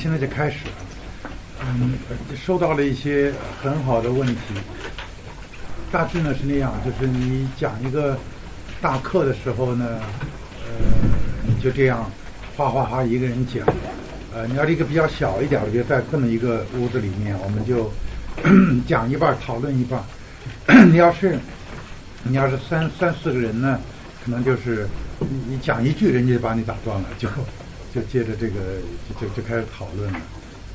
现在就开始，嗯，收到了一些很好的问题，大致呢是那样，就是你讲一个大课的时候呢，呃，你就这样哗哗哗一个人讲，呃，你要是一个比较小一点的，就在这么一个屋子里面，我们就讲一半，讨论一半。你要是你要是三三四个人呢，可能就是你你讲一句，人家就把你打断了，就就接着这个就就就开始讨论了。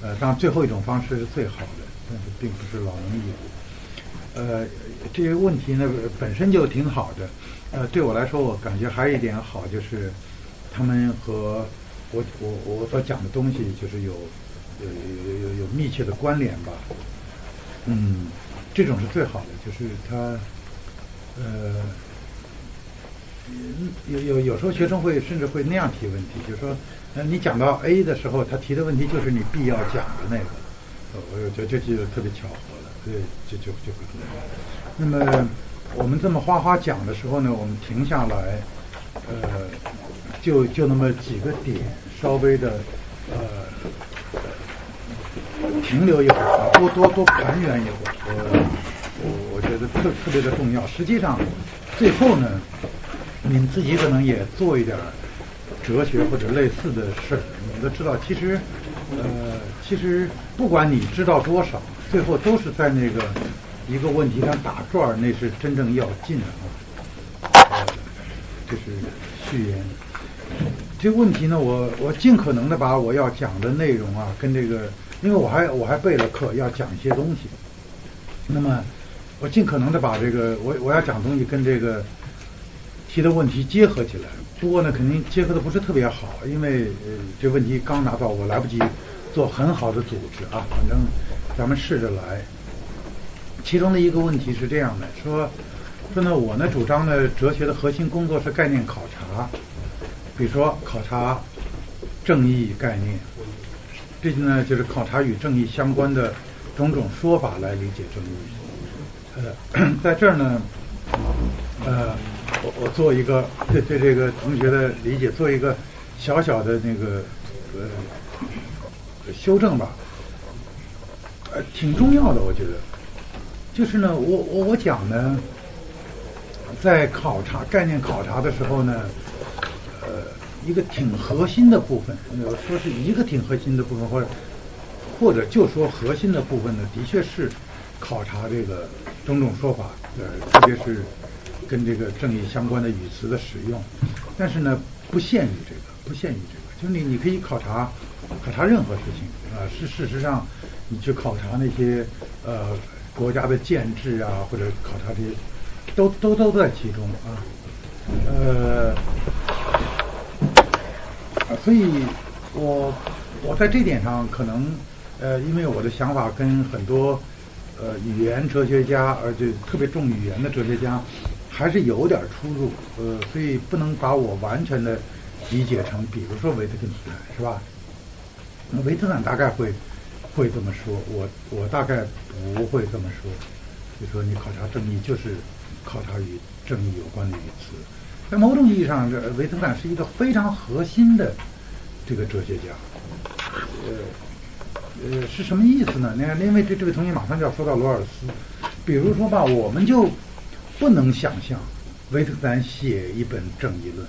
呃，当然最后一种方式是最好的，但是并不是老能有。呃，这些问题呢本身就挺好的。呃，对我来说，我感觉还有一点好，就是他们和我我我所讲的东西就是有有有有有密切的关联吧。嗯，这种是最好的，就是他呃。有有有时候学生会甚至会那样提问题，就是说，那，你讲到 A 的时候，他提的问题就是你必要讲的那个，呃，我觉得这就特别巧合了，对，就就就会这样。那么我们这么哗哗讲的时候呢，我们停下来，呃，就就那么几个点，稍微的呃停留一会儿，多多多盘旋一会儿，我我我觉得特特别的重要。实际上，最后呢。你们自己可能也做一点哲学或者类似的事儿，你都知道，其实，呃，其实不管你知道多少，最后都是在那个一个问题上打转儿，那是真正要进的啊。这是序言。这个问题呢，我我尽可能的把我要讲的内容啊，跟这个，因为我还我还备了课，要讲一些东西。那么，我尽可能的把这个我我要讲东西跟这个。提的问题结合起来，不过呢，肯定结合的不是特别好，因为，这问题刚拿到，我来不及做很好的组织啊。反正咱们试着来。其中的一个问题是这样的，说说呢，我呢主张呢，哲学的核心工作是概念考察，比如说考察正义概念，这呢就是考察与正义相关的种种说法来理解正义。呃，在这儿呢，呃。我我做一个对对这个同学的理解做一个小小的那个呃修正吧，呃挺重要的我觉得，就是呢我我我讲呢，在考察概念考察的时候呢，呃一个挺核心的部分，说是一个挺核心的部分或者或者就说核心的部分呢，的确是考察这个种种说法，呃特别是。跟这个正义相关的语词的使用，但是呢，不限于这个，不限于这个，就是你你可以考察考察任何事情啊，是事实上，你去考察那些呃国家的建制啊，或者考察这些，都都都在其中啊，呃，所以我我在这点上可能呃，因为我的想法跟很多呃语言哲学家，而且特别重语言的哲学家，还是有点出入。呃，所以不能把我完全的理解成，比如说维特根斯坦，是吧？那维特斯坦大概会会这么说，我我大概不会这么说。就说你考察正义，就是考察与正义有关的语词。在某种意义上，这维特根斯坦是一个非常核心的这个哲学家。呃呃，是什么意思呢？那，因为这这位同学马上就要说到罗尔斯，比如说吧，我们就不能想象维特根斯坦写一本正义论，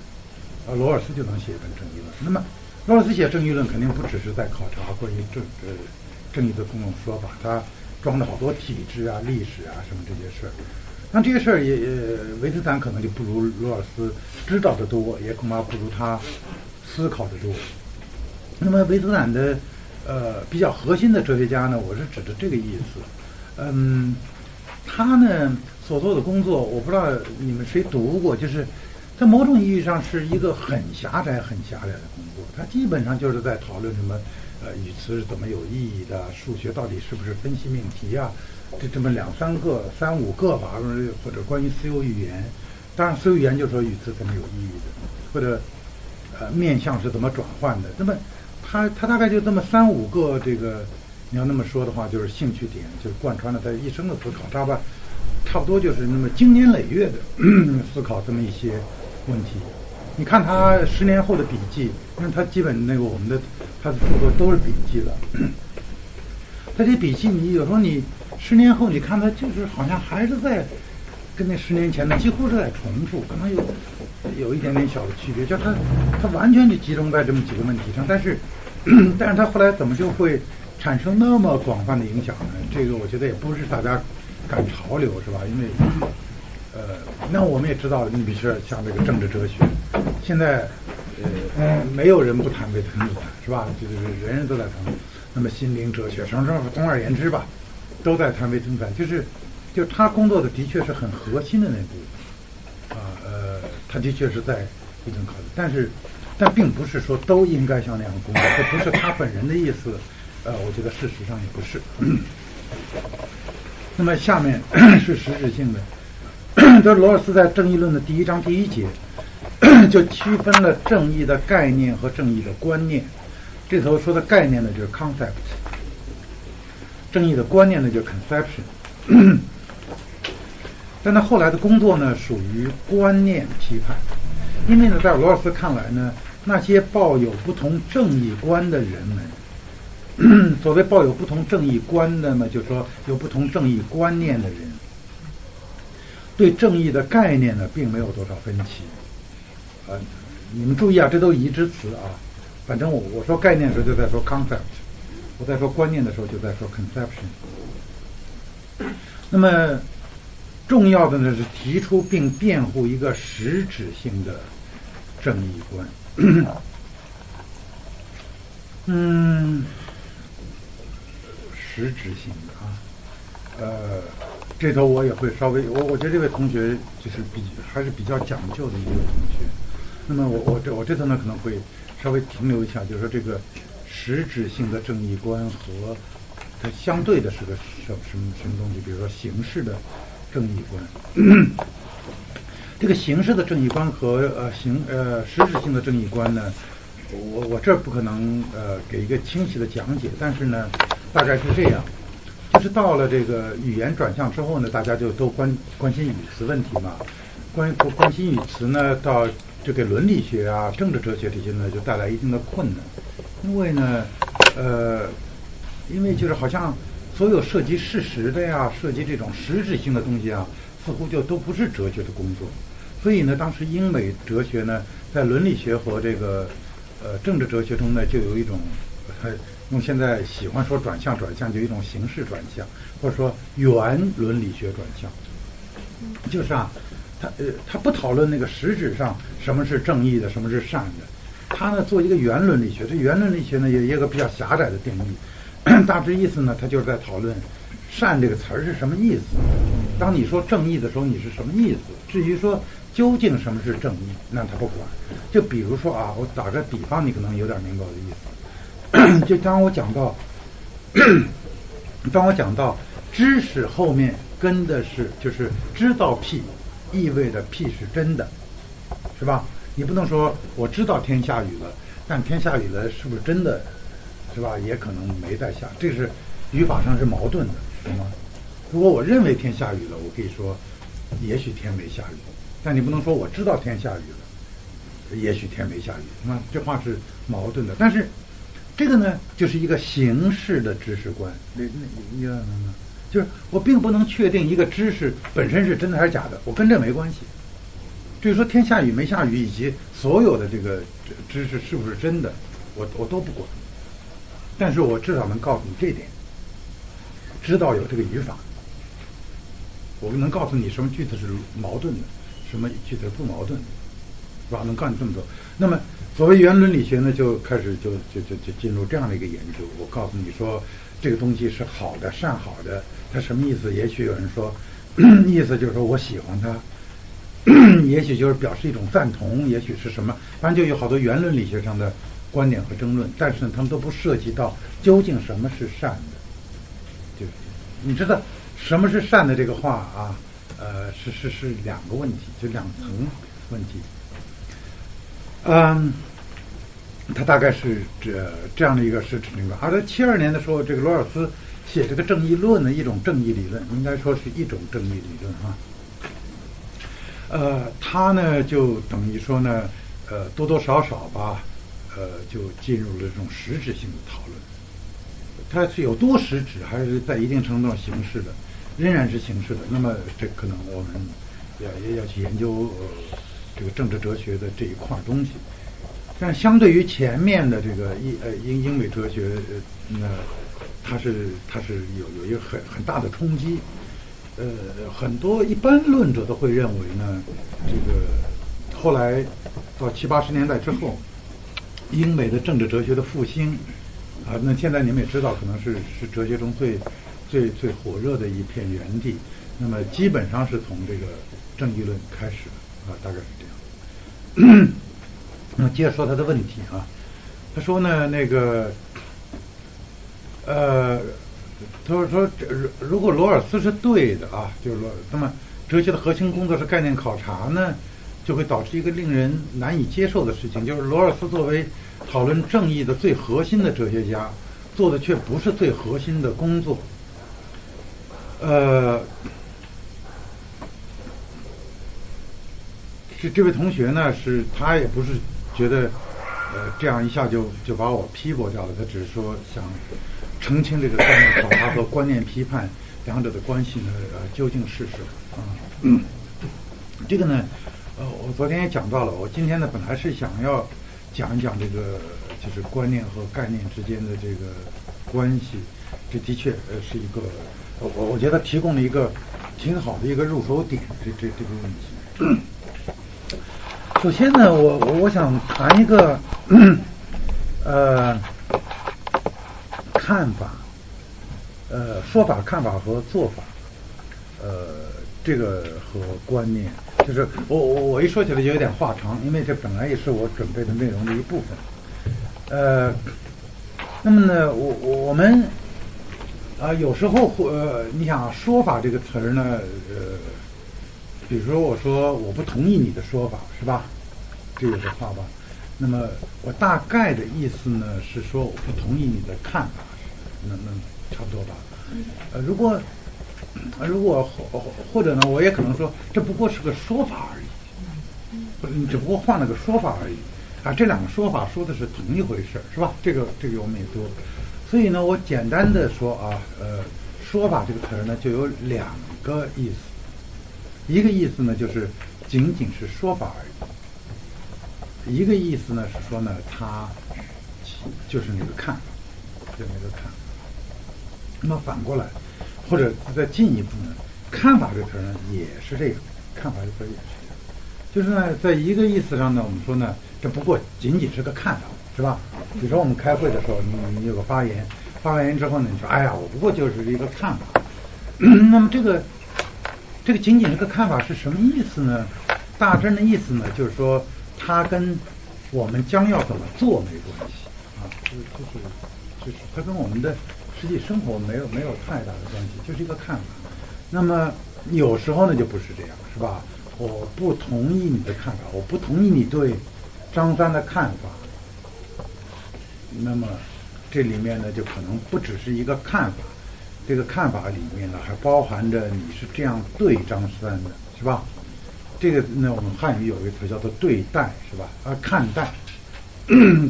啊，罗尔斯就能写一本正义论。那么，罗尔斯写正义论肯定不只是在考察关于正呃正义的公共说法，他。装了好多体制啊、历史啊什么这些事儿，那这些事儿也维特坦可能就不如罗尔斯知道的多，也恐怕不如他思考的多。那么维特坦的呃比较核心的哲学家呢，我是指的这个意思。嗯，他呢所做的工作，我不知道你们谁读过，就是在某种意义上是一个很狭窄、很狭窄的工作。他基本上就是在讨论什么。呃，语词是怎么有意义的？数学到底是不是分析命题啊？这这么两三个、三五个吧，或者关于私有语言，当然私有语言就说语词怎么有意义的，或者呃面向是怎么转换的。那么他他大概就这么三五个这个，你要那么说的话，就是兴趣点，就是贯穿了他一生的思考，差不差不多就是那么经年累月的思考这么一些问题。你看他十年后的笔记，因为他基本那个我们的他的著作都是笔记了。他这笔记你有时候你十年后你看他就是好像还是在跟那十年前的几乎是在重复，可能有有一点点小的区别，就他他完全就集中在这么几个问题上，但是 但是他后来怎么就会产生那么广泛的影响呢？这个我觉得也不是大家赶潮流是吧？因为。呃，那我们也知道，你比如说像这个政治哲学，现在呃没有人不谈维特根斯坦，是吧？就是人人都在谈。那么心灵哲学什么什么，总而言之吧，都在谈维特根斯坦。就是，就他工作的的确是很核心的那部分啊，呃，他的确是在一种考虑，但是，但并不是说都应该像那样工作，这不是他本人的意思。呃，我觉得事实上也不是。那么下面 是实质性的。这是罗尔斯在《正义论》的第一章第一节 就区分了正义的概念和正义的观念。这头说的概念呢，就是 concept；正义的观念呢，就是 conception。但他后来的工作呢，属于观念批判，因为呢，在罗尔斯看来呢，那些抱有不同正义观的人们，所谓抱有不同正义观的嘛，就是说有不同正义观念的人。对正义的概念呢，并没有多少分歧。呃，你们注意啊，这都移之词啊。反正我我说概念的时候就在说 concept，我在说观念的时候就在说 conception。那么重要的呢是提出并辩护一个实质性的正义观。嗯，实质性的啊，呃。这头我也会稍微，我我觉得这位同学就是比还是比较讲究的一位同学。那么我我这我这头呢可能会稍微停留一下，就是说这个实质性的正义观和它相对的是个什什么什么东西？比如说形式的正义观。这个形式的正义观和呃形呃实质性的正义观呢，我我这不可能呃给一个清晰的讲解，但是呢大概是这样。就是到了这个语言转向之后呢，大家就都关关心语词问题嘛。关关心语词呢，到就给伦理学啊、政治哲学这些呢，就带来一定的困难。因为呢，呃，因为就是好像所有涉及事实的呀、涉及这种实质性的东西啊，似乎就都不是哲学的工作。所以呢，当时英美哲学呢，在伦理学和这个呃政治哲学中呢，就有一种。用现在喜欢说转向，转向就一种形式转向，或者说原伦理学转向，就是啊，他呃他不讨论那个实质上什么是正义的，什么是善的，他呢做一个原伦理学，这原伦理学呢有一个比较狭窄的定义，大致意思呢，他就是在讨论善这个词儿是什么意思。当你说正义的时候，你是什么意思？至于说究竟什么是正义，那他不管。就比如说啊，我打个比方，你可能有点明白我的意思。就当我讲到，当我讲到知识后面跟的是就是知道屁，意味着屁是真的，是吧？你不能说我知道天下雨了，但天下雨了是不是真的，是吧？也可能没在下，这是语法上是矛盾的，懂吗？如果我认为天下雨了，我可以说也许天没下雨，但你不能说我知道天下雨了，也许天没下雨，那这话是矛盾的。但是这个呢，就是一个形式的知识观，那那你明白吗？就是我并不能确定一个知识本身是真的还是假的，我跟这没关系。至于说天下雨没下雨，以及所有的这个知识是不是真的，我我都不管。但是我至少能告诉你这点，知道有这个语法，我们能告诉你什么句子是矛盾的，什么句子不矛盾，是吧？能干这么多。那么所谓原伦理学呢，就开始就就就就进入这样的一个研究。我告诉你说，这个东西是好的、善好的，它什么意思？也许有人说，意思就是说我喜欢它。也许就是表示一种赞同，也许是什么，反正就有好多原伦理学上的观点和争论，但是呢，他们都不涉及到究竟什么是善的。就你知道什么是善的这个话啊，呃，是是是两个问题，就两层问题。嗯，他大概是这这样的一个是指那个，而在七二年的时候，这个罗尔斯写这个正义论的一种正义理论，应该说是一种正义理论啊。呃，他呢就等于说呢，呃，多多少少吧，呃，就进入了这种实质性的讨论。它是有多实质，还是在一定程度上形式的，仍然是形式的。那么这可能我们要要去研究这个政治哲学的这一块东西。但相对于前面的这个英呃英英美哲学，那它是它是有有一个很很大的冲击。呃，很多一般论者都会认为呢，这个后来到七八十年代之后，英美的政治哲学的复兴啊，那现在你们也知道，可能是是哲学中最最最火热的一片原地。那么基本上是从这个正义论开始的啊，大概是这样。那么接着说他的问题啊，他说呢，那个呃。他说：“说如如果罗尔斯是对的啊，就是说，那么哲学的核心工作是概念考察呢，就会导致一个令人难以接受的事情，就是罗尔斯作为讨论正义的最核心的哲学家，做的却不是最核心的工作。呃，这这位同学呢，是他也不是觉得呃这样一下就就把我批驳掉了，他只是说想。”澄清这个概念考察和观念批判两者的关系呢？呃，究竟是什么？啊，这个呢，呃，我昨天也讲到了。我今天呢，本来是想要讲一讲这个，就是观念和概念之间的这个关系。这的确呃是一个，我我觉得提供了一个挺好的一个入手点。这这这个问题。首先呢，我我我想谈一个，呃。看法，呃，说法、看法和做法，呃，这个和观念，就是我我我一说起来就有点话长，因为这本来也是我准备的内容的一部分。呃，那么呢，我我们啊，有时候呃，你想“说法”这个词儿呢，呃，比如说我说我不同意你的说法，是吧？这个是话吧？那么我大概的意思呢，是说我不同意你的看法。那那差不多吧。呃，如果如果或或者呢，我也可能说，这不过是个说法而已，你只不过换了个说法而已。啊，这两个说法说的是同一回事，是吧？这个这个我们也多。所以呢，我简单的说啊，呃，说法这个词儿呢，就有两个意思。一个意思呢，就是仅仅是说法而已；一个意思呢，是说呢，它就是那个看法，就那个看。那么反过来，或者再进一步呢？看法这个词呢也是这样，看法这个词也是这样。就是呢，在一个意思上呢，我们说呢，这不过仅仅是个看法，是吧？比如说我们开会的时候，你你有个发言，发完言之后呢，你说，哎呀，我不过就是一个看法。那么这个这个仅仅是个看法是什么意思呢？大致的意思呢，就是说它跟我们将要怎么做没关系啊，就就是就是它跟我们的。实际生活没有没有太大的关系，就是一个看法。那么有时候呢就不是这样，是吧？我不同意你的看法，我不同意你对张三的看法。那么这里面呢就可能不只是一个看法，这个看法里面呢还包含着你是这样对张三的，是吧？这个呢我们汉语有一个词叫做对待，是吧？啊，看待，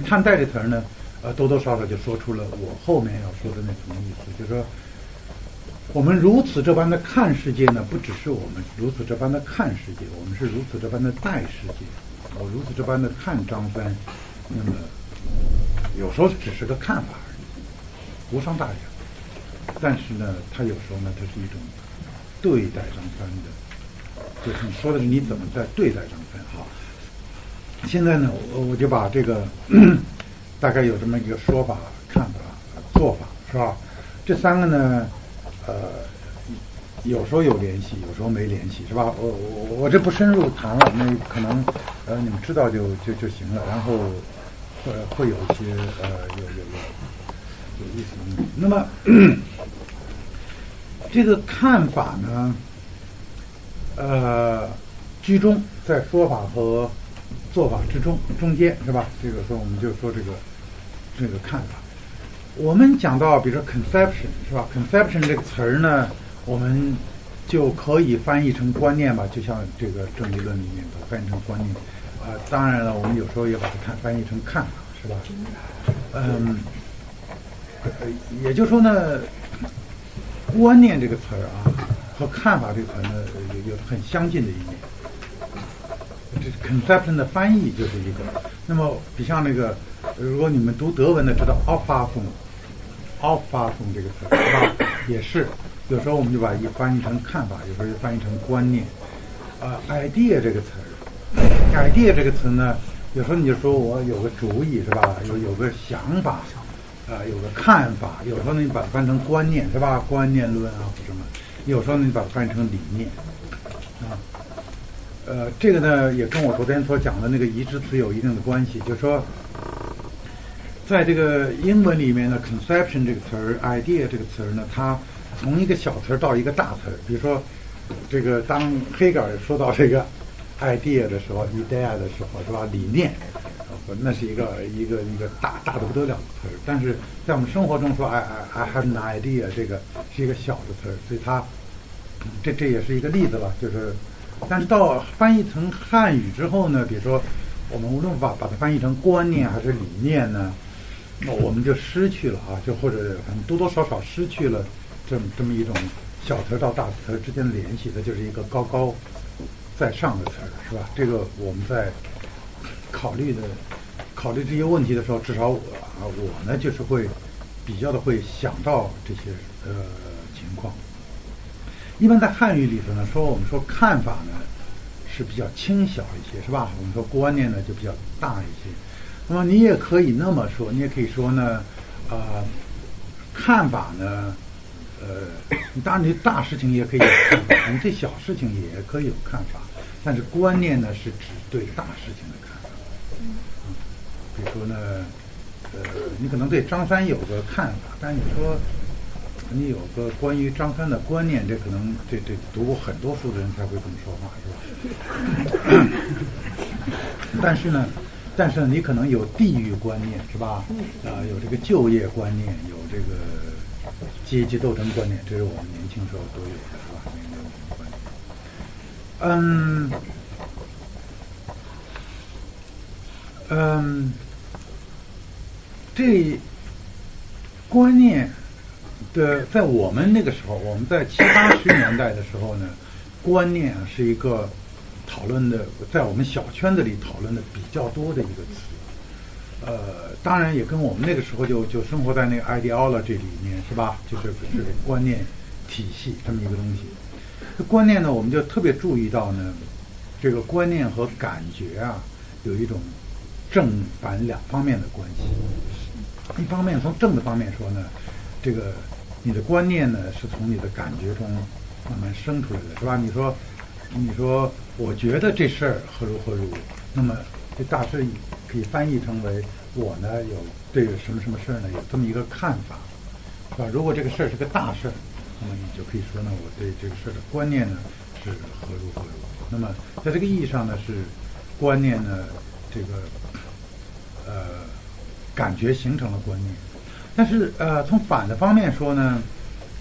看待这词儿呢。呃，多多少少就说出了我后面要说的那层意思，就是说，我们如此这般的看世界呢，不只是我们如此这般的看世界，我们是如此这般的待世界。我如此这般的看张三，那么有时候只是个看法而已，无伤大雅。但是呢，他有时候呢，它是一种对待张三的，就是你说的是你怎么在对待张三。哈，现在呢，我我就把这个。大概有这么一个说法、看法、做法，是吧？这三个呢，呃，有时候有联系，有时候没联系，是吧？我我我这不深入谈了，那可能呃你们知道就就就行了。然后会会有一些呃有有有有意思的。那么这个看法呢，呃，居中在说法和。做法之中，中间是吧？这个时候我们就说这个这个看法。我们讲到，比如说 conception 是吧？conception 这个词儿呢，我们就可以翻译成观念吧，就像这个正义论里面把它翻译成观念。啊，当然了，我们有时候也把它看翻译成看法，是吧？嗯，也就是说呢，观念这个词儿啊，和看法这个词呢，有有很相近的一面。这 conception 的翻译就是一个，那么比像那个，如果你们读德文的知道 Auffassung，Auffassung 这个词是吧？也是，有时候我们就把一翻译成看法，有时候就翻译成观念。啊，idea 这个词，idea 这个词呢，有时候你就说我有个主意是吧？有有个想法，啊，有个看法，有时候呢你把它翻成观念是吧？观念论啊或什么，有时候你把它翻成理念，啊。呃，这个呢也跟我昨天所讲的那个移植词有一定的关系，就是说，在这个英文里面呢，conception 这个词儿，idea 这个词儿呢，它从一个小词儿到一个大词儿。比如说，这个当黑格尔说到这个 idea 的时候，idea 的时候，是吧？理念，那是一个一个一个大大的不得了的词儿。但是在我们生活中说，I I I have an idea，这个是一个小的词儿，所以它这这也是一个例子了，就是。但是到翻译成汉语之后呢，比如说我们无论把把它翻译成观念还是理念呢，那我们就失去了啊，就或者多多少少失去了这么这么一种小词到大词之间的联系，它就是一个高高在上的词儿，是吧？这个我们在考虑的考虑这些问题的时候，至少我啊我呢就是会比较的会想到这些呃情况。一般在汉语里头呢，说我们说看法呢是比较轻小一些，是吧？我们说观念呢就比较大一些。那么你也可以那么说，你也可以说呢，啊，看法呢，呃，当然你大事情也可以有看法，你对小事情也可以有看法，但是观念呢是指对大事情的看法。嗯。比如说呢，呃，你可能对张三有个看法，但你说。你有个关于张三的观念，这可能这这读过很多书的人才会这么说话，是吧？但是呢，但是呢，你可能有地域观念，是吧？啊，有这个就业观念，有这个阶级斗争观念，这是我们年轻时候都有的，嗯，嗯，这观念。的，在我们那个时候，我们在七八十年代的时候呢，观念是一个讨论的，在我们小圈子里讨论的比较多的一个词。呃，当然也跟我们那个时候就就生活在那个 ideology 里面，是吧？就是是观念体系这么一个东西。这观念呢，我们就特别注意到呢，这个观念和感觉啊，有一种正反两方面的关系。一方面从正的方面说呢，这个。你的观念呢，是从你的感觉中慢慢生出来的，是吧？你说，你说，我觉得这事儿何如何如，那么这大致可以翻译成为我呢有对什么什么事儿呢有这么一个看法，是吧？如果这个事儿是个大事儿，那么你就可以说呢，我对这个事儿的观念呢是何如何如。那么在这个意义上呢，是观念呢这个呃感觉形成了观念。但是呃从反的方面说呢，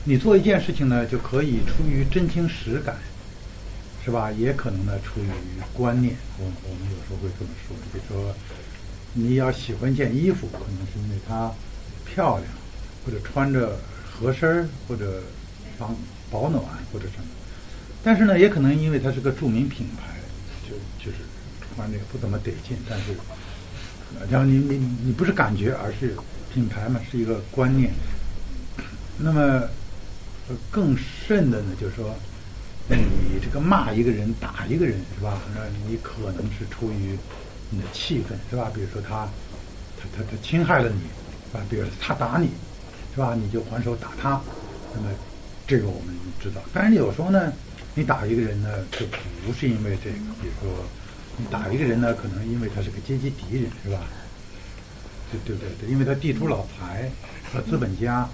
你做一件事情呢，就可以出于真情实感，是吧？也可能呢出于观念。我我们有时候会这么说，比如说你要喜欢一件衣服，可能是因为它漂亮。或者穿着合身或者防保暖或者什么，但是呢，也可能因为它是个著名品牌，就就是穿这个不怎么得劲。但是，然后你你你不是感觉，而是品牌嘛，是一个观念。那么更甚的呢，就是说，你这个骂一个人、打一个人是吧？那你可能是出于你的气愤是吧？比如说他他他他侵害了你啊，比如他打你。是吧？你就还手打他，那么这个我们知道。但是有时候呢，你打一个人呢，就不是因为这个。比如说，你打一个人呢，可能因为他是个阶级敌人，是吧？对对对对，因为他地主老财和资本家，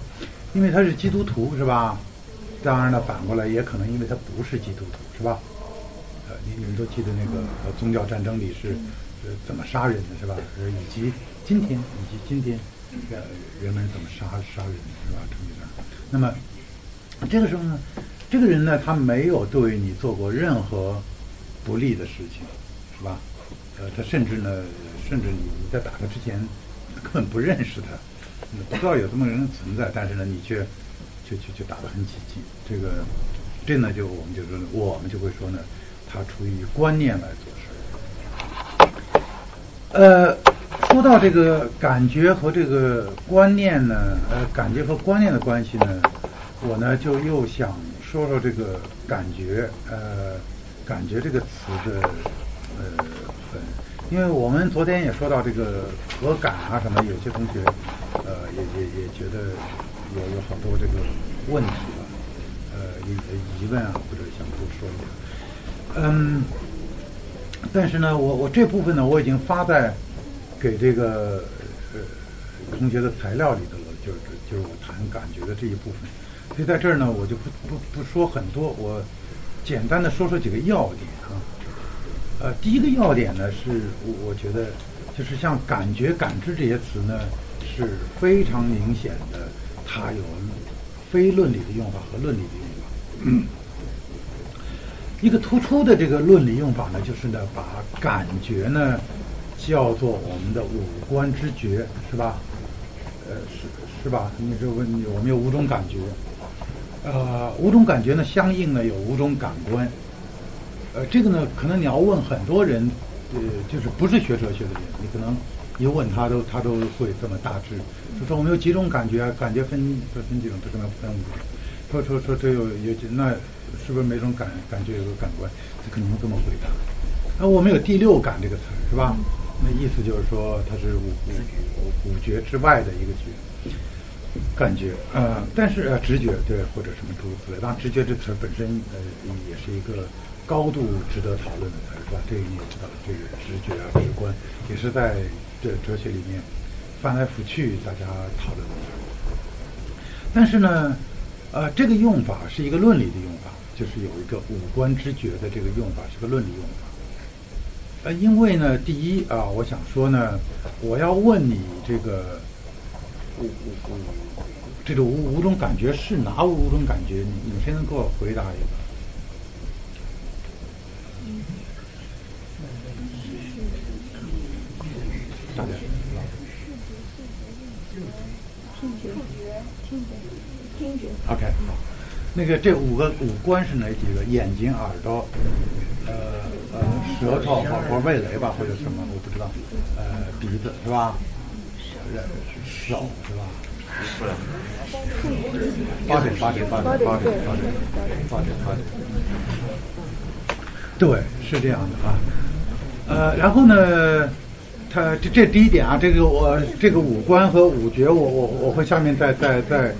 因为他是基督徒，是吧？当然了，反过来也可能因为他不是基督徒，是吧？呃，你你们都记得那个宗教战争里是呃怎么杀人的，是吧？以及今天，以及今天。呃，人们怎么杀杀人的是吧？那么这个时候呢，这个人呢，他没有对你做过任何不利的事情，是吧？呃，他甚至呢，甚至你你在打他之前根本不认识他，不知道有这么个人存在，但是呢，你却却却却打得很起劲。这个这呢，就我们就说，我们就会说呢，他出于观念来做事。呃。说到这个感觉和这个观念呢，呃，感觉和观念的关系呢，我呢就又想说说这个感觉，呃，感觉这个词的呃，因为我们昨天也说到这个和感啊什么，有些同学呃也也也觉得有有好多这个问题啊，呃疑疑问啊，或者想多说一点，嗯，但是呢，我我这部分呢，我已经发在。给这个呃同学的材料里头了，就是就是我谈感觉的这一部分，所以在这儿呢，我就不不不说很多，我简单的说说几个要点啊。呃，第一个要点呢是，我我觉得就是像感觉、感知这些词呢，是非常明显的，它有非论理的用法和论理的用法。一个突出的这个论理用法呢，就是呢，把感觉呢。叫做我们的五官知觉，是吧？呃，是是吧？你这问，我们有五种感觉，呃，五种感觉呢，相应呢有五种感官。呃，这个呢，可能你要问很多人，呃，就是不是学哲学的人，你可能一问他都他都会这么大致，就说我们有几种感觉，感觉分分几种，就可能分五种。说说说这有有那是不是每种感感觉有个感官？他可能这么回答。那我们有第六感这个词是吧？那意思就是说，它是五五五觉之外的一个觉，感觉呃，但是呃，直觉对或者什么诸如此类。当然，直觉这词本身呃也是一个高度值得讨论的词，是吧？这个你也知道，这个直觉啊、直观也是在这哲学里面翻来覆去大家讨论的词。但是呢，呃，这个用法是一个论理的用法，就是有一个五官知觉的这个用法是个论理用法。呃，因为呢，第一啊，我想说呢，我要问你这个五五五，这个五五种感觉是哪五种感觉？你你先给我回答一个。大点，听觉、听觉、听觉。OK，好，那个这五个五官是哪几个？眼睛、耳朵，呃。呃，舌头或或味蕾吧，或者什么，我不知道。呃，鼻子是吧？手是吧？八点八点八点八点八点八点八点。对，是这样的啊。呃，然后呢，他这这第一点啊，这个我这个五官和五觉，我我我会下面再再再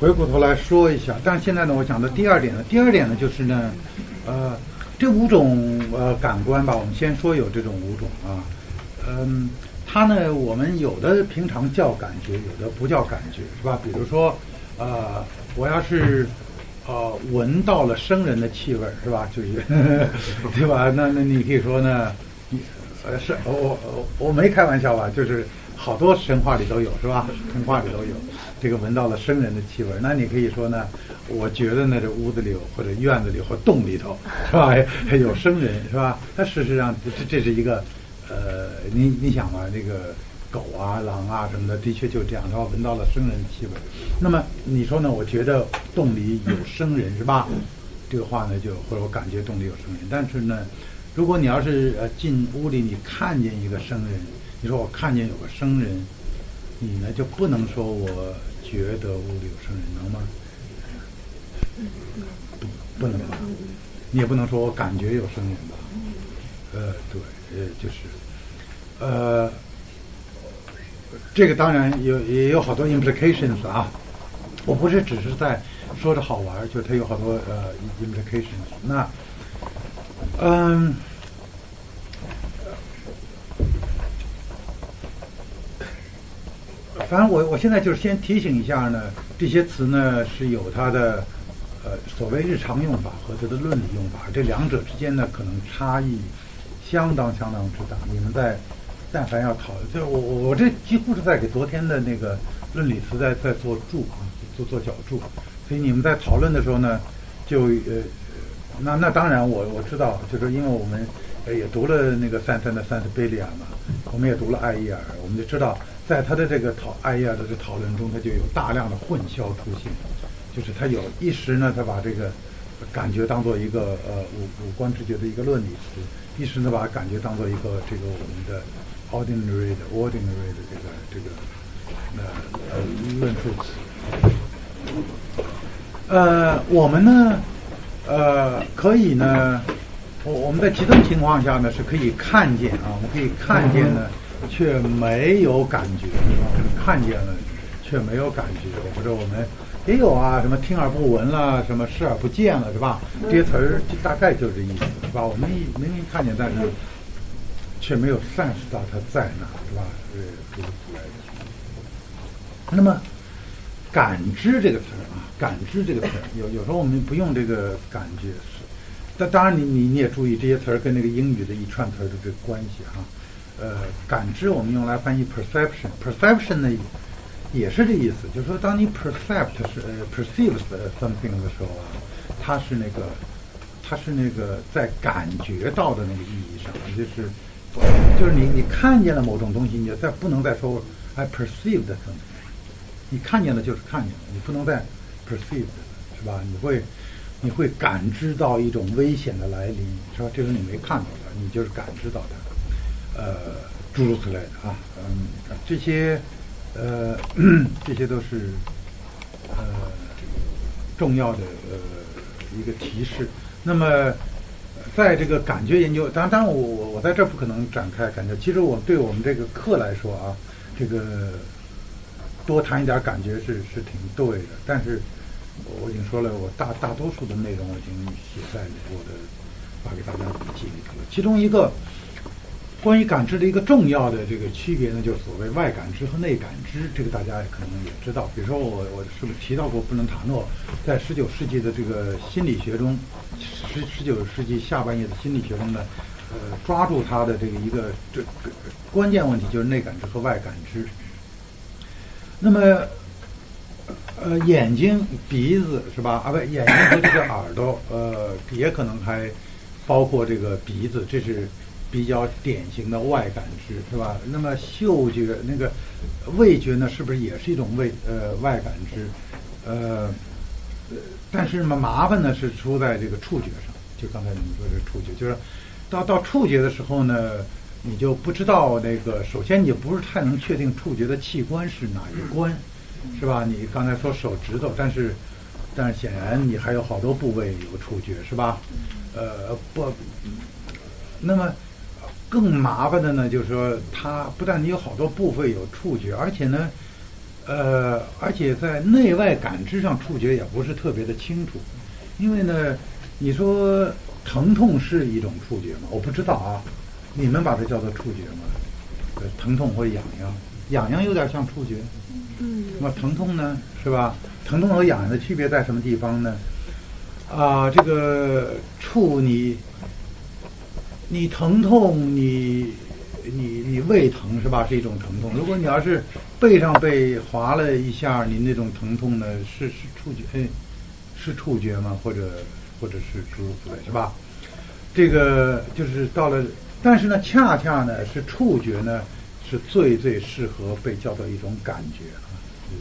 回过头来说一下。但现在呢，我讲的第二点呢，第二点呢就是呢，呃。这五种呃感官吧，我们先说有这种五种啊，嗯，它呢，我们有的平常叫感觉，有的不叫感觉，是吧？比如说呃，我要是呃闻到了生人的气味是吧？就是 对吧？那那你可以说呢，呃是，我我我没开玩笑吧？就是好多神话里都有是吧？神话里都有这个闻到了生人的气味，那你可以说呢，我觉得呢这屋子里或者院子里或洞里头是吧？有生人是吧？那事实上这这是一个呃，你你想嘛，这个。狗啊、狼啊什么的，的确就这样，然后闻到了生人的气味。那么你说呢？我觉得洞里有生人是吧？这个话呢，就或者我感觉洞里有生人。但是呢，如果你要是呃进屋里，你看见一个生人，你说我看见有个生人，你呢就不能说我觉得屋里有生人，能吗？不，不能吧？你也不能说我感觉有生人吧？呃，对，呃，就是，呃。这个当然有也有好多 implications 啊，我不是只是在说着好玩，就它有好多呃 implications。那嗯，反正我我现在就是先提醒一下呢，这些词呢是有它的呃所谓日常用法和它的论理用法，这两者之间呢可能差异相当相当之大。你们在。但凡要讨，就我我我这几乎是在给昨天的那个论理词在在做注啊，做做脚注。所以你们在讨论的时候呢，就呃，那那当然我我知道，就是因为我们也读了那个三三的三斯贝利亚嘛，我们也读了艾伊尔，我们就知道，在他的这个讨艾伊尔的这讨论中，他就有大量的混淆出现，就是他有一时呢，他把这个感觉当做一个呃五五官直觉的一个论理词，一时呢把感觉当做一个这个我们的。Ordinary 的 ordinary 的这个这个呃呃论述词，呃我们呢呃可以呢我我们在极端情况下呢是可以看见啊我们可以看见呢却没有感觉看见了却没有感觉或者我们也有啊什么听而不闻了什么视而不见了是吧？这些词儿大概就这意思是吧？我们明明看见但是。却没有 sense 到它在哪，是吧？呃，如此类的。那么，感知这个词儿啊，感知这个词儿，有有时候我们不用这个感觉是，但当然你你你也注意这些词儿跟那个英语的一串词儿的这个关系哈。呃，感知我们用来翻译 perception，perception 呢也是这意思，就是说当你 percept 是呃 perceives something 的时候啊，它是那个它是那个在感觉到的那个意义上，就是。就是你你看见了某种东西，你再不能再说 I perceived something，你看见了就是看见了，你不能再 perceived，是吧？你会你会感知到一种危险的来临，是吧？这是你没看到的，你就是感知到它，呃，诸如此类的啊，嗯，这些呃 这些都是呃重要的呃一个提示。那么。在这个感觉研究，当然，当然，我我我在这不可能展开感觉。其实我对我们这个课来说啊，这个多谈一点感觉是是挺对的。但是我已经说了，我大大多数的内容我已经写在我的发给大家的笔记里头了。其中一个。关于感知的一个重要的这个区别呢，就是所谓外感知和内感知，这个大家可能也知道。比如说我我是不是提到过布伦塔诺在十九世纪的这个心理学中，十十九世纪下半叶的心理学中呢，呃，抓住他的这个一个这关键问题就是内感知和外感知。那么，呃，眼睛、鼻子是吧？啊，不，眼睛和这个耳朵，呃，也可能还包括这个鼻子，这是。比较典型的外感知是吧？那么嗅觉那个味觉呢，是不是也是一种味呃外感知？呃，但是嘛麻烦呢是出在这个触觉上。就刚才你们说这触觉，就是到到触觉的时候呢，你就不知道那个，首先你不是太能确定触觉的器官是哪一关，是吧？你刚才说手指头，但是但是显然你还有好多部位有触觉，是吧？呃不，那么。更麻烦的呢，就是说，它不但你有好多部分有触觉，而且呢，呃，而且在内外感知上，触觉也不是特别的清楚。因为呢，你说疼痛是一种触觉吗？我不知道啊，你们把它叫做触觉吗？疼痛或痒痒，痒痒有点像触觉，嗯，那么疼痛呢，是吧？疼痛和痒痒的区别在什么地方呢？啊，这个触你，你疼痛，你你你胃疼是吧？是一种疼痛。如果你要是背上被划了一下，你那种疼痛呢，是是触觉，哎，是触觉吗？或者或者是诸如此类，是吧？这个就是到了，但是呢，恰恰呢是触觉呢是最最适合被叫做一种感觉啊，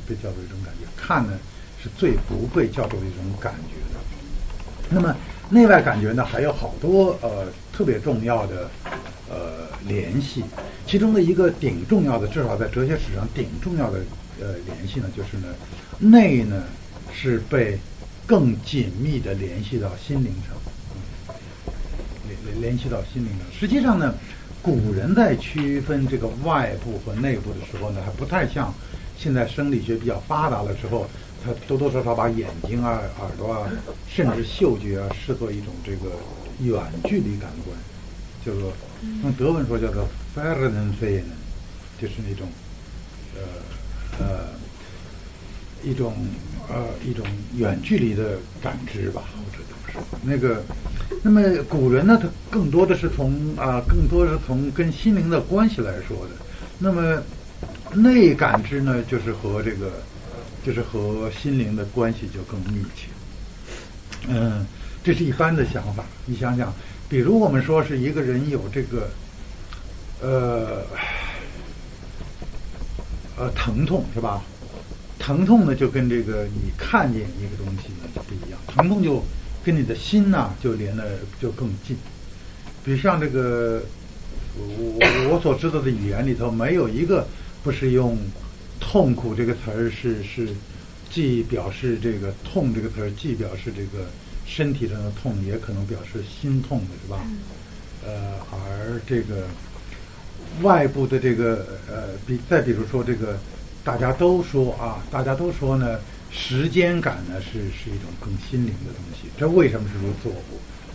被叫做一种感觉。看呢是最不被叫做一种感觉的。那么内外感觉呢还有好多呃特别重要的呃联系，其中的一个顶重要的，至少在哲学史上顶重要的呃联系呢，就是呢内呢是被更紧密的联系到心灵上。联联联系到心灵上。实际上呢，古人在区分这个外部和内部的时候呢，还不太像现在生理学比较发达了之后，他多多少少把眼睛啊、耳朵啊，甚至嗅觉啊，视作一种这个远距离感官，叫做用德文说叫做 “fernsehen”，就是那种呃呃一种呃一种远距离的感知吧，或者怎么说那个。那么古人呢，他更多的是从啊，更多是从跟心灵的关系来说的。那么内感知呢，就是和这个，就是和心灵的关系就更密切。嗯，这是一般的想法。你想想，比如我们说是一个人有这个，呃，呃，疼痛是吧？疼痛呢，就跟这个你看见一个东西呢就不一样，疼痛就。跟你的心呐就连的就更近，比如像这个我我所知道的语言里头没有一个不是用痛苦这个词儿是是既表示这个痛这个词儿既表示这个身体上的痛也可能表示心痛的是吧？呃，而这个外部的这个呃比再比如说这个大家都说啊大家都说呢。时间感呢是是一种更心灵的东西，这为什么是如此？我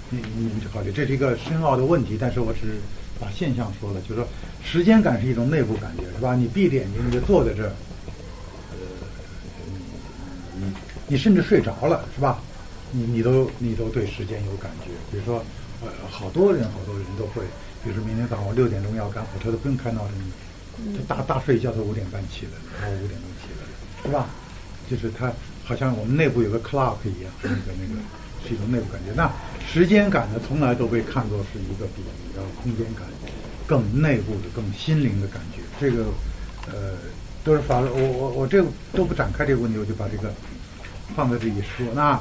你你们去考虑，这是一个深奥的问题。但是我只把现象说了，就是说时间感是一种内部感觉，是吧？你闭着眼睛你就坐在这儿，呃，你你甚至睡着了，是吧？你你都你都对时间有感觉。比如说，呃，好多人好多人都会，比如说明天早上六点钟要赶火车，都不用开闹钟，就大大睡一觉，他五点半起来了，然后五点钟起来了，是吧？就是他好像我们内部有个 clock 一样，那个那个是一种内部感觉。那时间感呢，从来都被看作是一个比较空间感更内部的、更心灵的感觉。这个呃都是法，我我我这个都不展开这个问题，我就把这个放在这里说。那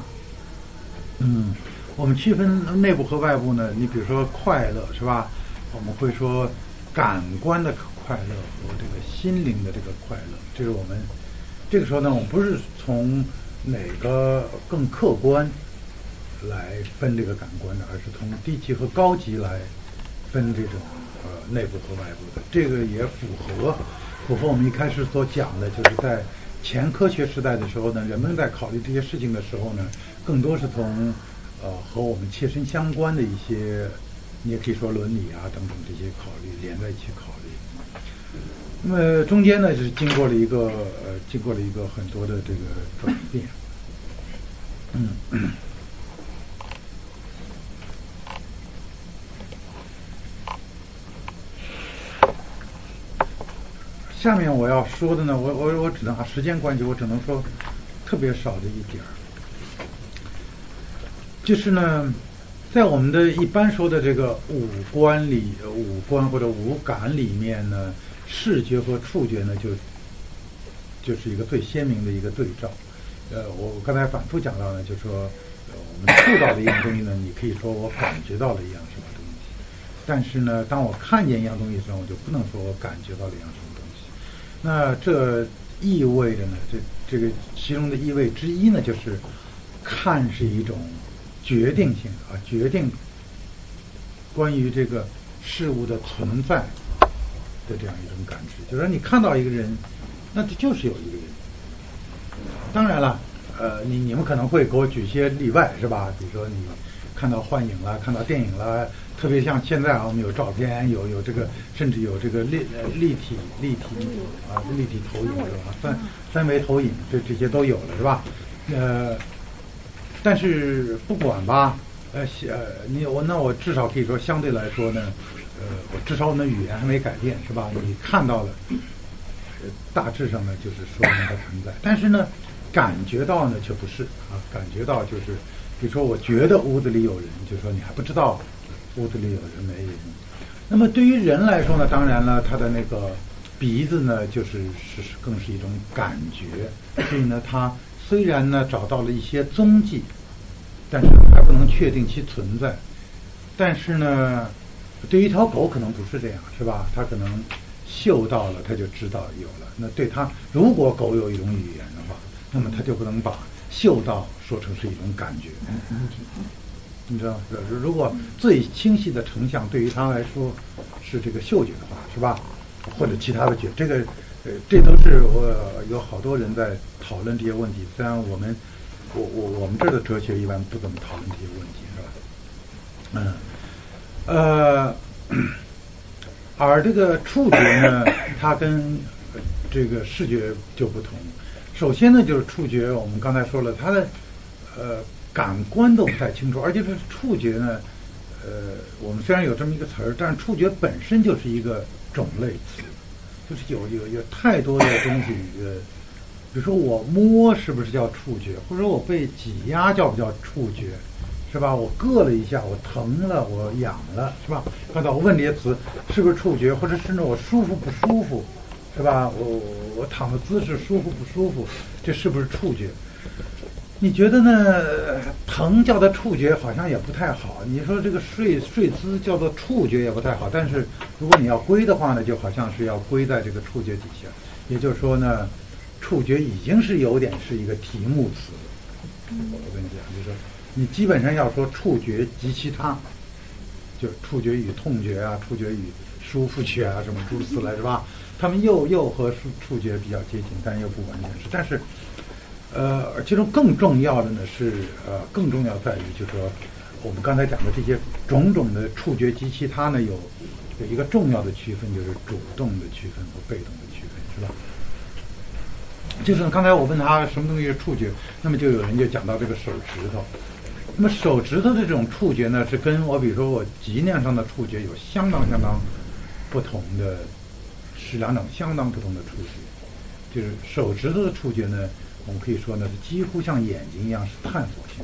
嗯，我们区分内部和外部呢？你比如说快乐是吧？我们会说感官的快乐和这个心灵的这个快乐，这是我们。这个时候呢，我们不是从哪个更客观来分这个感官的，而是从低级和高级来分这种呃内部和外部的。这个也符合符合我们一开始所讲的，就是在前科学时代的时候呢，人们在考虑这些事情的时候呢，更多是从呃和我们切身相关的一些，你也可以说伦理啊等等这些考虑连在一起考虑。那么中间呢，是经过了一个呃，经过了一个很多的这个转变。嗯。下面我要说的呢，我我我只能啊时间关系，我只能说特别少的一点儿，就是呢，在我们的一般说的这个五官里，五官或者五感里面呢。视觉和触觉呢，就就是一个最鲜明的一个对照。呃，我我刚才反复讲到呢，就说我们触到的一样东西呢，你可以说我感觉到了一样什么东西。但是呢，当我看见一样东西的时候，我就不能说我感觉到了一样什么。那这意味着呢，这这个其中的意味之一呢，就是看是一种决定性啊，决定关于这个事物的存在。的这样一种感知，就是说你看到一个人，那这就是有一个人。当然了，呃，你你们可能会给我举些例外，是吧？比如说你看看到幻影了，看到电影了，特别像现在啊，我们有照片，有有这个，甚至有这个立立体立体啊立体投影是吧？三三维投影，这这些都有了是吧？呃，但是不管吧，呃呃，你我那我至少可以说相对来说呢，呃，我至少我们的语言还没改变是吧？你看到了，大致上呢就是说明它存在，但是呢。感觉到呢，却不是啊，感觉到就是，比如说，我觉得屋子里有人，就说你还不知道屋子里有人没人。那么对于人来说呢，当然了，他的那个鼻子呢，就是是更是一种感觉，所以呢，他虽然呢找到了一些踪迹，但是还不能确定其存在。但是呢，对于一条狗可能不是这样，是吧？它可能嗅到了，它就知道有了。那对它，如果狗有一种语言的话。那么它就不能把嗅到说成是一种感觉，你知道，如果最清晰的成像对于他来说是这个嗅觉的话，是吧？或者其他的觉，这个呃，这都是我有好多人在讨论这些问题。虽然我们我我我们这儿的哲学一般不怎么讨论这些问题，是吧？嗯，呃，而这个触觉呢，它跟这个视觉就不同。首先呢，就是触觉，我们刚才说了，它的呃感官都不太清楚，而且是触觉呢，呃，我们虽然有这么一个词儿，但是触觉本身就是一个种类词，就是有有有太多的东西，呃，比如说我摸是不是叫触觉，或者我被挤压叫不叫触觉，是吧？我硌了一下，我疼了，我痒了，是吧？刚才我问这些词是不是触觉，或者甚至我舒服不舒服？是吧？我我躺的姿势舒服不舒服？这是不是触觉？你觉得呢？疼叫它触觉好像也不太好。你说这个睡睡姿叫做触觉也不太好。但是如果你要归的话呢，就好像是要归在这个触觉底下。也就是说呢，触觉已经是有点是一个题目词。我跟你讲，就是你基本上要说触觉及其他，就触觉与痛觉啊，触觉与舒服觉啊，什么诸如此类，是吧？他们又又和触觉比较接近，但又不完全是。但是，呃，其中更重要的呢是，呃，更重要在于，就是说，我们刚才讲的这些种种的触觉及其他呢，有有一个重要的区分，就是主动的区分和被动的区分，是吧？就是刚才我问他什么东西是触觉，那么就有人就讲到这个手指头。那么手指头的这种触觉呢，是跟我比如说我脊梁上的触觉有相当相当不同的。是两种相当不同的触觉，就是手指头的触觉呢，我们可以说呢是几乎像眼睛一样是探索性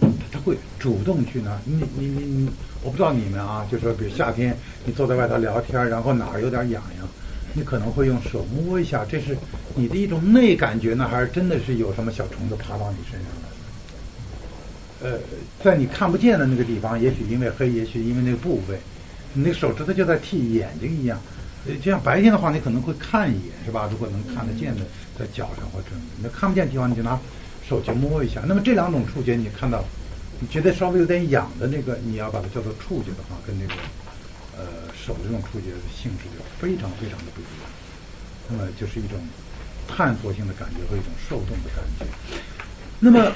的，它会主动去呢，你你你你，我不知道你们啊，就说比如夏天你坐在外头聊天，然后哪儿有点痒痒，你可能会用手摸一下，这是你的一种内感觉呢，还是真的是有什么小虫子爬到你身上了？呃，在你看不见的那个地方，也许因为黑，也许因为那个部位，你那手指头就在替眼睛一样。呃就像白天的话，你可能会看一眼，是吧？如果能看得见的，在脚上或者那看不见的地方，你就拿手去摸一下。那么这两种触觉，你看到你觉得稍微有点痒的那个，你要把它叫做触觉的话，跟那个呃手这种触觉的性质就非常非常的不一样。那么就是一种探索性的感觉和一种受动的感觉。那么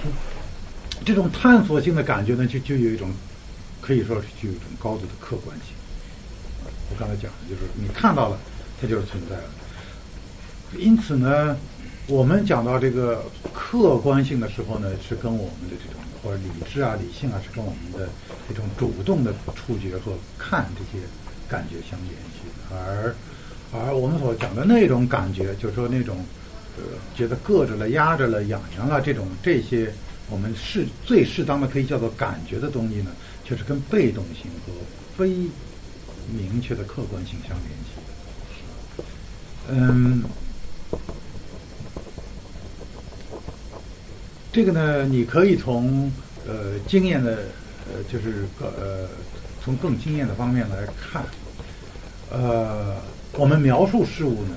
这种探索性的感觉呢，就就有一种可以说是具有一种高度的客观性。我刚才讲的就是你看到了，它就是存在了。因此呢，我们讲到这个客观性的时候呢，是跟我们的这种或者理智啊、理性啊，是跟我们的这种主动的触觉和看这些感觉相联系。而而我们所讲的那种感觉，就是说那种呃觉得硌着了、压着了、痒痒了这种这些，我们适最适当的可以叫做感觉的东西呢，就是跟被动性和非。明确的客观性相联系。嗯，这个呢，你可以从呃经验的呃，就是呃从更经验的方面来看。呃，我们描述事物呢，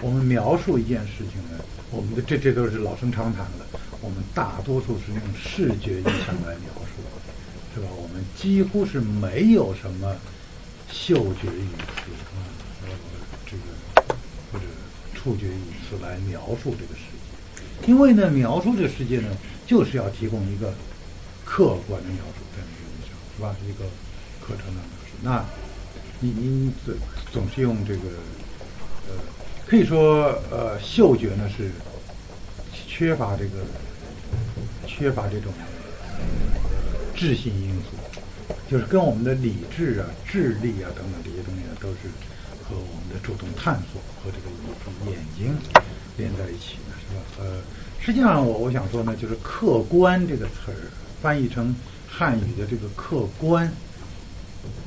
我们描述一件事情呢，我们的这这都是老生常谈的，我们大多数是用视觉印象来描述。是吧？我们几乎是没有什么嗅觉语词啊，这个或者触觉语词来描述这个事，因为呢，描述这个世界呢，就是要提供一个客观的描述，在那个意义上是吧？一个课程的描述。那你你总总是用这个呃，可以说呃，嗅觉呢是缺乏这个缺乏这种智性因素，就是跟我们的理智啊、智力啊等等这些东西呢，都是和我们的主动探索和这个眼睛连在一起，是吧？呃，实际上我我想说呢，就是“客观”这个词儿翻译成汉语的这个“客观”。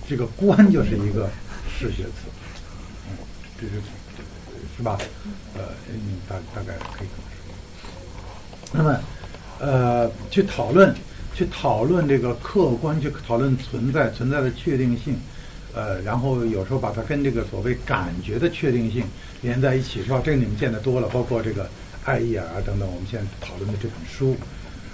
这个“观”就是一个视觉词，嗯，这是是吧？呃，你大大概可以这么说。那么，呃，去讨论，去讨论这个客观，去讨论存在存在的确定性，呃，然后有时候把它跟这个所谓感觉的确定性连在一起，是吧？这个你们见得多了，包括这个艾伊尔啊等等，我们现在讨论的这本书。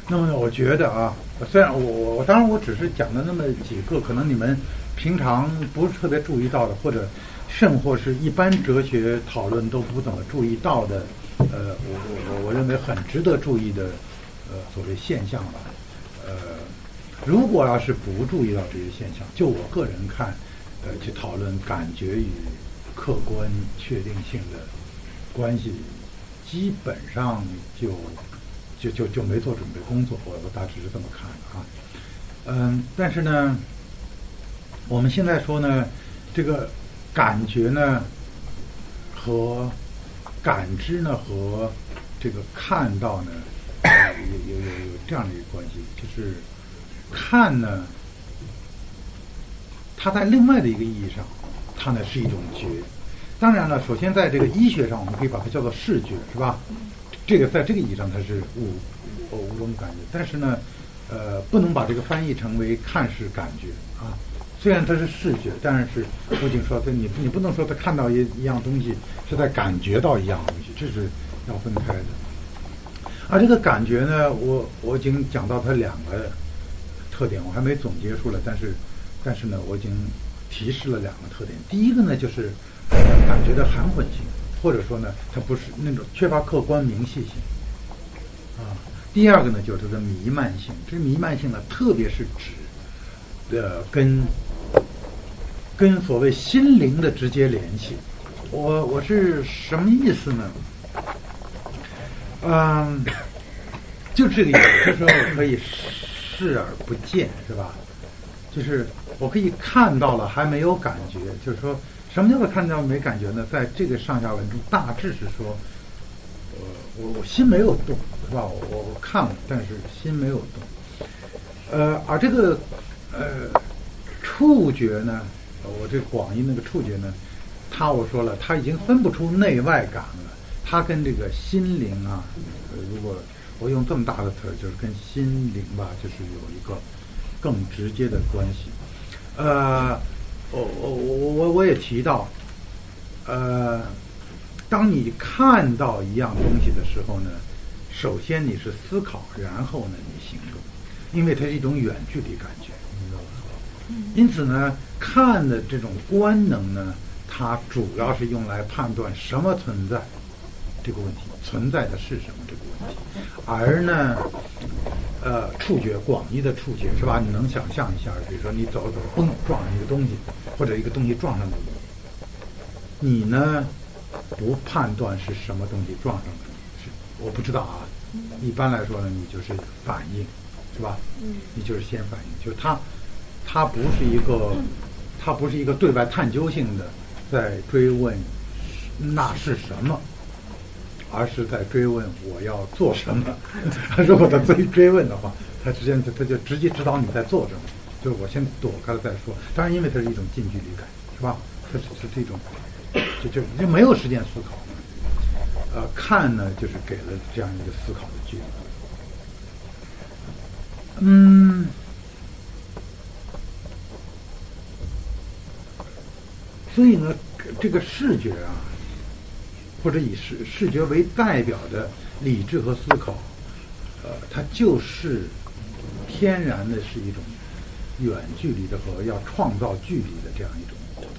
那么，我觉得啊，虽然我我当然我只是讲了那么几个，可能你们。平常不是特别注意到的，或者甚或是一般哲学讨论都不怎么注意到的，呃，我我我认为很值得注意的，呃，所谓现象吧。呃，如果要是不注意到这些现象，就我个人看，呃，去讨论感觉与客观确定性的关系，基本上就就就就没做准备工作。我我大致是这么看的啊。嗯，但是呢。我们现在说呢，这个感觉呢和感知呢和这个看到呢有有有有这样的一个关系，就是看呢，它在另外的一个意义上，它呢是一种觉。当然了，首先在这个医学上，我们可以把它叫做视觉，是吧？这个在这个意义上它是五五种感觉，但是呢，呃，不能把这个翻译成为看是感觉啊。虽然它是视觉，但是不仅说它你你不能说他看到一一样东西是在感觉到一样东西，这是要分开的。而这个感觉呢，我我已经讲到它两个特点，我还没总结出来，但是但是呢，我已经提示了两个特点。第一个呢，就是感觉的含混性，或者说呢，它不是那种缺乏客观明细性啊。第二个呢，就是它的弥漫性。这弥漫性呢，特别是指的跟跟所谓心灵的直接联系，我我是什么意思呢？嗯，就这个意思，就是说我可以视而不见，是吧？就是我可以看到了，还没有感觉。就是说什么叫做看到没感觉呢？在这个上下文中，大致是说，我我我心没有动，是吧？我我看了，但是心没有动。呃，而这个呃触觉呢？我这广义那个触觉呢，他我说了，他已经分不出内外感了。他跟这个心灵啊，如果我用这么大的词儿，就是跟心灵吧，就是有一个更直接的关系。呃，我我我我我也提到，呃，当你看到一样东西的时候呢，首先你是思考，然后呢你行动，因为它是一种远距离感觉。你知道吧因此呢，看的这种官能呢，它主要是用来判断什么存在这个问题，存在的是什么。而呢，呃，触觉广义的触觉是吧？你能想象一下，比如说你走走，嘣撞上一个东西，或者一个东西撞上你，你呢不判断是什么东西撞上的，是我不知道啊。一般来说呢，你就是反应，是吧？嗯，你就是先反应，就是它。它不是一个，它不是一个对外探究性的在追问那是什么，而是在追问我要做什么。如果他追追问的话，他直接他他就直接指导你在做什么。就是我先躲开了再说。当然，因为它是一种近距离感，是吧？它是是这种，就就就没有时间思考。呃，看呢，就是给了这样一个思考的距离。嗯。所以呢，这个视觉啊，或者以视视觉为代表的理智和思考，呃，它就是天然的是一种远距离的和要创造距离的这样一种活动，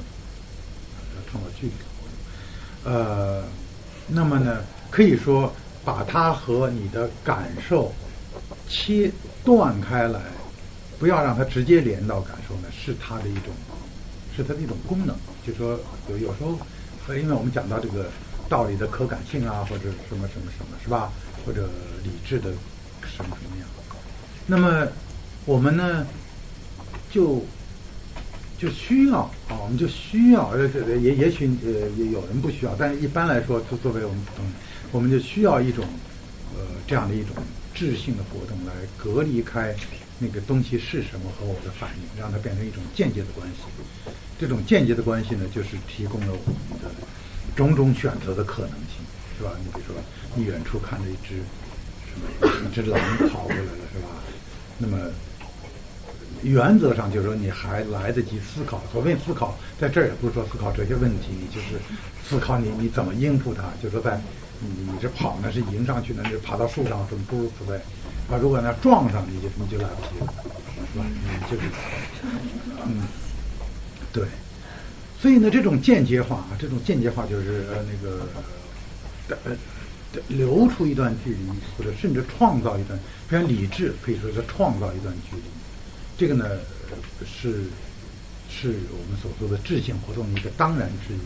要创造距离的活动。呃，那么呢，可以说把它和你的感受切断开来，不要让它直接连到感受呢，是它的一种，是它的一种功能。就说有有时候，因为我们讲到这个道理的可感性啊，或者什么什么什么，是吧？或者理智的什么什么样。那么我们呢，就就需要啊，我们就需要，呃，也也许呃也有人不需要，但是一般来说，作作为我们普通人，我们就需要一种呃这样的一种智性的活动来隔离开。那个东西是什么和我的反应，让它变成一种间接的关系。这种间接的关系呢，就是提供了我们的种种选择的可能性，是吧？你比如说，你远处看着一只什么一只狼跑过来了，是吧？那么原则上就是说，你还来得及思考。所谓思考，在这儿也不是说思考这些问题，你就是思考你你怎么应付它。就说在你你这跑呢，是迎上去呢，是爬到树上，什么诸如此类。啊，如果那撞上你就你就来不及了，是吧？你，就是，嗯，对，所以呢，这种间接化啊，这种间接化就是呃那个呃留出一段距离，或者甚至创造一段，非常理智可以说是创造一段距离。这个呢是是我们所做的智性活动的一个当然之一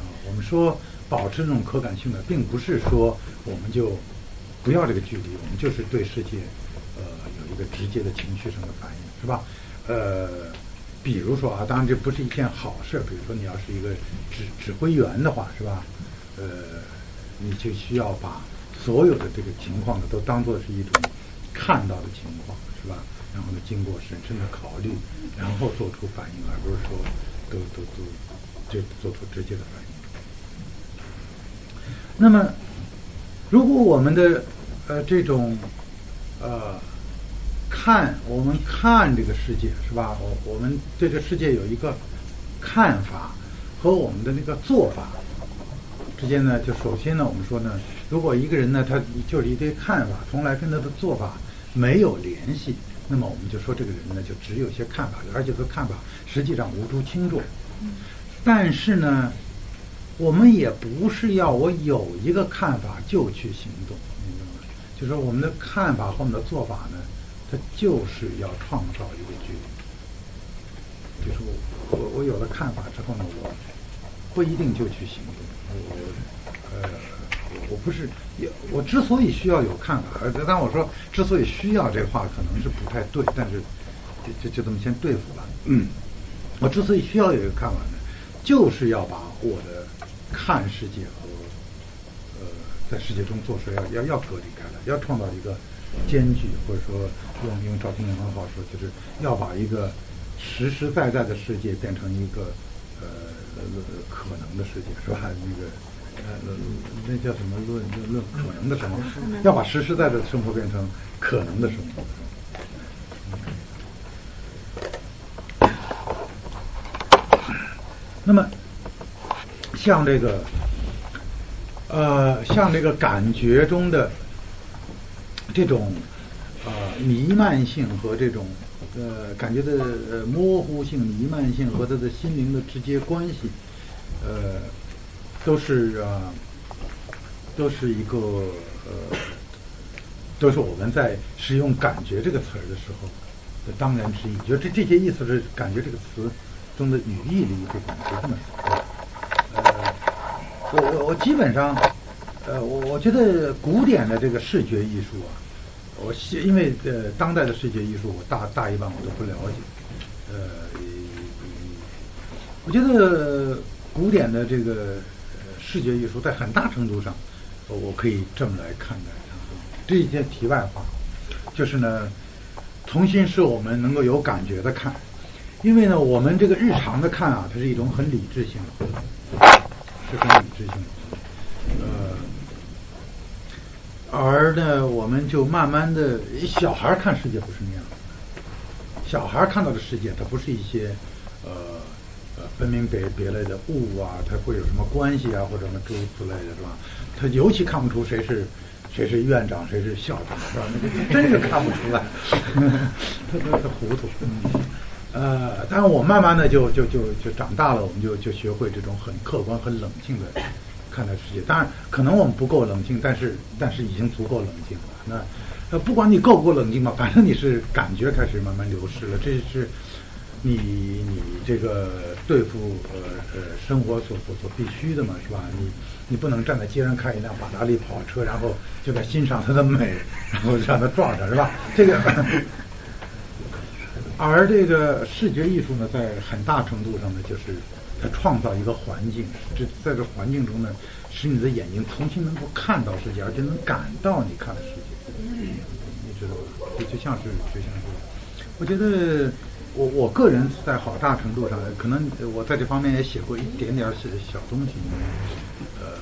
啊。我们说保持这种可感性呢，并不是说我们就。不要这个距离，我们就是对世界，呃，有一个直接的情绪上的反应，是吧？呃，比如说啊，当然这不是一件好事。比如说你要是一个指指挥员的话，是吧？呃，你就需要把所有的这个情况呢，都当做是一种看到的情况，是吧？然后呢，经过审慎的考虑，然后做出反应，而不是说都都都就做出直接的反应。那么。如果我们的呃这种呃看我们看这个世界是吧？我我们对这世界有一个看法和我们的那个做法之间呢，就首先呢，我们说呢，如果一个人呢，他就是一堆看法，从来跟他的做法没有联系，那么我们就说这个人呢，就只有些看法，而且这看法实际上无足轻重。但是呢。我们也不是要我有一个看法就去行动，明白吗？就说我们的看法和我们的做法呢，它就是要创造一个距离。就是我我我有了看法之后呢，我不一定就去行动。我呃，我不是，我之所以需要有看法，而当我说之所以需要这话可能是不太对，但是就就就这么先对付吧。嗯，我之所以需要有一个看法呢，就是要把我的。看世界和呃，在世界中做事要要要隔离开来，要创造一个间距，或者说用用赵天阳的话说，就是要把一个实实在在的世界变成一个呃可能的世界，是吧？那个呃那叫什么论论可能的生活，要把实实在在的生活变成可能的生活。那么。像这个，呃，像这个感觉中的这种呃弥漫性和这种呃感觉的呃模糊性、弥漫性和他的心灵的直接关系，呃，都是啊，都是一个呃，都是我们在使用“感觉”这个词儿的时候的当然之一。就这这些意思是“感觉”这个词中的语义里这种这么说。呃我我我基本上，呃，我我觉得古典的这个视觉艺术啊，我因为呃当代的视觉艺术，我大大一半我都不了解，呃，我觉得古典的这个视觉艺术在很大程度上，我可以这么来看待它。这一件题外话，就是呢，重新是我们能够有感觉的看，因为呢，我们这个日常的看啊，它是一种很理智性的。是很理智性的，呃，而呢，我们就慢慢的，小孩看世界不是那样，小孩看到的世界，它不是一些呃呃分明别别类的物啊，它会有什么关系啊，或者什么诸如此类的，是吧？他尤其看不出谁是谁是院长，谁是校长，是吧？那真是看不出来，他他他糊涂。呃，但是我慢慢的就就就就长大了，我们就就学会这种很客观、很冷静的看待世界。当然，可能我们不够冷静，但是但是已经足够冷静了。那呃，不管你够不够冷静吧，反正你是感觉开始慢慢流失了，这是你你这个对付呃呃生活所所所必须的嘛，是吧？你你不能站在街上看一辆法拉利跑车，然后就在欣赏它的美，然后让它撞上，是吧？这个。而这个视觉艺术呢，在很大程度上呢，就是它创造一个环境，这在这环境中呢，使你的眼睛重新能够看到世界，而且能感到你看的世界，你知道吧？就就像是就像是，我觉得我我个人在好大程度上，可能我在这方面也写过一点点小小东西，呃，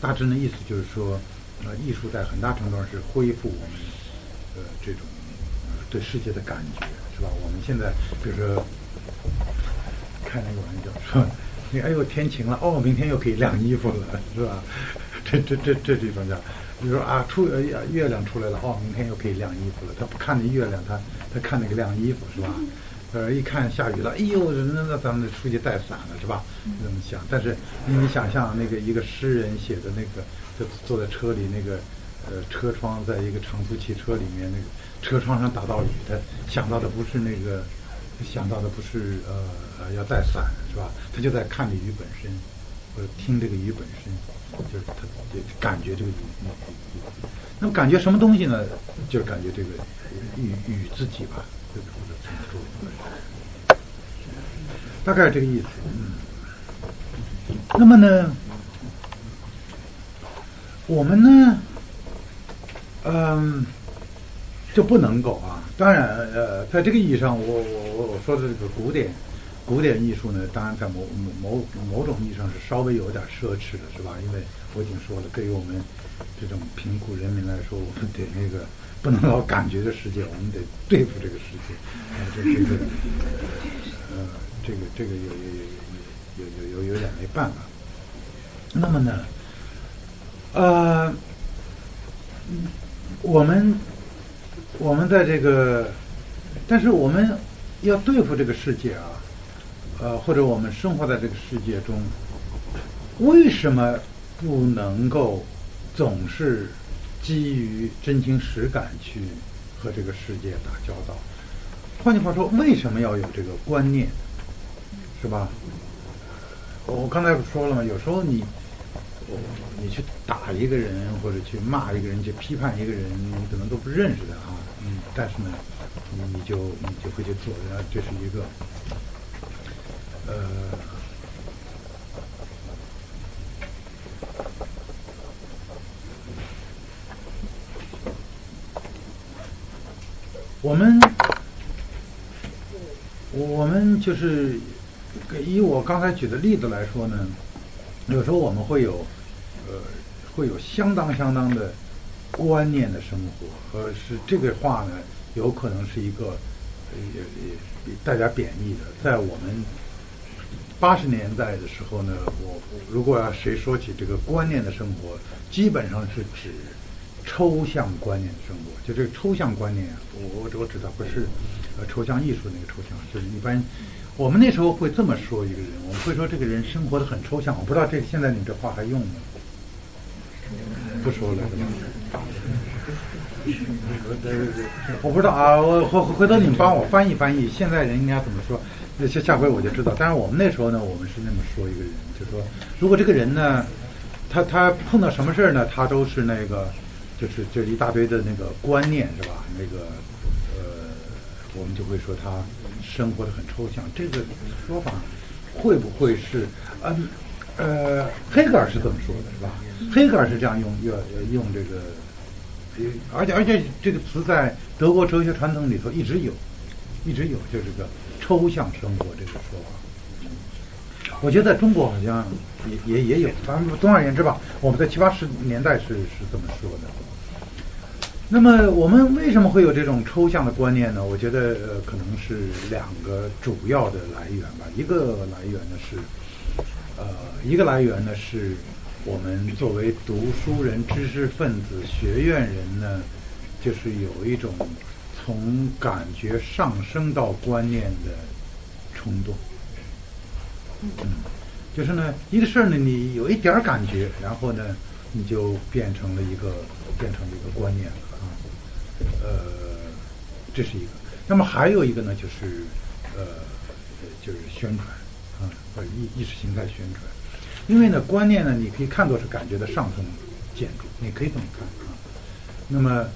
大致的意思就是说，呃，艺术在很大程度上是恢复我们呃这种。对世界的感觉是吧？我们现在比如说开那个玩笑说，你哎呦天晴了，哦明天又可以晾衣服了 是吧？这这这这地方叫，比如说啊出月亮出来了，哦明天又可以晾衣服了。他不看那月亮，他他看那个晾衣服是吧？呃一看下雨了，哎呦那那咱们得出去带伞了是吧？这么想。但是你想象那个一个诗人写的那个，就坐在车里那个呃车窗，在一个长途汽车里面那个。车窗上打到雨，他想到的不是那个，想到的不是呃呃要带伞是吧？他就在看这雨本身，或者听这个雨本身，就是他就感觉这个雨。那么感觉什么东西呢？就是感觉这个雨雨自己吧，或者或者怎么说？大概这个意思。嗯。那么呢，我们呢，嗯。就不能够啊！当然，呃，在这个意义上，我我我我说的这个古典古典艺术呢，当然在某某某某种意义上是稍微有点奢侈的，是吧？因为我已经说了，对于我们这种贫苦人民来说，我们得那个不能老感觉这世界，我们得对付这个世界，啊，这这个呃，这个这个有有有有有有有点没办法。那么呢，呃，我们。我们在这个，但是我们要对付这个世界啊，呃，或者我们生活在这个世界中，为什么不能够总是基于真情实感去和这个世界打交道？换句话说，为什么要有这个观念？是吧？我刚才不说了吗？有时候你。你去打一个人，或者去骂一个人，去批判一个人，你可能都不认识的啊。但是呢，你你就你就会去做，然后这是一个，呃，我们我们就是以我刚才举的例子来说呢，有时候我们会有。呃，会有相当相当的观念的生活，呃，是这个话呢，有可能是一个也也带点贬义的。在我们八十年代的时候呢，我如果要谁说起这个观念的生活，基本上是指抽象观念的生活。就这个抽象观念，我我我指的不是呃抽象艺术那个抽象，就是一般我们那时候会这么说一个人，我们会说这个人生活的很抽象。我不知道这现在你这话还用吗？不说了，是吧我不知道啊，我回回头你们帮我翻译翻译，现在人应该怎么说？那下下回我就知道。但是我们那时候呢，我们是那么说一个人，就说如果这个人呢，他他碰到什么事儿呢，他都是那个，就是就是一大堆的那个观念是吧？那个呃，我们就会说他生活的很抽象。这个说法会不会是嗯？呃，黑格尔是这么说的，是吧？黑格尔是这样用用用这个，而且而且这个词在德国哲学传统里头一直有，一直有，就是个抽象生活这个说法。我觉得在中国好像也也也有，反正总而言之吧，我们在七八十年代是是这么说的。那么我们为什么会有这种抽象的观念呢？我觉得呃可能是两个主要的来源吧。一个来源呢是。呃，一个来源呢是我们作为读书人、知识分子、学院人呢，就是有一种从感觉上升到观念的冲动。嗯，就是呢，一个事儿呢，你有一点感觉，然后呢，你就变成了一个变成了一个观念了啊，呃，这是一个。那么还有一个呢，就是呃，就是宣传啊，或者意意识形态宣传。因为呢，观念呢，你可以看作是感觉的上层建筑，你可以这么看啊。那么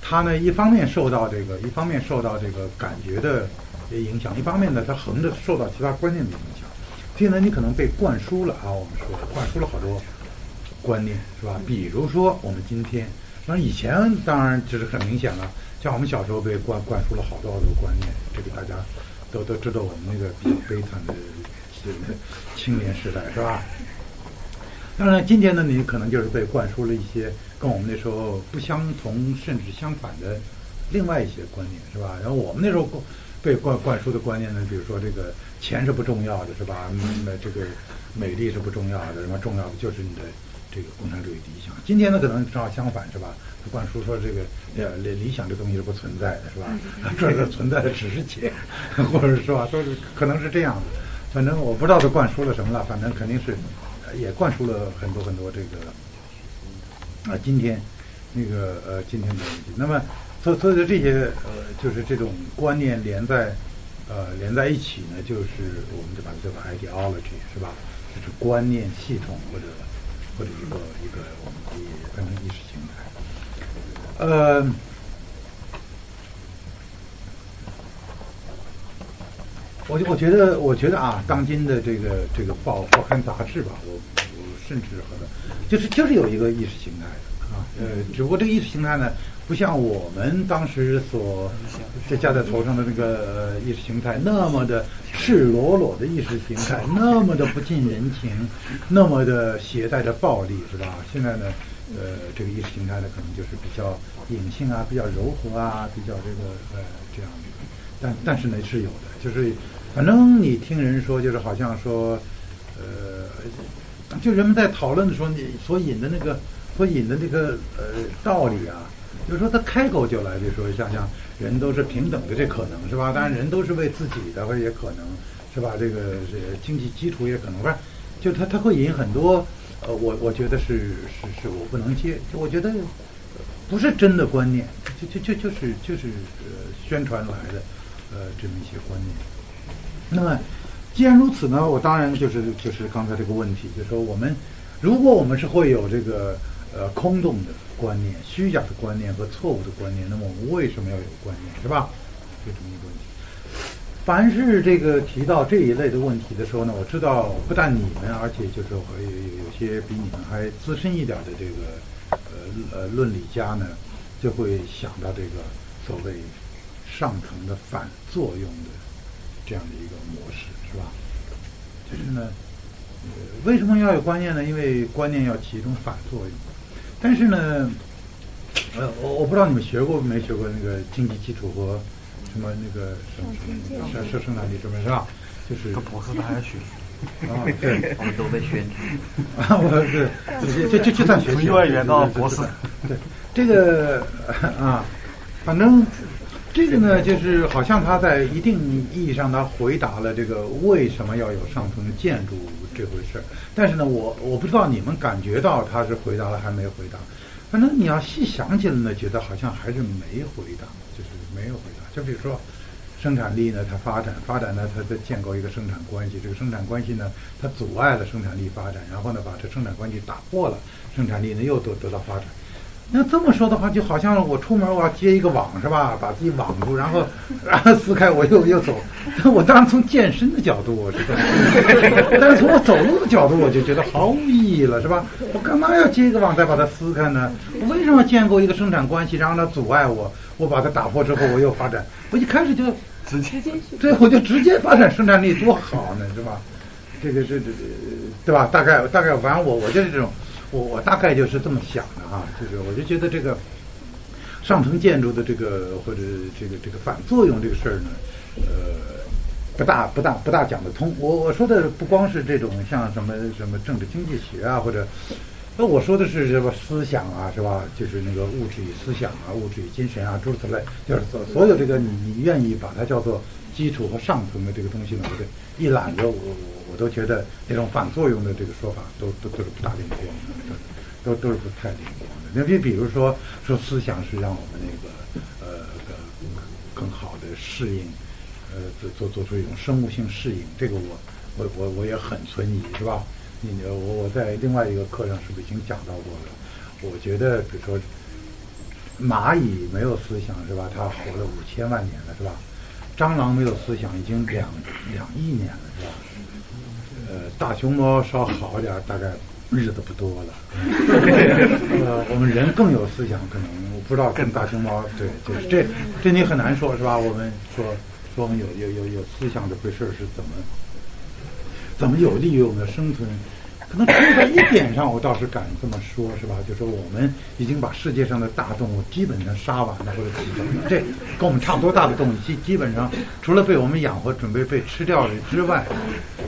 它呢，一方面受到这个，一方面受到这个感觉的影响，一方面呢，它横着受到其他观念的影响。所以呢，你可能被灌输了啊，我们说灌输了好多。观念是吧？比如说我们今天，那以前当然就是很明显了，像我们小时候被灌灌输了好多好多观念，这个大家都都知道我们那个比较悲惨的青年时代是吧？当然今天呢，你可能就是被灌输了一些跟我们那时候不相同甚至相反的另外一些观念是吧？然后我们那时候被灌灌输的观念呢，比如说这个钱是不重要的是吧？那这个美丽是不重要的，什么重要的就是你的。这个共产主义理想，今天呢可能正好相反，是吧？灌输说这个呃理理想这东西是不存在 的，是吧？这个存在的只是钱，或者是吧？都是可能是这样的。反正我不知道他灌输了什么了，反正肯定是也灌输了很多很多这个啊，今天那个呃今天的问题。那么所所有的这些呃就是这种观念连在呃连在一起呢，就是我们就把它叫做 ideology，是吧？就是观念系统或者。或者一个一个我们可以分成意识形态，呃，我我觉得我觉得啊，当今的这个这个报报刊杂志吧，我我甚至和就是就是有一个意识形态的啊，呃，只不过这个意识形态呢。不像我们当时所这架在头上的那个意识形态那么的赤裸裸的意识形态，那么的不近人情，那么的携带着暴力，是吧？现在呢，呃，这个意识形态呢，可能就是比较隐性啊，比较柔和啊，比较这个呃这样的。但但是呢，是有的，就是反正你听人说，就是好像说，呃，就人们在讨论的时候，你所引的那个所引的那个呃道理啊。就是说，他开口就来，就说像像人都是平等的，这可能是吧？当然，人都是为自己的，也可能是吧？这个这经济基础也可能，不是？就他他会引很多，呃，我我觉得是是是我不能接，就我觉得不是真的观念，就就就就是就是呃宣传来的呃这么一些观念。那么既然如此呢，我当然就是就是刚才这个问题，就是说我们如果我们是会有这个呃空洞的。观念、虚假的观念和错误的观念，那么我们为什么要有观念，是吧？就这么一个问题。凡是这个提到这一类的问题的时候呢，我知道不但你们，而且就是有有有些比你们还资深一点的这个呃呃论理家呢，就会想到这个所谓上层的反作用的这样的一个，就是呢，为什么要有观念呢？因为观念要起一种反作用。但是呢，呃，我我不知道你们学过没学过那个经济基础和什么那个什么什么生生产力什么是吧？就是博士他还要学 啊，对，我们都被宣啊，我是这这就算学从幼儿园到博士，对，这个啊，反正这个呢，就是好像他在一定意义上他回答了这个为什么要有上层建筑。这回事儿，但是呢，我我不知道你们感觉到他是回答了还没回答，反正你要细想起来呢，觉得好像还是没回答，就是没有回答。就比如说生产力呢，它发展发展呢，它在建构一个生产关系，这个生产关系呢，它阻碍了生产力发展，然后呢，把这生产关系打破了，生产力呢又得得到发展。那这么说的话，就好像我出门我要接一个网是吧？把自己网住，然后 然后撕开，我又又走。我当然从健身的角度我是这么，但是从我走路的角度，我就觉得毫无意义了，是吧？我干嘛要接一个网再把它撕开呢？我为什么建构一个生产关系，然后它阻碍我？我把它打破之后，我又发展。我一开始就直接对，我就直接发展生产力多好呢，是吧？这个这这对吧？大概大概，反正我我就是这种。我我大概就是这么想的哈，就是我就觉得这个上层建筑的这个或者这个这个反作用这个事儿呢，呃，不大不大不大讲得通。我我说的不光是这种像什么什么政治经济学啊，或者那我说的是什么思想啊，是吧？就是那个物质与思想啊，物质与精神啊，诸如此类，就是所所有这个你你愿意把它叫做基础和上层的这个东西呢，我就一揽着我。都觉得那种反作用的这个说法都都都是不大灵光的，都都都是不太灵光的。那比比如说说思想是让我们那个呃更更好的适应，呃做做做出一种生物性适应，这个我我我我也很存疑，是吧？你我我在另外一个课上是不是已经讲到过了？我觉得比如说蚂蚁没有思想是吧？它活了五千万年了是吧？蟑螂没有思想已经两两亿年了是吧？呃，大熊猫稍好点，大概日子不多了。呃，我们人更有思想，可能我不知道跟大熊猫对，就是这这你很难说是吧？我们说说我们有有有有思想这回事是怎么怎么有利于我们的生存？可能只有在一点上，我倒是敢这么说，是吧？就说我们已经把世界上的大动物基本上杀完了，或者几种。这跟我们差不多大的动物，基基本上除了被我们养活、准备被吃掉的之外，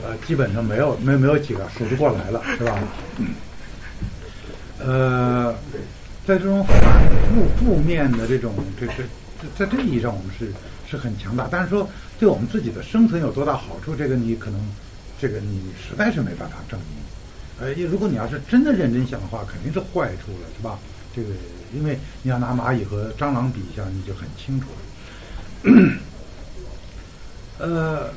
呃，基本上没有没没有几个数得过来了，是吧？呃，在这种反负负面的这种这这在这意义上，我们是是很强大。但是说对我们自己的生存有多大好处，这个你可能这个你实在是没办法证明。呃，如果你要是真的认真想的话，肯定是坏处了，是吧？这个，因为你要拿蚂蚁和蟑螂比一下，你就很清楚了。呃，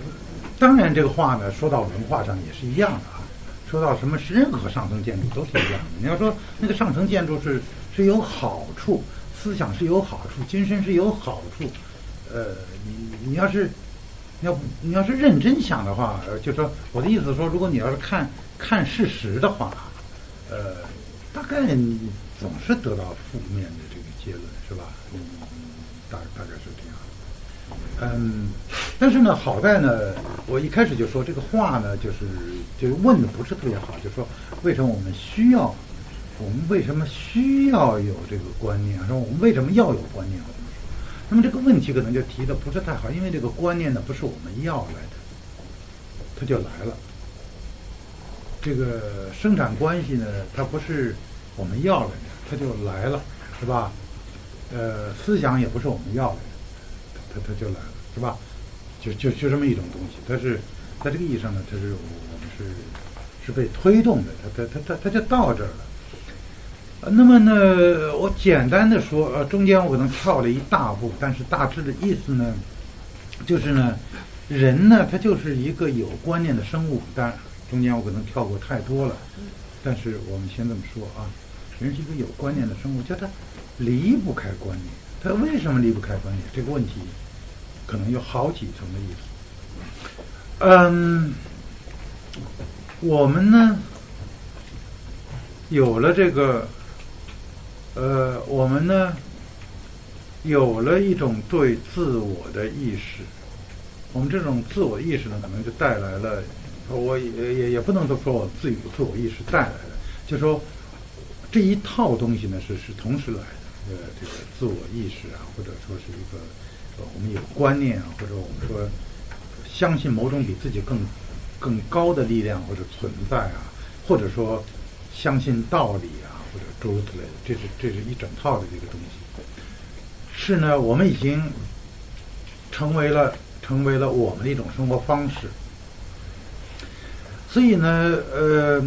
当然，这个话呢，说到文化上也是一样的啊。说到什么是任何上层建筑都是一样的。你要说那个上层建筑是是有好处，思想是有好处，精神是有好处。呃，你你要是。要你要是认真想的话，就说我的意思说，如果你要是看看事实的话，呃，大概总是得到负面的这个结论，是吧？嗯，大大概是这样。嗯，但是呢，好在呢，我一开始就说这个话呢，就是就是问的不是特别好，就说为什么我们需要，我们为什么需要有这个观念？说我们为什么要有观念？那么这个问题可能就提的不是太好，因为这个观念呢不是我们要来的，它就来了。这个生产关系呢，它不是我们要来的，它就来了，是吧？呃，思想也不是我们要来的，它它它就来了，是吧？就就就这么一种东西，它是在这个意义上呢，它是我们是是被推动的，它它它它它就到这儿了。那么呢，我简单的说，呃，中间我可能跳了一大步，但是大致的意思呢，就是呢，人呢，他就是一个有观念的生物。当然，中间我可能跳过太多了，但是我们先这么说啊，人是一个有观念的生物，叫他离不开观念。他为什么离不开观念？这个问题可能有好几层的意思。嗯，我们呢，有了这个。呃，我们呢有了一种对自我的意识，我们这种自我意识呢，可能就带来了，我也也也不能说我自己自我意识带来的，就说这一套东西呢是是同时来的，呃，这个自我意识啊，或者说是一个我们有观念啊，或者我们说相信某种比自己更更高的力量或者存在啊，或者说相信道理啊。或者诸如此类的，这是这是一整套的这个东西。是呢，我们已经成为了成为了我们的一种生活方式。所以呢，呃，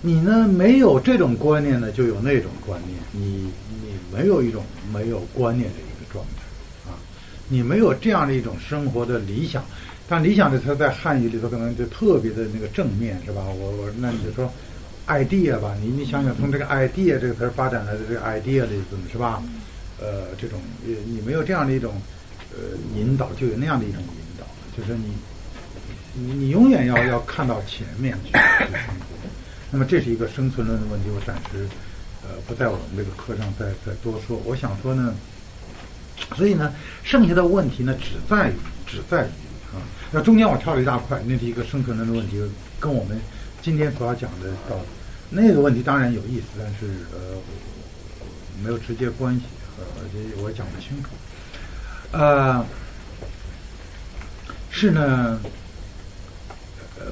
你呢没有这种观念呢，就有那种观念。你你没有一种没有观念的一个状态啊，你没有这样的一种生活的理想。但理想的它在汉语里头可能就特别的那个正面，是吧？我我那你就说。idea 吧，你你想想，从这个 idea 这个词发展来的这个 idealism 是吧？呃，这种你你没有这样的一种呃引导，就有那样的一种引导，就是你你你永远要要看到前面去 去生活。那么这是一个生存论的问题，我暂时呃不在我们这个课上再再多说。我想说呢，所以呢，剩下的问题呢，只在于只在于啊，那中间我跳了一大块，那是一个生存论的问题，跟我们。今天所要讲的到那个问题当然有意思，但是呃没有直接关系，而且我讲不清楚。呃，是呢，呃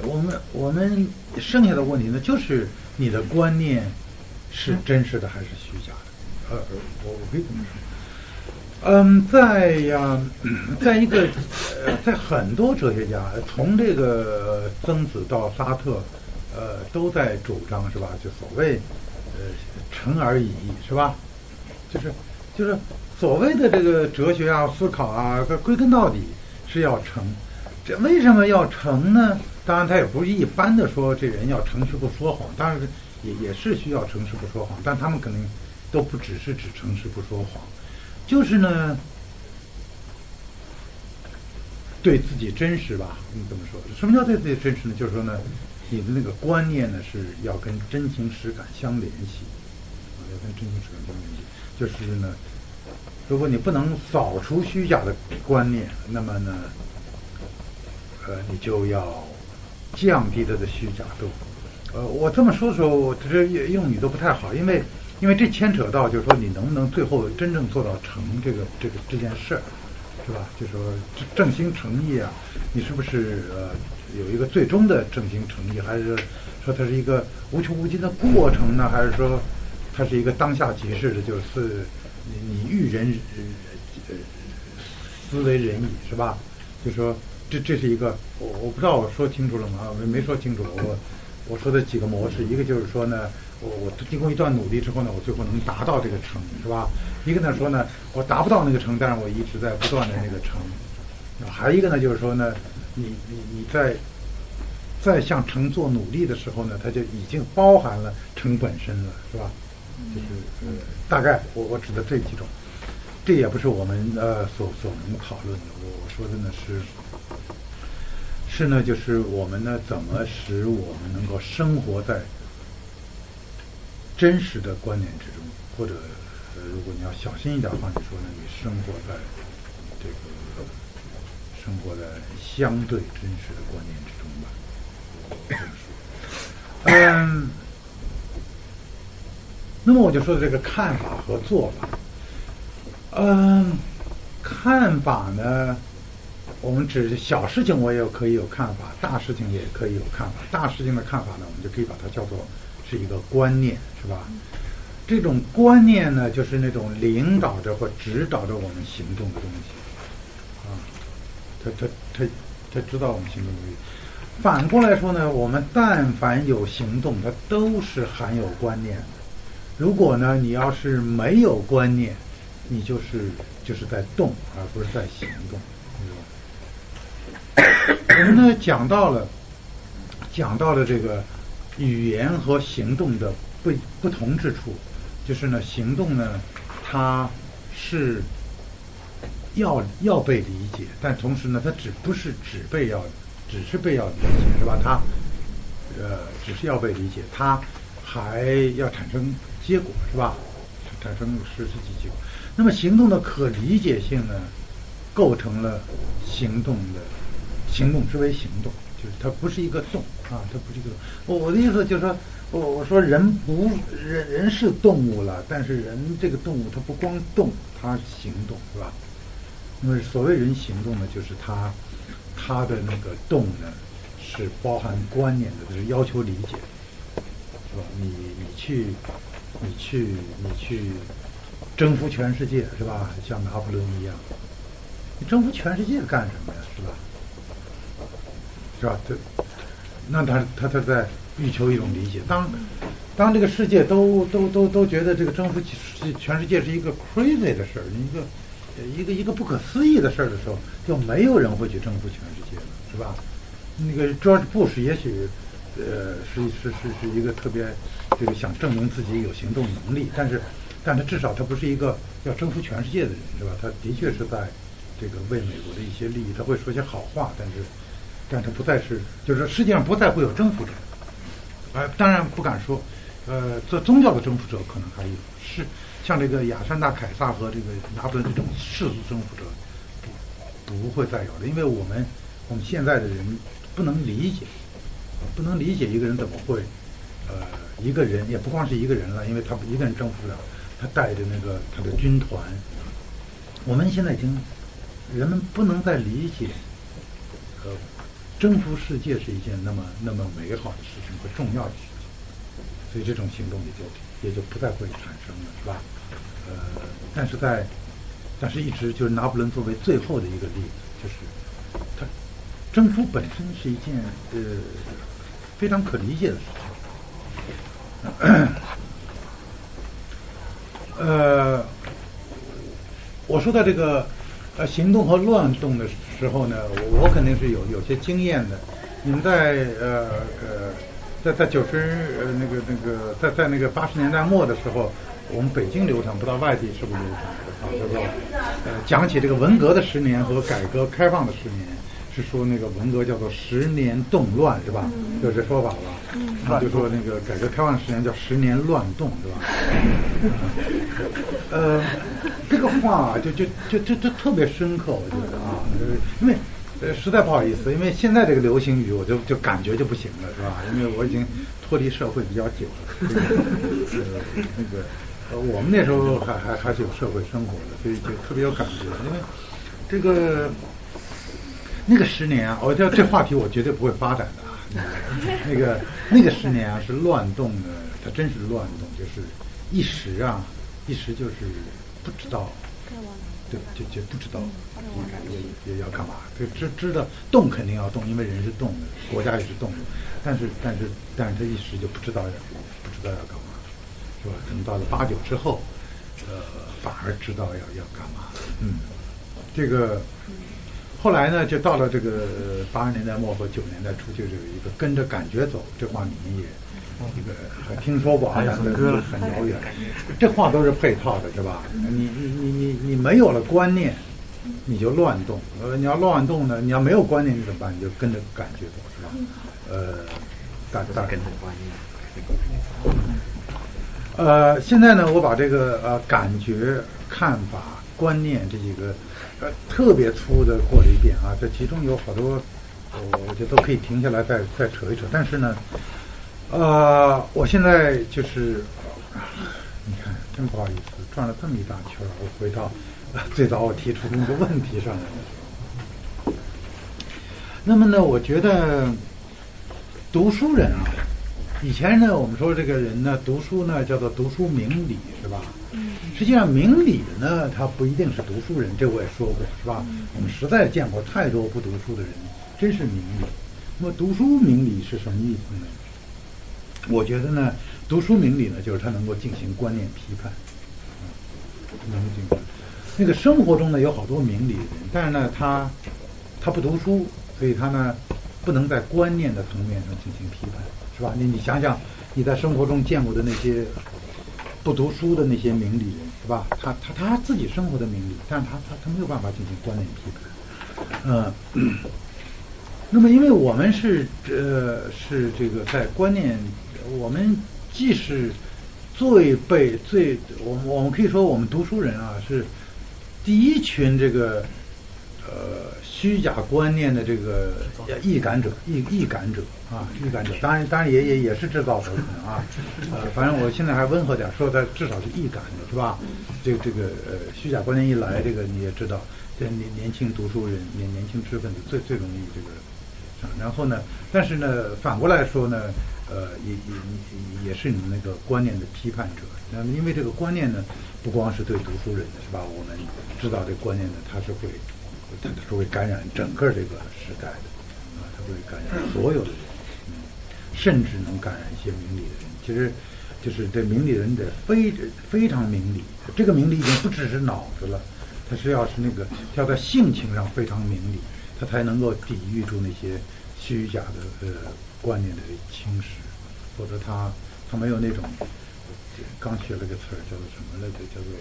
我们我们剩下的问题呢，就是你的观念是真实的还是虚假的？呃，我我可以这么说。嗯，在呀，在一个呃，在很多哲学家，从这个曾子到沙特。呃，都在主张是吧？就所谓呃成而已，是吧？就是就是所谓的这个哲学啊、思考啊，归根到底是要成。这为什么要成呢？当然，他也不是一般的说这人要诚实不说谎，当然也也是需要诚实不说谎，但他们可能都不只是指诚实不说谎，就是呢。对自己真实吧，你怎么说？什么叫对自己真实呢？就是说呢，你的那个观念呢是要跟真情实感相联系，要跟真情实感相联系。就是呢，如果你不能扫除虚假的观念，那么呢，呃，你就要降低它的虚假度。呃，我这么说的时候，我这用语都不太好，因为因为这牵扯到就是说你能不能最后真正做到成这个这个这件事儿。是吧？就说正心诚意啊，你是不是呃有一个最终的正心诚意，还是说它是一个无穷无尽的过程呢？还是说它是一个当下即事的，就是你你遇人呃思为人矣，是吧？就说这这是一个我我不知道我说清楚了吗？没没说清楚。我我说的几个模式，一个就是说呢。我我经过一段努力之后呢，我最后能达到这个成，是吧？一个呢说呢，我达不到那个成，但是我一直在不断的那个成。还有一个呢，就是说呢，你你你在在向成做努力的时候呢，它就已经包含了成本身了，是吧？就是呃，大概我我指的这几种，这也不是我们呃所所能讨论的。我说的呢是是呢，就是我们呢怎么使我们能够生活在。真实的观念之中，或者呃，如果你要小心一点的话，你说呢？你生活在这个生活在相对真实的观念之中吧。嗯，那么我就说这个看法和做法。嗯，看法呢，我们指小事情我也可以有看法，大事情也可以有看法。大事情的看法呢，我们就可以把它叫做。是一个观念，是吧？这种观念呢，就是那种领导着或指导着我们行动的东西啊。他他他他知道我们行动的东西。反过来说呢，我们但凡有行动，它都是含有观念的。如果呢，你要是没有观念，你就是就是在动，而不是在行动，知道吗我们呢讲到了，讲到了这个。语言和行动的不不同之处，就是呢，行动呢，它是要要被理解，但同时呢，它只不是只被要，只是被要理解，是吧？它呃，只是要被理解，它还要产生结果，是吧？产生实际结果。那么行动的可理解性呢，构成了行动的行动之为行动。就是它不是一个动啊，它不是一个。我我的意思就是说，我我说人不人人是动物了，但是人这个动物它不光动，它行动是吧？那么所谓人行动呢，就是它它的那个动呢是包含观念的，就是要求理解，是吧？你你去你去你去征服全世界是吧？像拿破仑一样，你征服全世界干什么呀？是吧？是吧？这，那他他他在欲求一种理解。当当这个世界都都都都觉得这个征服全世界是一个 crazy 的事儿，一个一个一个不可思议的事儿的时候，就没有人会去征服全世界了，是吧？那个 George Bush 也许呃是是是是一个特别这个想证明自己有行动能力，但是但他至少他不是一个要征服全世界的人，是吧？他的确是在这个为美国的一些利益，他会说些好话，但是。但他不再是，就是世界上不再会有征服者，呃，当然不敢说，呃，做宗教的征服者可能还有，是像这个亚历山大凯撒和这个拿破仑这种世俗征服者，不不会再有了，因为我们我们现在的人不能理解，不能理解一个人怎么会，呃，一个人也不光是一个人了，因为他一个人征服不了，他带着那个他的军团，我们现在已经人们不能再理解，呃。征服世界是一件那么那么美好的事情和重要的事情，所以这种行动也就也就不再会产生了，是吧？呃，但是在但是一直就是拿破仑作为最后的一个例子，就是他征服本身是一件呃非常可理解的事情。呃，我说到这个呃行动和乱动的时候呢，我肯定是有有些经验的。你们在呃呃在在九十呃那个那个在在那个八十年代末的时候，我们北京流传，不知道外地是不是流传啊？就是说呃讲起这个文革的十年和改革开放的十年。是说那个文革叫做十年动乱是吧？有这说法吧？嗯，就说那个改革开放十年叫十年乱动是吧？呃，这个话就就就就就特别深刻，我觉得啊，因为呃实在不好意思，因为现在这个流行语我就就感觉就不行了是吧？因为我已经脱离社会比较久了，呃那个呃我们那时候还还还是有社会生活的，所以就特别有感觉，因为这个。那个十年啊，我这这话题我绝对不会发展的啊。那个那个十年啊是乱动的，它真是乱动，就是一时啊，一时就是不知道，对，就就不知道也也要干嘛。就知知道动肯定要动，因为人是动的，国家也是动的。但是但是但是他一时就不知道要不知道要干嘛，是吧？等到了八九之后，呃，反而知道要要干嘛。嗯，这个。后来呢，就到了这个八十年代末和九十年代初，就有一个跟着感觉走，这话你们也这个还听说过啊，但是很遥远。这话都是配套的，是吧？你你你你你没有了观念，你就乱动。呃，你要乱动呢，你要没有观念，你怎么办？你就跟着感觉走，是吧？呃，大大跟着观念。呃，现在呢，我把这个呃感觉、看法、观念这几个。呃，特别粗的过了一遍啊，这其中有好多，我我觉得都可以停下来再再扯一扯。但是呢，呃，我现在就是，你看，真不好意思，转了这么一大圈，我回到最早我提出的那个问题上来。那么呢，我觉得读书人啊。以前呢，我们说这个人呢，读书呢叫做读书明理，是吧？嗯。实际上，明理的呢，他不一定是读书人，这我也说过，是吧？我们实在见过太多不读书的人，真是明理。那么，读书明理是什么意思呢？我觉得呢，读书明理呢，就是他能够进行观念批判。能够进行那个生活中呢，有好多明理的人，但是呢，他他不读书，所以他呢，不能在观念的层面上进行批判。是吧？你你想想，你在生活中见过的那些不读书的那些名理人，是吧？他他他自己生活的名理，但是他他他没有办法进行观念批判。嗯，那么因为我们是呃是这个在观念，我们既是最被最我我们可以说我们读书人啊是第一群这个呃。虚假观念的这个易感者，易易感者啊，易感者，当然当然也也也是制造者可能啊，呃，反正我现在还温和点，说他至少是易感的，是吧？这个这个呃，虚假观念一来，这个你也知道，这年年轻读书人，年年轻知识分子最最容易这个，然后呢，但是呢，反过来说呢，呃，也也也是你那个观念的批判者，那因为这个观念呢，不光是对读书人的是吧？我们知道这观念呢，它是会。它是会感染整个这个时代的啊，它会感染所有的人，嗯，甚至能感染一些明理的人。其实，就是这明理人得非非常明理，这个明理已经不只是脑子了，他是要是那个要在性情上非常明理，他才能够抵御住那些虚假的呃观念的侵蚀，否则他他没有那种刚学了个词儿叫做什么来着？叫做。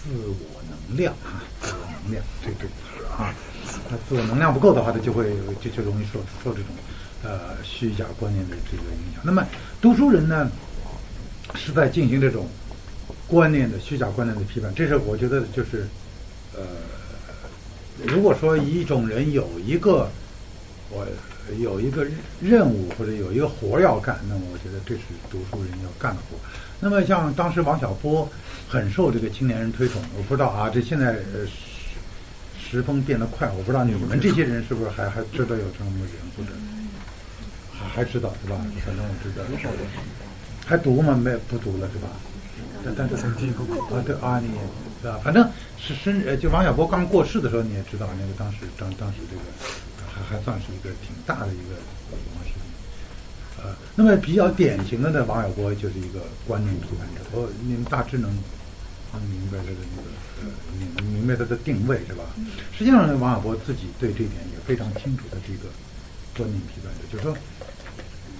自我能量啊，自我能量，这这啊，他自我能量不够的话，他就会就就容易受受这种呃虚假观念的这个影响。那么读书人呢，是在进行这种观念的虚假观念的批判。这是我觉得就是呃，如果说一种人有一个我有一个任务或者有一个活要干，那么我觉得这是读书人要干的活。那么像当时王小波很受这个青年人推崇，我不知道啊，这现在时时风变得快，我不知道你们这些人是不是还还知道有这么个人，或者还还知道是吧？反正我知道，还读吗？没不读了是吧？但但是啊对啊你是吧？反正是生呃就王小波刚过世的时候你也知道，那个当时当当时这个还还算是一个挺大的一个。呃，那么比较典型的呢，王小波就是一个观念批判者。我你们大致能能明白他的那个呃明明白他的定位是吧？实际上呢，王小波自己对这点也非常清楚的这个观念批判者，就是说，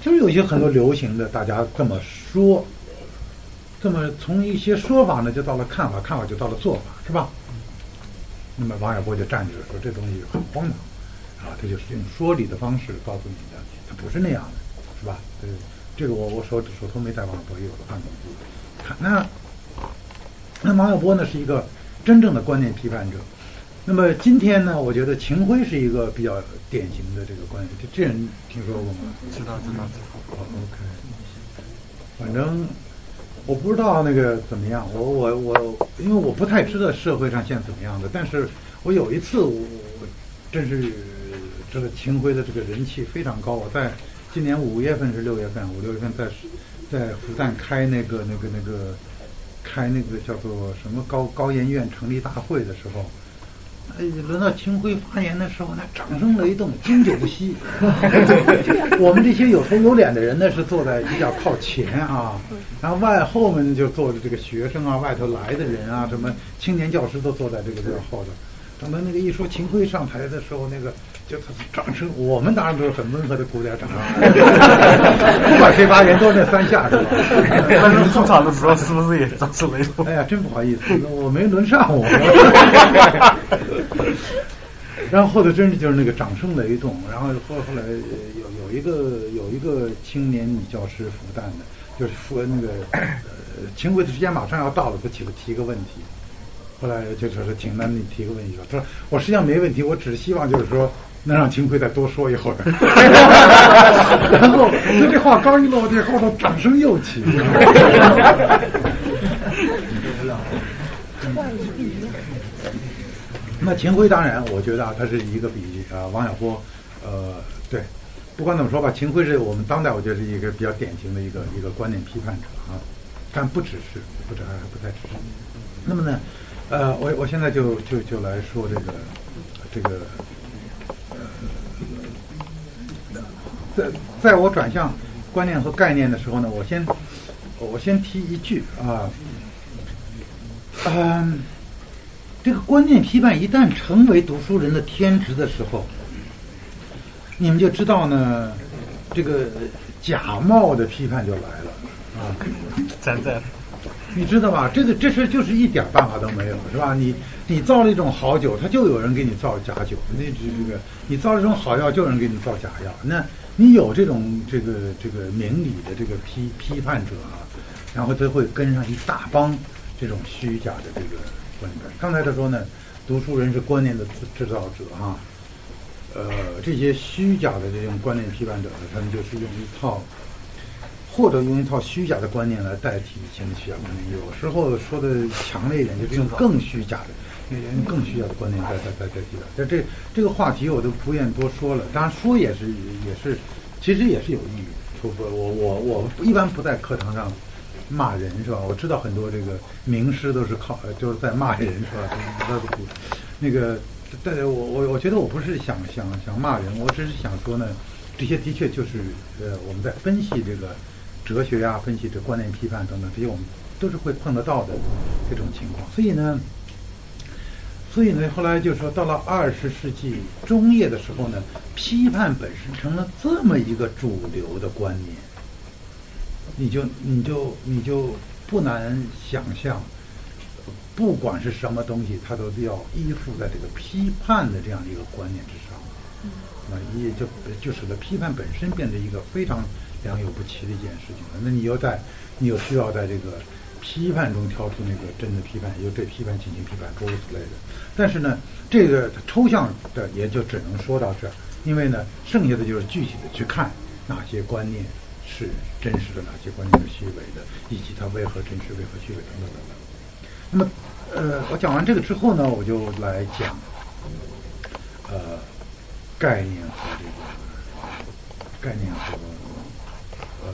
就是有些很多流行的，大家这么说，这么从一些说法呢，就到了看法，看法就到了做法，是吧？那么王小波就站着说这东西很荒唐啊，他就是用说理的方式告诉你的，他不是那样的，是吧？对，这个我我手手头没带王小波，有的看看那那王小波呢是一个真正的观念批判者。那么今天呢，我觉得秦晖是一个比较典型的这个关系，这这人听说过吗？知道知道知道。哦，OK。反正我不知道那个怎么样，我我我，因为我不太知道社会上现在怎么样的，但是我有一次我我真是这个秦晖的这个人气非常高，我在今年五月份是六月份，五六月份在在复旦开那个那个那个开那个叫做什么高高研院成立大会的时候。哎，轮到秦晖发言的时候，那掌声雷动，经久不息。我们这些有头有脸的人呢，是坐在比较靠前啊，然后外后面就坐着这个学生啊，外头来的人啊，什么青年教师都坐在这个这后头。等到那个一说秦晖上台的时候，那个就他掌声，我们当然都是很温和的鼓点掌声。不管谁发言都是那三下是吧？那你出场的时候是不是也掌声雷动？哎呀，真不好意思，我没轮上我。然后后头真是就是那个掌声雷动，然后后后来有有一个有一个青年女教师复旦的，就是说那个呃秦晖的时间马上要到了，他起来提个问题。后来就说是请那你提个问题说，他说我实际上没问题，我只是希望就是说能让秦桧再多说一会儿。然后他这话刚一落地，后头掌声又起。那秦桧当然，我觉得啊，他是一个比啊王小波，呃，对，不管怎么说吧，秦桧是我们当代我觉得是一个比较典型的一个一个观念批判者啊，但不只是，不只还不太只是。那么呢？呃，我我现在就就就来说这个这个在在我转向观念和概念的时候呢，我先我先提一句啊，嗯，这个观念批判一旦成为读书人的天职的时候，你们就知道呢，这个假冒的批判就来了啊，咱在。你知道吧？这个这事就是一点办法都没有，是吧？你你造了一种好酒，他就有人给你造假酒；那这这个你造了一种好药，就有人给你造假药。那你有这种这个这个明理的这个批批判者啊，然后他会跟上一大帮这种虚假的这个观念。刚才他说呢，读书人是观念的制造者哈，呃，这些虚假的这种观念批判者呢，他们就是用一套。或者用一套虚假的观念来代替以前的虚假观念，有时候说的强烈一点，就是用更虚假的、用更需要的观念在在在代替的。这这这个话题我都不愿多说了。当然说也是也是，其实也是有意义。不不，我我我一般不在课堂上骂人是吧？我知道很多这个名师都是靠就是在骂人是吧？那个，但我我我觉得我不是想想想骂人，我只是想说呢，这些的确就是呃我们在分析这个。哲学呀，分析这观念批判等等，这些我们都是会碰得到的这种情况。所以呢，所以呢，后来就说到了二十世纪中叶的时候呢，批判本身成了这么一个主流的观念，你就你就你就不难想象，不管是什么东西，它都要依附在这个批判的这样一个观念之上，那，也就就使得批判本身变成一个非常。良莠不齐的一件事情了，那你又在，你又需要在这个批判中挑出那个真的批判，又对批判进行批判，诸如此类的。但是呢，这个抽象的也就只能说到这儿，因为呢，剩下的就是具体的去看哪些观念是真实的，哪些观念是虚伪的，以及它为何真实，为何虚伪等等等等。那么，呃，我讲完这个之后呢，我就来讲，呃，概念和这个概念和。呃，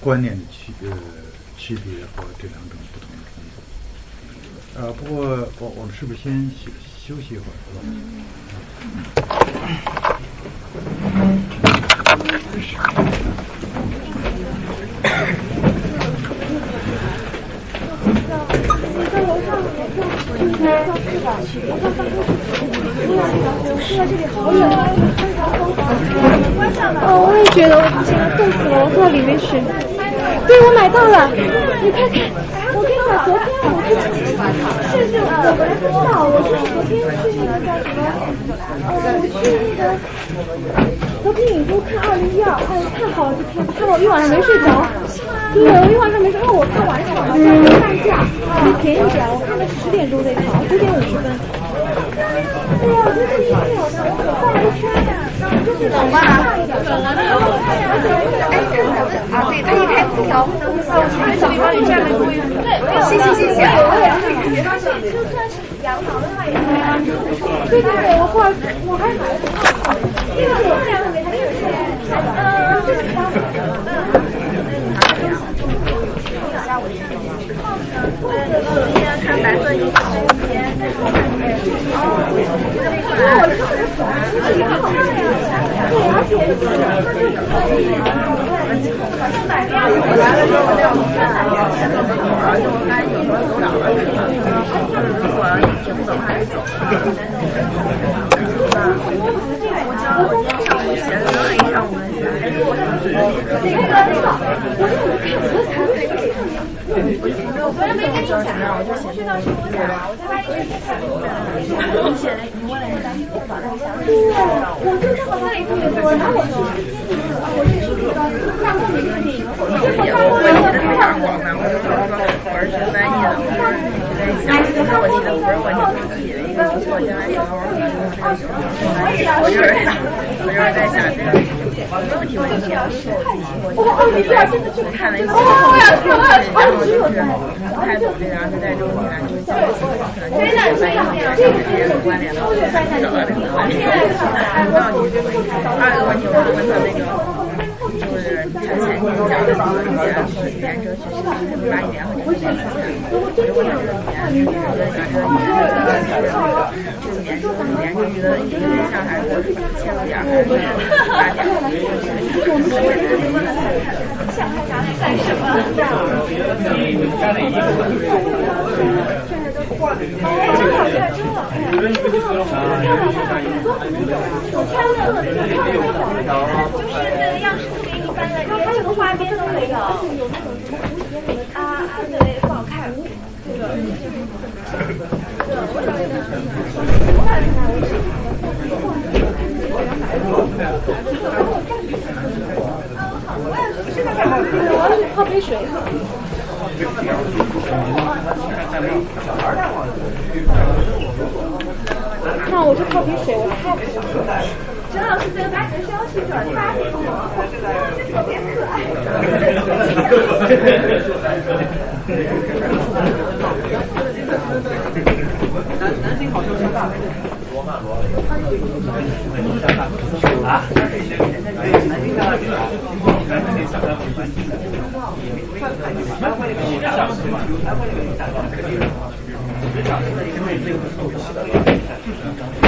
观念的区呃区别和这两种不同的风格。呃，不过我我们是不是先休休息一会儿，是吧？哦，我也觉得，我现在冻死了，我到里面去。对，我买到了，你快看，我跟你讲，昨天我去，是是，我本来不知道，我是昨天去那个叫什么，呃，我去那个和平影都看二零一二，哎，太好了，这片，看了我一晚上没睡着。对，我一晚上没睡，因为我看晚上好像半价，还便宜点，我看的十点钟那场，九点五十分。对呀，我觉得这一定有的，我画了个圈呀，就是等吧，等了，哎，啊，对，他一开空调，我去这里帮你占个位。对，谢谢谢谢。就算是羊毛的话也可以。对对对，我，我还买了套，因为我这样给他就是，嗯，这是他，嗯。看白色衣服中间，哦，因为我是粉，挺好看呀，对，而且好像买两个，来了之后两个，而且我看有时候走两个，如果听不懂还是走。我知道我今天上午学了一上午的学，那个那个，我昨天没跟你讲，我就学到去我讲，我才发现你写的，你问了人家去做吧，然后想对，我就这么问一特别多，然后我说，我认识这个大陆的一个电影，结果大陆的那个非常广泛，我就说我是翻译的，我在想，我说我记得不是我自己的一个作家，然后我就是我就是我就是在想这个问题，问题要是我我在看了一下，然后就是不太懂这个，然后就带着我们俩就是讲可能就是翻译和这个之间的关联了，到这个关联。然后你二个问题我就问他那个。就是他前讲的语言是语言哲学是怎么把语言和哲学？我就问他这个语言，觉得讲这语言哲学是是语言是语言哲学的一个面向，还是切入点，还是发展？想他讲干什么？就是那个样式特别一般的，连这个花边都没有。啊啊，对，不好看。这个就是，我找一个，我，我，要去泡杯水。那，我就泡杯水，我太渴了。陈老师，这个把你的消息转发给我，这特别可爱。啊？他干嘛不来？这两个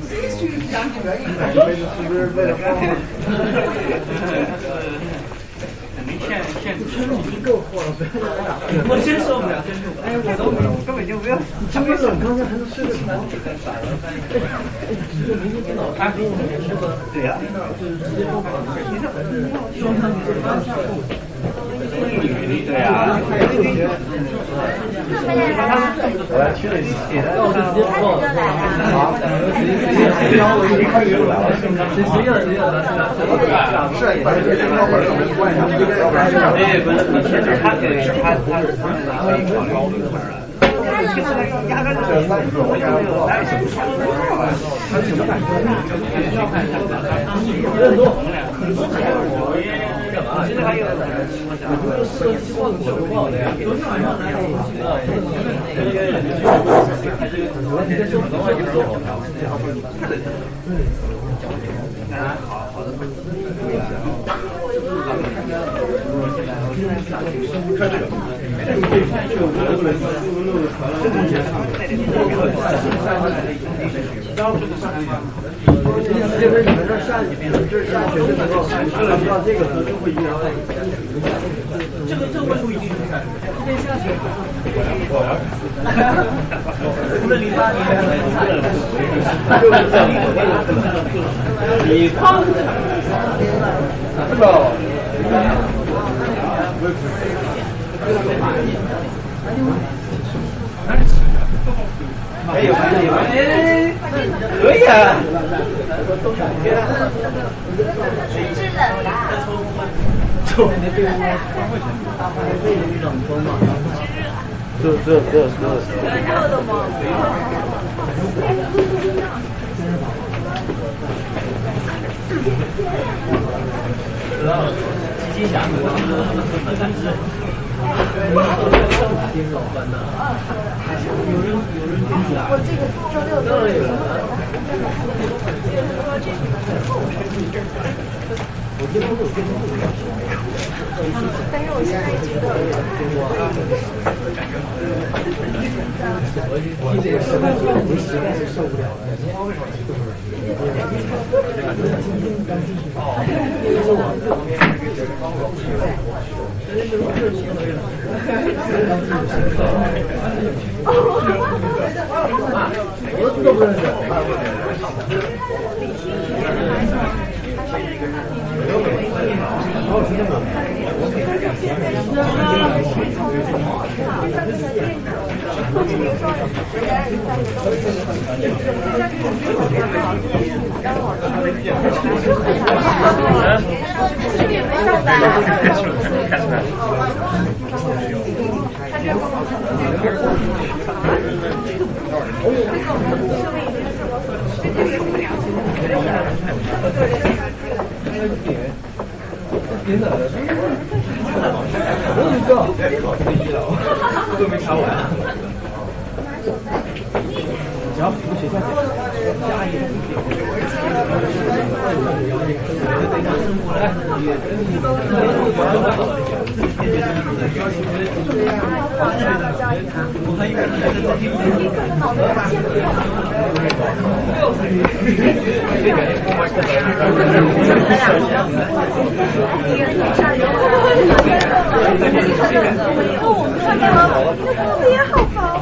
这杯子是不是为了放？肯定现现已经够了，我真受不了，真受不了。我根本就不要。这杯子刚才还能睡得着。他给我们那个对呀，就是直接播放，实际上还是双向对呀，我来去了一次，那我就直接不报了。好，我已经开始小三，我也有。他什么感觉？认输。很多很多。今天还有，就是四个希望，四个不好的呀。昨天晚上来了几个。昨天就昨晚就我们老师讲过的，对。啊，好好的。对呀。好，开始。你这下雪，下雪，这个。这个政府这边下雪。我玩。哈哈哈！哈哈哈。你。没有没有，哎，可以啊。制冷的。冲的对吗？会有一种风嘛。是是是是。热的吗？然后，吉祥的，是。对，我这个周六都有。啊！但是我现在觉得，我我实在是受不了了。哦。我都不认识。嗯。好您的我怎么知道我都没查完。然后我们看到了你的肚好饱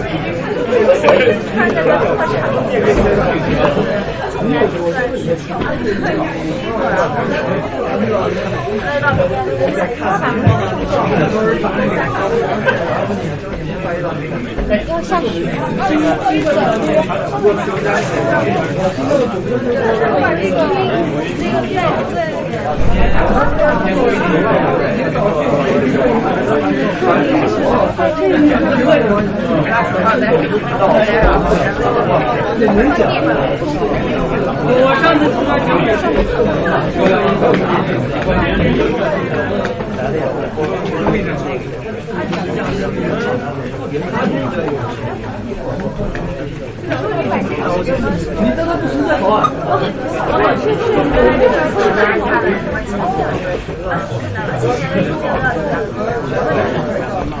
要下雨。我上次听他讲的是我们的那个我们的那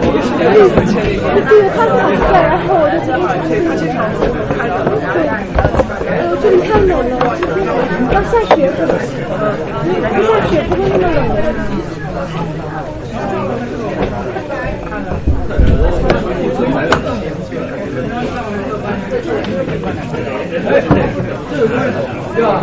对他躺下然后我就直接去陪他去尝对呃这里太冷了今天要下雪可能不下雪不会那么冷的对，我二零。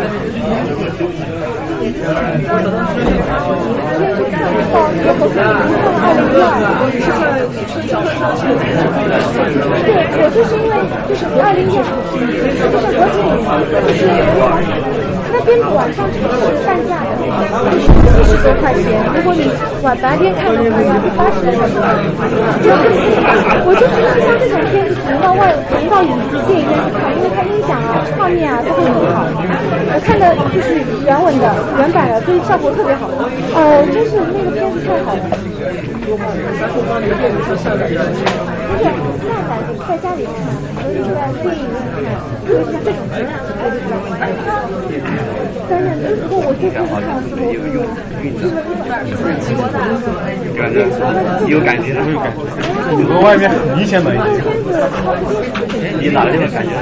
对，我就是因为就是不零一，那边晚上场是半价的，就是七十多块钱。如果你晚白天看的话，要八十多块钱。就是我就觉得像这种片子，只能到外，只能到影电影院去看，因为它音响啊、画面啊都会很好。我看的就是原文的、原版的，所以效果特别好。呃，就是那个片子太好了。是，那咱在家里看，所以在电影院看，就是像这种质量我就比较喜欢。当然，不过我这次看的时候是，有感觉，有感觉，和外面很明显的。你哪个地方感觉？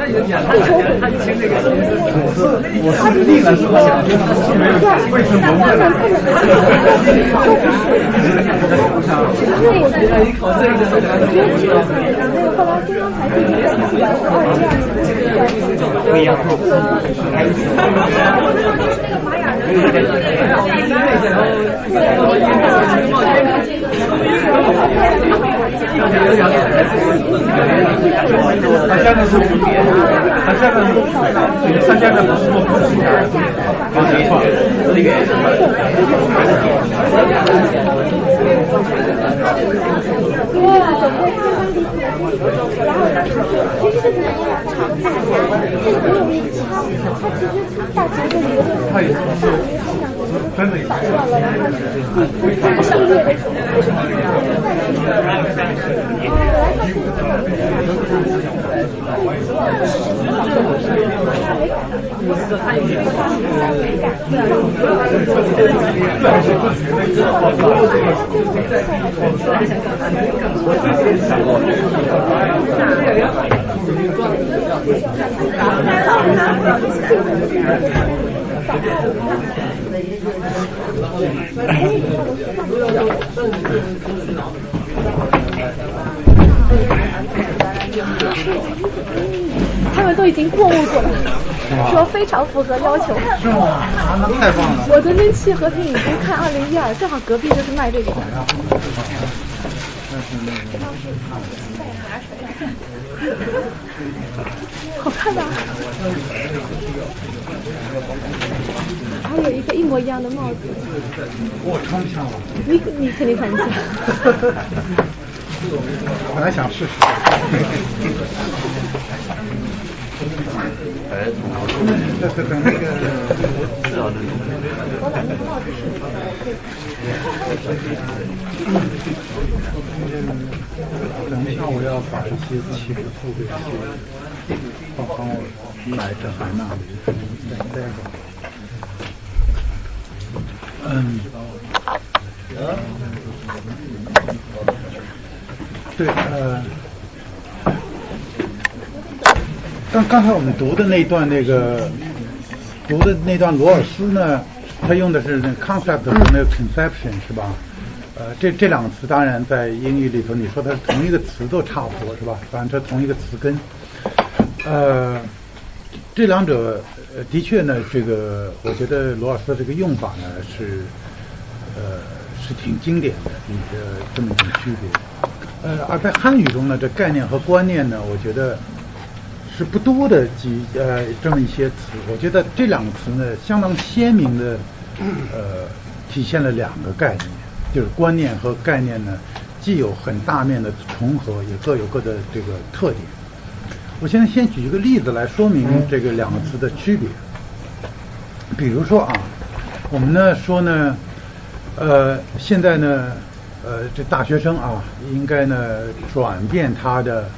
那你的演他他听那个，我是另了是吧？为什么？那个后来中央台这边表示二零二零不一样。他现在是，他现在是，他现在不是做不是刚才说这个。因为总会相当离谱，然后当时其实这个长大家，这个没有一枪，他其实大节奏里面他也是真的找到了，然后你看他，们都已经过目过了，说非常符合要求。是吗？太棒了。我昨天去和平影城看二零一二，正好隔壁就是卖这个。好看吧？还有一个一模一样的帽子。我穿不下了。你你肯定穿不下。本来想试试。哎，那个。我把那个帽子试试。等一下，我要把一些器具付给些帮帮我来这海那里，再待会儿。嗯。对，呃，刚刚才我们读的那段那个读的那段罗尔斯呢，他用的是那 concept 和那个 conception 是吧？呃，这这两个词当然在英语里头，你说它同一个词都差不多是吧？反正它同一个词根。呃，这两者呃的确呢，这个我觉得罗尔斯这个用法呢是呃是挺经典的一个这么一种区别。呃，而在汉语中呢，这概念和观念呢，我觉得是不多的几呃这么一些词。我觉得这两个词呢，相当鲜明的呃体现了两个概念，就是观念和概念呢，既有很大面的重合，也各有各的这个特点。我现在先举一个例子来说明这个两个词的区别。比如说啊，我们呢说呢，呃，现在呢。呃，这大学生啊，应该呢转变他的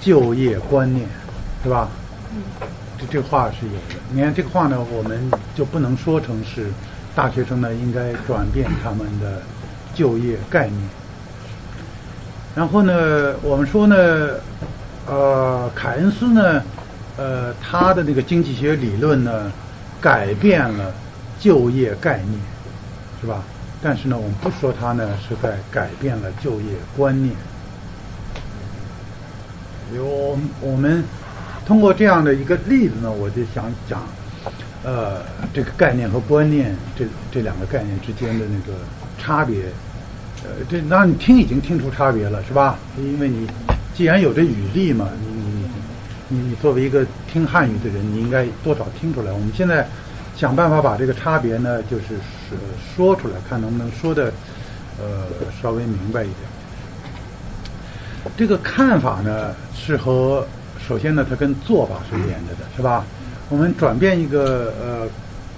就业观念，是吧？这这话是有的。你看这个话呢，我们就不能说成是大学生呢应该转变他们的就业概念。然后呢，我们说呢，呃，凯恩斯呢，呃，他的那个经济学理论呢，改变了就业概念，是吧？但是呢，我们不说他呢是在改变了就业观念。比如我们我们通过这样的一个例子呢，我就想讲，呃，这个概念和观念这这两个概念之间的那个差别。呃，这那你听已经听出差别了，是吧？因为你既然有这语例嘛，你你你你作为一个听汉语的人，你应该多少听出来。我们现在想办法把这个差别呢，就是说说出来，看能不能说的呃稍微明白一点。这个看法呢，是和首先呢，它跟做法是连着的，是吧？我们转变一个呃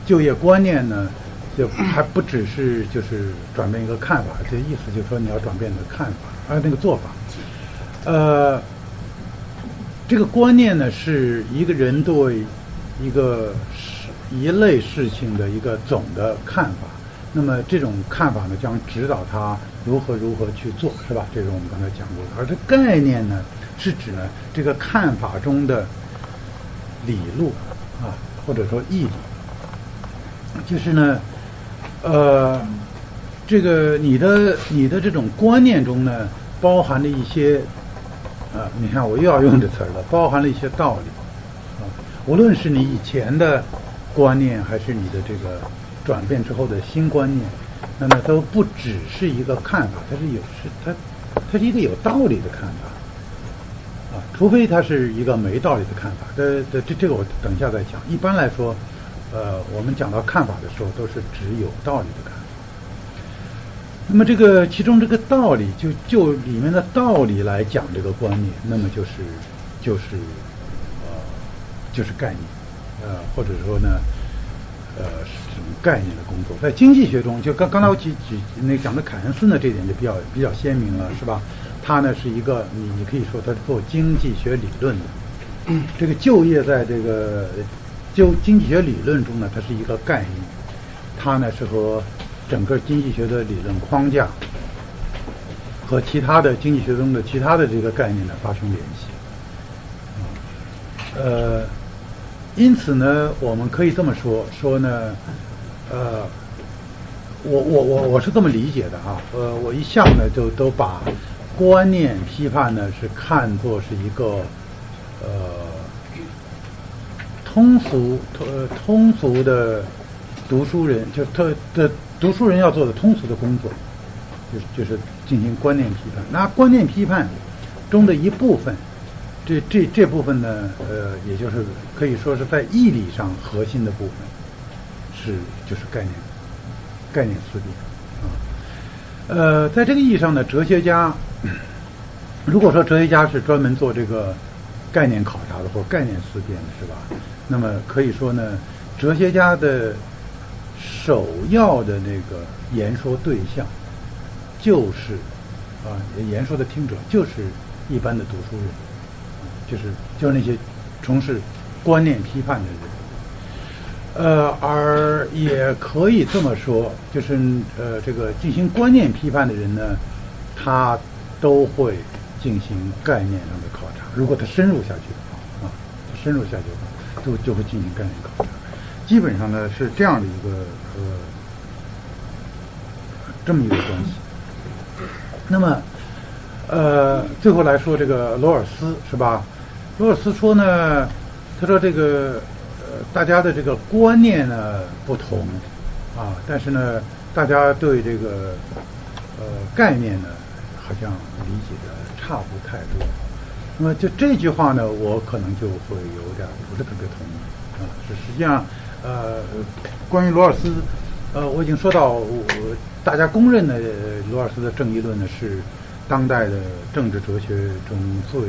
就业观念呢。就还不只是就是转变一个看法，这意思就是说你要转变你的看法，还有那个做法。呃，这个观念呢是一个人对一个事一类事情的一个总的看法，那么这种看法呢将指导他如何如何去做，是吧？这是我们刚才讲过的。而这概念呢是指呢这个看法中的理路啊，或者说义理，就是呢。呃，这个你的你的这种观念中呢，包含了一些啊，你看我又要用这词儿了，包含了一些道理啊。无论是你以前的观念，还是你的这个转变之后的新观念，那么都不只是一个看法，它是有是它它是一个有道理的看法啊，除非它是一个没道理的看法。这这这这个我等一下再讲。一般来说。呃，我们讲到看法的时候，都是指有道理的看。那么这个其中这个道理，就就里面的道理来讲这个观念，那么就是就是呃就是概念，呃或者说呢呃什么概念的工作。在经济学中，就刚刚才我举举那讲的凯恩斯呢，这点就比较比较鲜明了，是吧？他呢是一个你你可以说他是做经济学理论的，这个就业在这个。就经济学理论中呢，它是一个概念，它呢是和整个经济学的理论框架和其他的经济学中的其他的这个概念呢发生联系。呃，因此呢，我们可以这么说说呢，呃，我我我我是这么理解的啊，呃，我一向呢就都把观念批判呢是看作是一个呃。通俗呃通俗的读书人，就他的读书人要做的通俗的工作，就是就是进行观念批判。那观念批判中的一部分，这这这部分呢，呃，也就是可以说是在义理上核心的部分，是就是概念概念思辨啊。呃，在这个意义上呢，哲学家 如果说哲学家是专门做这个概念考察的或概念思辨的，是吧？那么可以说呢，哲学家的首要的那个言说对象，就是啊，言说的听者就是一般的读书人，就是就是那些从事观念批判的人。呃，而也可以这么说，就是呃，这个进行观念批判的人呢，他都会进行概念上的考察。如果他深入下去的话，啊，深入下去的话。都就会进行概念考察，基本上呢是这样的一个呃这么一个关系。那么呃最后来说这个罗尔斯是吧？罗尔斯说呢，他说这个呃大家的这个观念呢不同啊，但是呢大家对这个呃概念呢好像理解的差不太多。那么就这句话呢，我可能就会有点不是特别同意啊。是实际上，呃，关于罗尔斯，呃，我已经说到，我大家公认的罗尔斯的正义论呢，是当代的政治哲学中最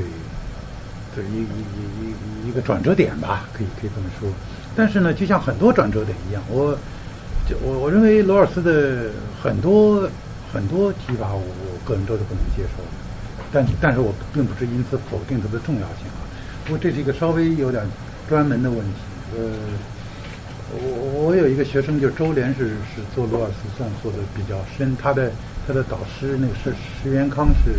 的一一一一一个转折点吧，可以可以这么说。但是呢，就像很多转折点一样，我就我我认为罗尔斯的很多很多提法，我我个人都是不能接受的。但但是我并不是因此否定它的重要性啊，不过这是一个稍微有点专门的问题。呃，我我有一个学生，就周濂是是做罗尔斯算做的比较深，他的他的导师那个是石元康是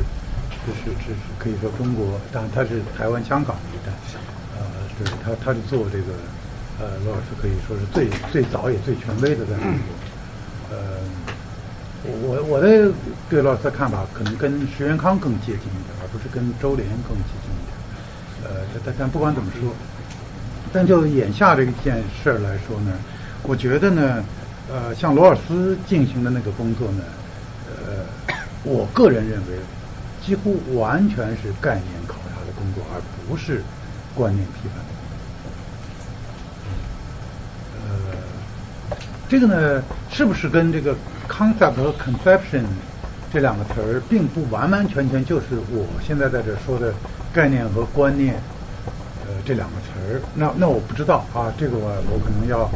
是是是可以说中国，但他是台湾香港的一代，呃，是他他是做这个呃罗尔斯可以说是最最早也最权威的在中国，呃。我我的对罗尔斯的看法可能跟石元康更接近一点，而不是跟周濂更接近一点。呃但但不管怎么说，但就眼下这一件事儿来说呢，我觉得呢，呃，像罗尔斯进行的那个工作呢，呃，我个人认为，几乎完全是概念考察的工作，而不是观念批判。呃，这个呢，是不是跟这个 concept 和 conception 这两个词儿，并不完完全全就是我现在在这说的概念和观念，这两个词儿？那那我不知道啊，这个我我可能要，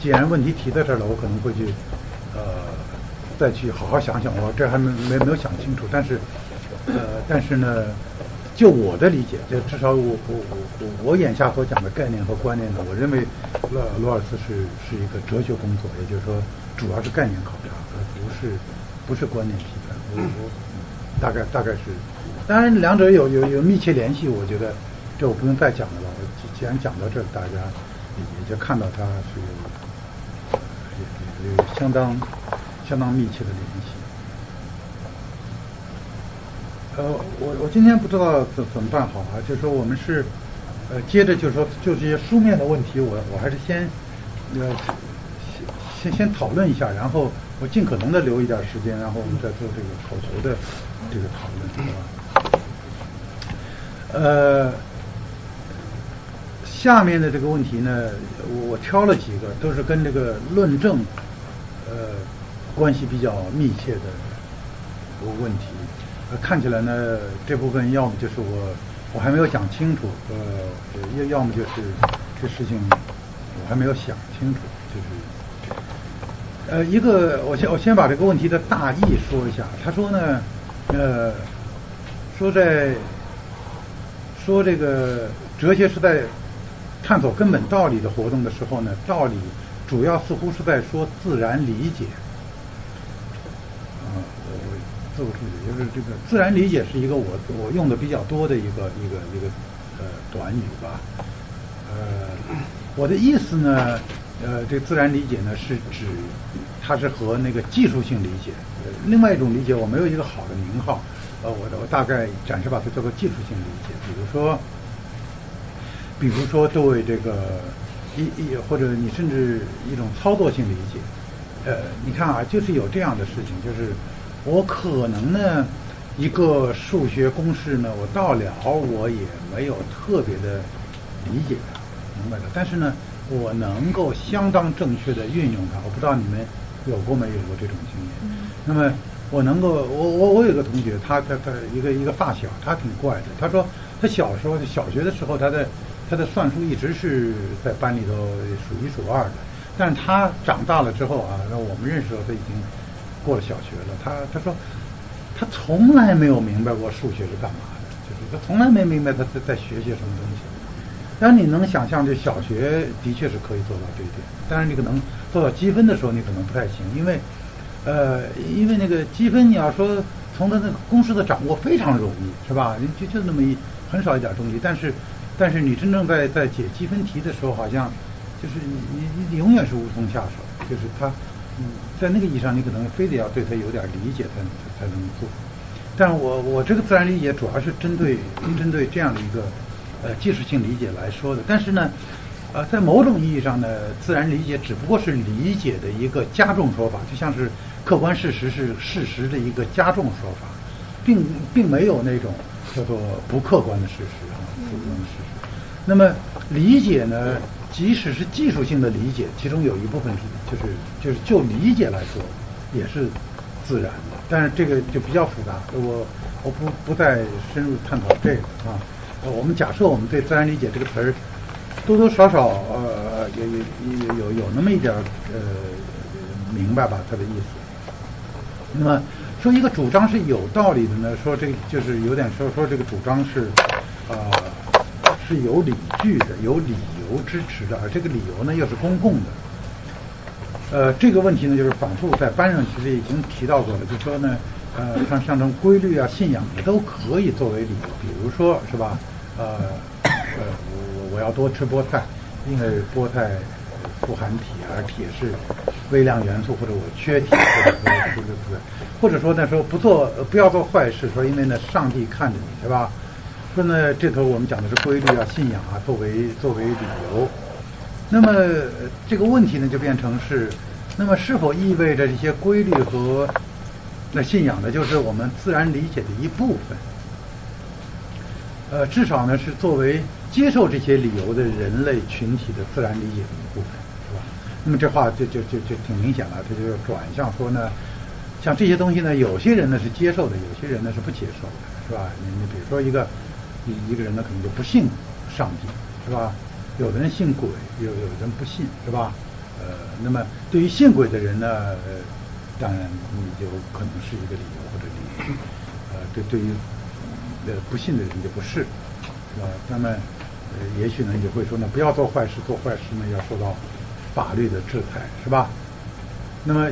既然问题提在这儿了，我可能会去呃再去好好想想，我这还没没没有想清楚，但是呃，但是呢。就我的理解，就至少我我我我我眼下所讲的概念和观念呢，我认为罗罗尔斯是是一个哲学工作，也就是说主要是概念考察，而不是不是观念批判。我我大概大概是，当然两者有有有密切联系，我觉得这我不用再讲了吧。我既然讲到这，大家也就看到它是有有有相当相当密切的联系。呃，我我今天不知道怎怎么办好啊，就是说我们是，呃，接着就是说就这些书面的问题，我我还是先，呃，先先先讨论一下，然后我尽可能的留一点时间，然后我们再做这个口头的这个讨论，是吧？呃，下面的这个问题呢，我挑了几个，都是跟这个论证，呃，关系比较密切的问题。呃，看起来呢，这部分要么就是我我还没有讲清楚，呃，要要么就是这事情我还没有想清楚，就是呃，一个我先我先把这个问题的大意说一下。他说呢，呃，说在说这个哲学是在探索根本道理的活动的时候呢，道理主要似乎是在说自然理解啊我我。自我处理就是这个自然理解是一个我我用的比较多的一个一个一个呃短语吧，呃，我的意思呢，呃，这自然理解呢是指它是和那个技术性理解，另外一种理解我没有一个好的名号，呃，我我大概暂时把它叫做技术性理解，比如说，比如说作为这个一一或者你甚至一种操作性理解，呃，你看啊，就是有这样的事情，就是。我可能呢，一个数学公式呢，我到了我也没有特别的理解它，明白了。但是呢，我能够相当正确的运用它。我不知道你们有过没有过这种经验。那么我能够，我我我有个同学，他他他一个一个发小，他挺怪的。他说他小时候小学的时候，他的他的算术一直是在班里头数一数二的。但是他长大了之后啊，那我们认识的时候他已经。过了小学了，他他说他从来没有明白过数学是干嘛的，就是他从来没明白他在在学些什么东西。当然你能想象，这小学的确是可以做到这一点。当然你可能做到积分的时候，你可能不太行，因为呃，因为那个积分你要说从他那个公式的掌握非常容易，是吧？就就那么一很少一点东西，但是但是你真正在在解积分题的时候，好像就是你你你永远是无从下手，就是他。嗯，在那个意义上，你可能非得要对他有点理解才才能做。但我我这个自然理解主要是针对针对这样的一个呃技术性理解来说的。但是呢，呃，在某种意义上呢，自然理解只不过是理解的一个加重说法，就像是客观事实是事实的一个加重说法，并并没有那种叫做不客观的事实啊，客观的事实。那么理解呢？即使是技术性的理解，其中有一部分是就是就是就理解来说也是自然的，但是这个就比较复杂，我我不不再深入探讨这个啊。我们假设我们对自然理解这个词儿多多少少呃有有有有有那么一点呃明白吧它的意思。那么说一个主张是有道理的呢，说这个就是有点说说这个主张是啊是有理据的，有理。由支持的，而这个理由呢又是公共的，呃，这个问题呢就是反复在班上其实已经提到过了，就说呢，呃，像象征规律啊、信仰都可以作为理由，比如说是吧，呃，呃，我我要多吃菠菜，因为菠菜富含铁，而铁是微量元素，或者我缺铁，或者或者或者说呢，说不做不要做坏事，说因为呢上帝看着你是吧？说呢，这头我们讲的是规律啊、信仰啊，作为作为理由。那么这个问题呢，就变成是，那么是否意味着这些规律和那信仰呢，就是我们自然理解的一部分？呃，至少呢是作为接受这些理由的人类群体的自然理解的一部分，是吧？那么这话就就就就挺明显了，这就是转向说呢，像这些东西呢，有些人呢是接受的，有些人呢是不接受的，是吧？你你比如说一个一个人呢可能就不信上帝，是吧？有的人信鬼，有有的人不信，是吧？呃，那么对于信鬼的人呢，当然你就可能是一个理由或者理由，呃，对对于呃不信的人就不是，是吧？那么呃也许呢你会说呢，不要做坏事，做坏事呢要受到法律的制裁，是吧？那么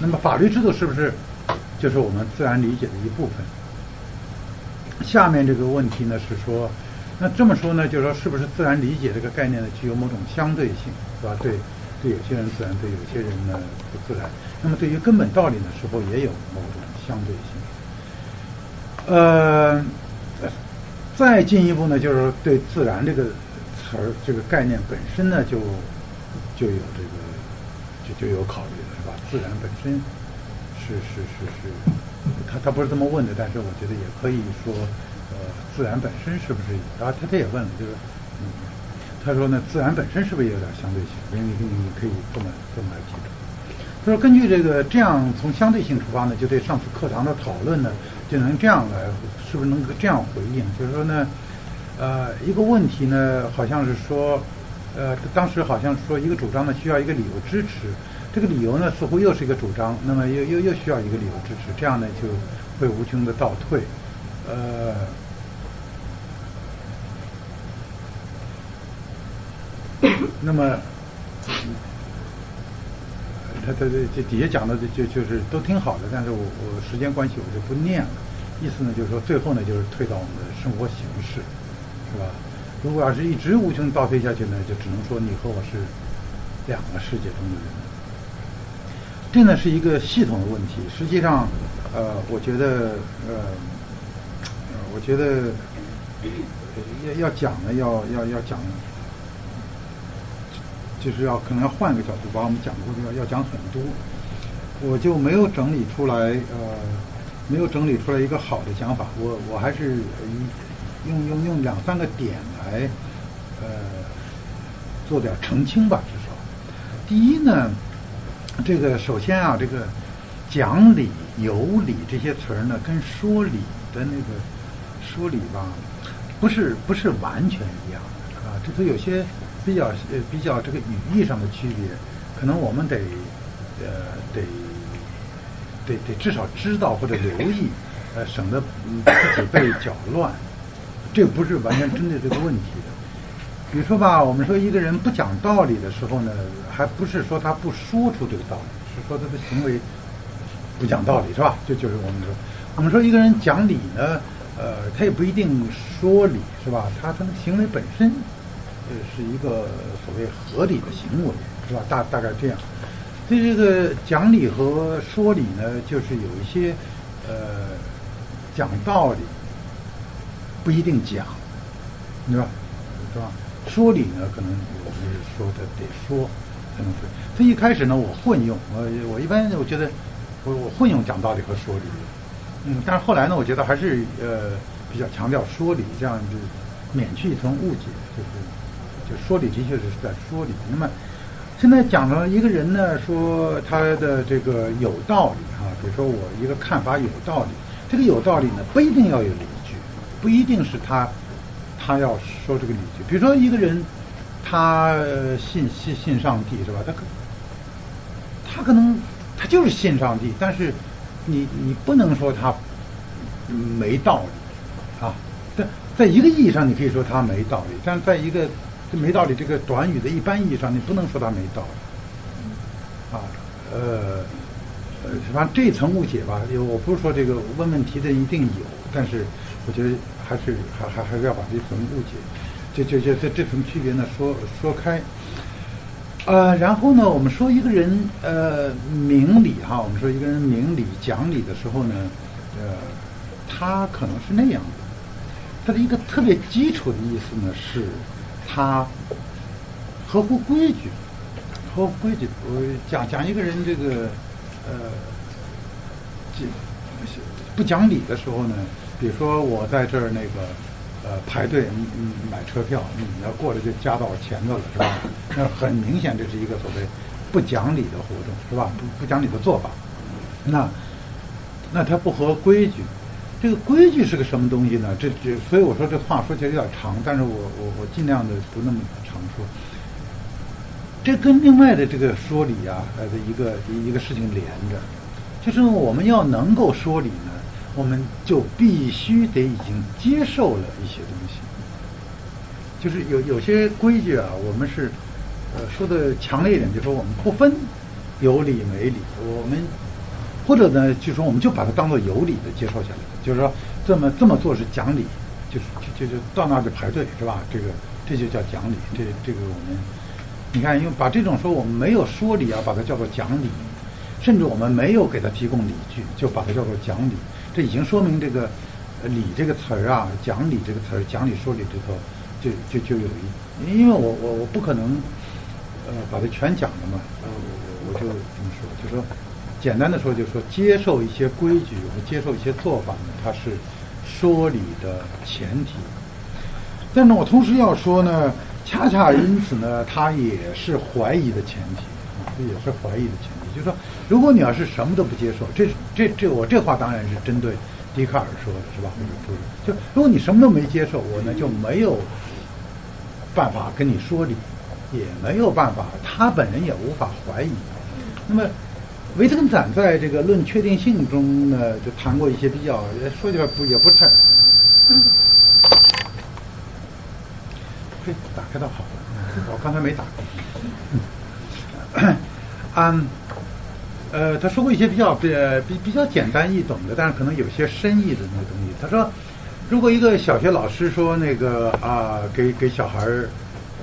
那么法律制度是不是就是我们自然理解的一部分？下面这个问题呢是说，那这么说呢，就是说是不是自然理解这个概念呢具有某种相对性，是吧？对，对有些人自然，对有些人呢不自然。那么对于根本道理呢，是否也有某种相对性？呃，再进一步呢，就是说对自然这个词儿这个概念本身呢，就就有这个就就有考虑了，是吧？自然本身是是是是，他他不是这么问的，但是我觉得也可以说，呃，自然本身是不是？啊，他他也问了，就是，嗯，他说呢，自然本身是不是有点相对性？你你你可以这么这么来提出。他说根据这个这样从相对性出发呢，就对上次课堂的讨论呢，就能这样来，是不是能够这样回应？就是说呢，呃，一个问题呢，好像是说，呃，当时好像说一个主张呢需要一个理由支持，这个理由呢似乎又是一个主张，那么又又又需要一个理由支持，这样呢就会无穷的倒退，呃。那么，他他这这底下讲的就就是都挺好的，但是我我时间关系我就不念了。意思呢就是说最后呢就是退到我们的生活形式，是吧？如果要是一直无穷倒退下去呢，就只能说你和我是两个世界中的人。这呢是一个系统的问题，实际上呃，我觉得呃，我觉得要要讲呢，要要要讲。就是要可能要换个角度把我们讲的故事要要讲很多，我就没有整理出来呃，没有整理出来一个好的讲法，我我还是用用用两三个点来呃做点澄清吧，至少。第一呢，这个首先啊，这个讲理、有理这些词儿呢，跟说理的那个说理吧，不是不是完全一样的啊，这都有些。比较呃比较这个语义上的区别，可能我们得呃得得得至少知道或者留意，呃省得自己被搅乱。这不是完全针对这个问题的。比如说吧，我们说一个人不讲道理的时候呢，还不是说他不说出这个道理，是说他的行为不讲道理，是吧？就就是我们说，我们说一个人讲理呢，呃，他也不一定说理，是吧？他他的行为本身。呃，是一个所谓合理的行为，是吧？大大概这样。对这个讲理和说理呢，就是有一些呃讲道理不一定讲，对吧？是吧？说理呢，可能我们说的得说才能对。所以一开始呢，我混用，我我一般我觉得我我混用讲道理和说理，嗯，但是后来呢，我觉得还是呃比较强调说理，这样就免去一层误解，就是。就说理的确是在说理。那么现在讲了一个人呢，说他的这个有道理啊，比如说我一个看法有道理，这个有道理呢不一定要有理据，不一定是他他要说这个理据。比如说一个人他信信信上帝是吧？他可他可能他就是信上帝，但是你你不能说他没道理啊。在在一个意义上你可以说他没道理，但在一个这没道理，这个短语的一般意义上，你不能说他没道理，啊，呃，呃，反正这层误解吧，我不是说这个问问题的一定有，但是我觉得还是还还还是要把这层误解，这这这这这层区别呢说说开，呃，然后呢，我们说一个人呃明理哈，我们说一个人明理讲理的时候呢，呃，他可能是那样的，他的一个特别基础的意思呢，是他合乎规矩，合乎规矩。我讲讲一个人这个呃，这不讲理的时候呢，比如说我在这儿那个呃排队，你你买车票，你要过来就加到我前头了，是吧？那很明显这是一个所谓不讲理的活动，是吧？不不讲理的做法，那那它不合规矩。这个规矩是个什么东西呢？这这，所以我说这话说起来有点长，但是我我我尽量的不那么长说。这跟另外的这个说理啊，呃一个一个事情连着，就是我们要能够说理呢，我们就必须得已经接受了一些东西。就是有有些规矩啊，我们是呃说的强烈一点，就说我们不分有理没理，我们。或者呢，就说我们就把它当做有理的接受下来，就是说这么这么做是讲理，就是就就到那就排队是吧？这个这就叫讲理。这这个我们你看，因为把这种说我们没有说理啊，把它叫做讲理，甚至我们没有给他提供理据，就把它叫做讲理。这已经说明这个理这个词儿啊，讲理这个词儿，讲理说理里头就就就有一，因为我我我不可能呃把它全讲了嘛，呃我我就这么说，就说。简单的说，就说接受一些规矩和接受一些做法呢，它是说理的前提。但是我同时要说呢，恰恰因此呢，它也是怀疑的前提啊，这也是怀疑的前提。就是说，如果你要是什么都不接受，这这这我这话当然是针对笛卡尔说的，是吧？不是，就如果你什么都没接受，我呢就没有办法跟你说理，也没有办法，他本人也无法怀疑。那么。维特根斯坦在这个《论确定性》中呢，就谈过一些比较，说起来不也不太，嘿，打开倒好了，我刚才没打开。嗯，呃，他说过一些比较比比比较简单易懂的，但是可能有些深意的那个东西。他说，如果一个小学老师说那个啊，给给小孩儿。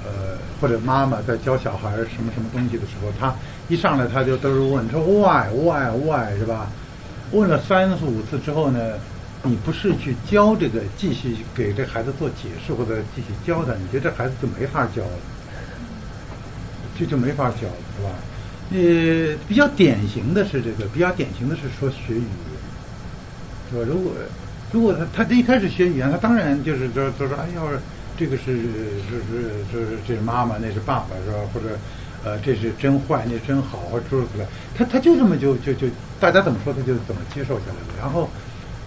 呃，或者妈妈在教小孩什么什么东西的时候，他一上来他就都是问说 why why why 是吧？问了三四五次之后呢，你不是去教这个，继续给这孩子做解释或者继续教他，你觉得这孩子就没法教了，这就没法教了，是吧？呃，比较典型的是这个，比较典型的是说学语言，是吧？如果如果他他这一开始学语言，他当然就是说就说哎要是。这个是是是是这是妈妈，那是爸爸，是吧？或者呃，这是真坏，那真好，或者诸如此类。他他就这么就就就大家怎么说，他就怎么接受下来了。然后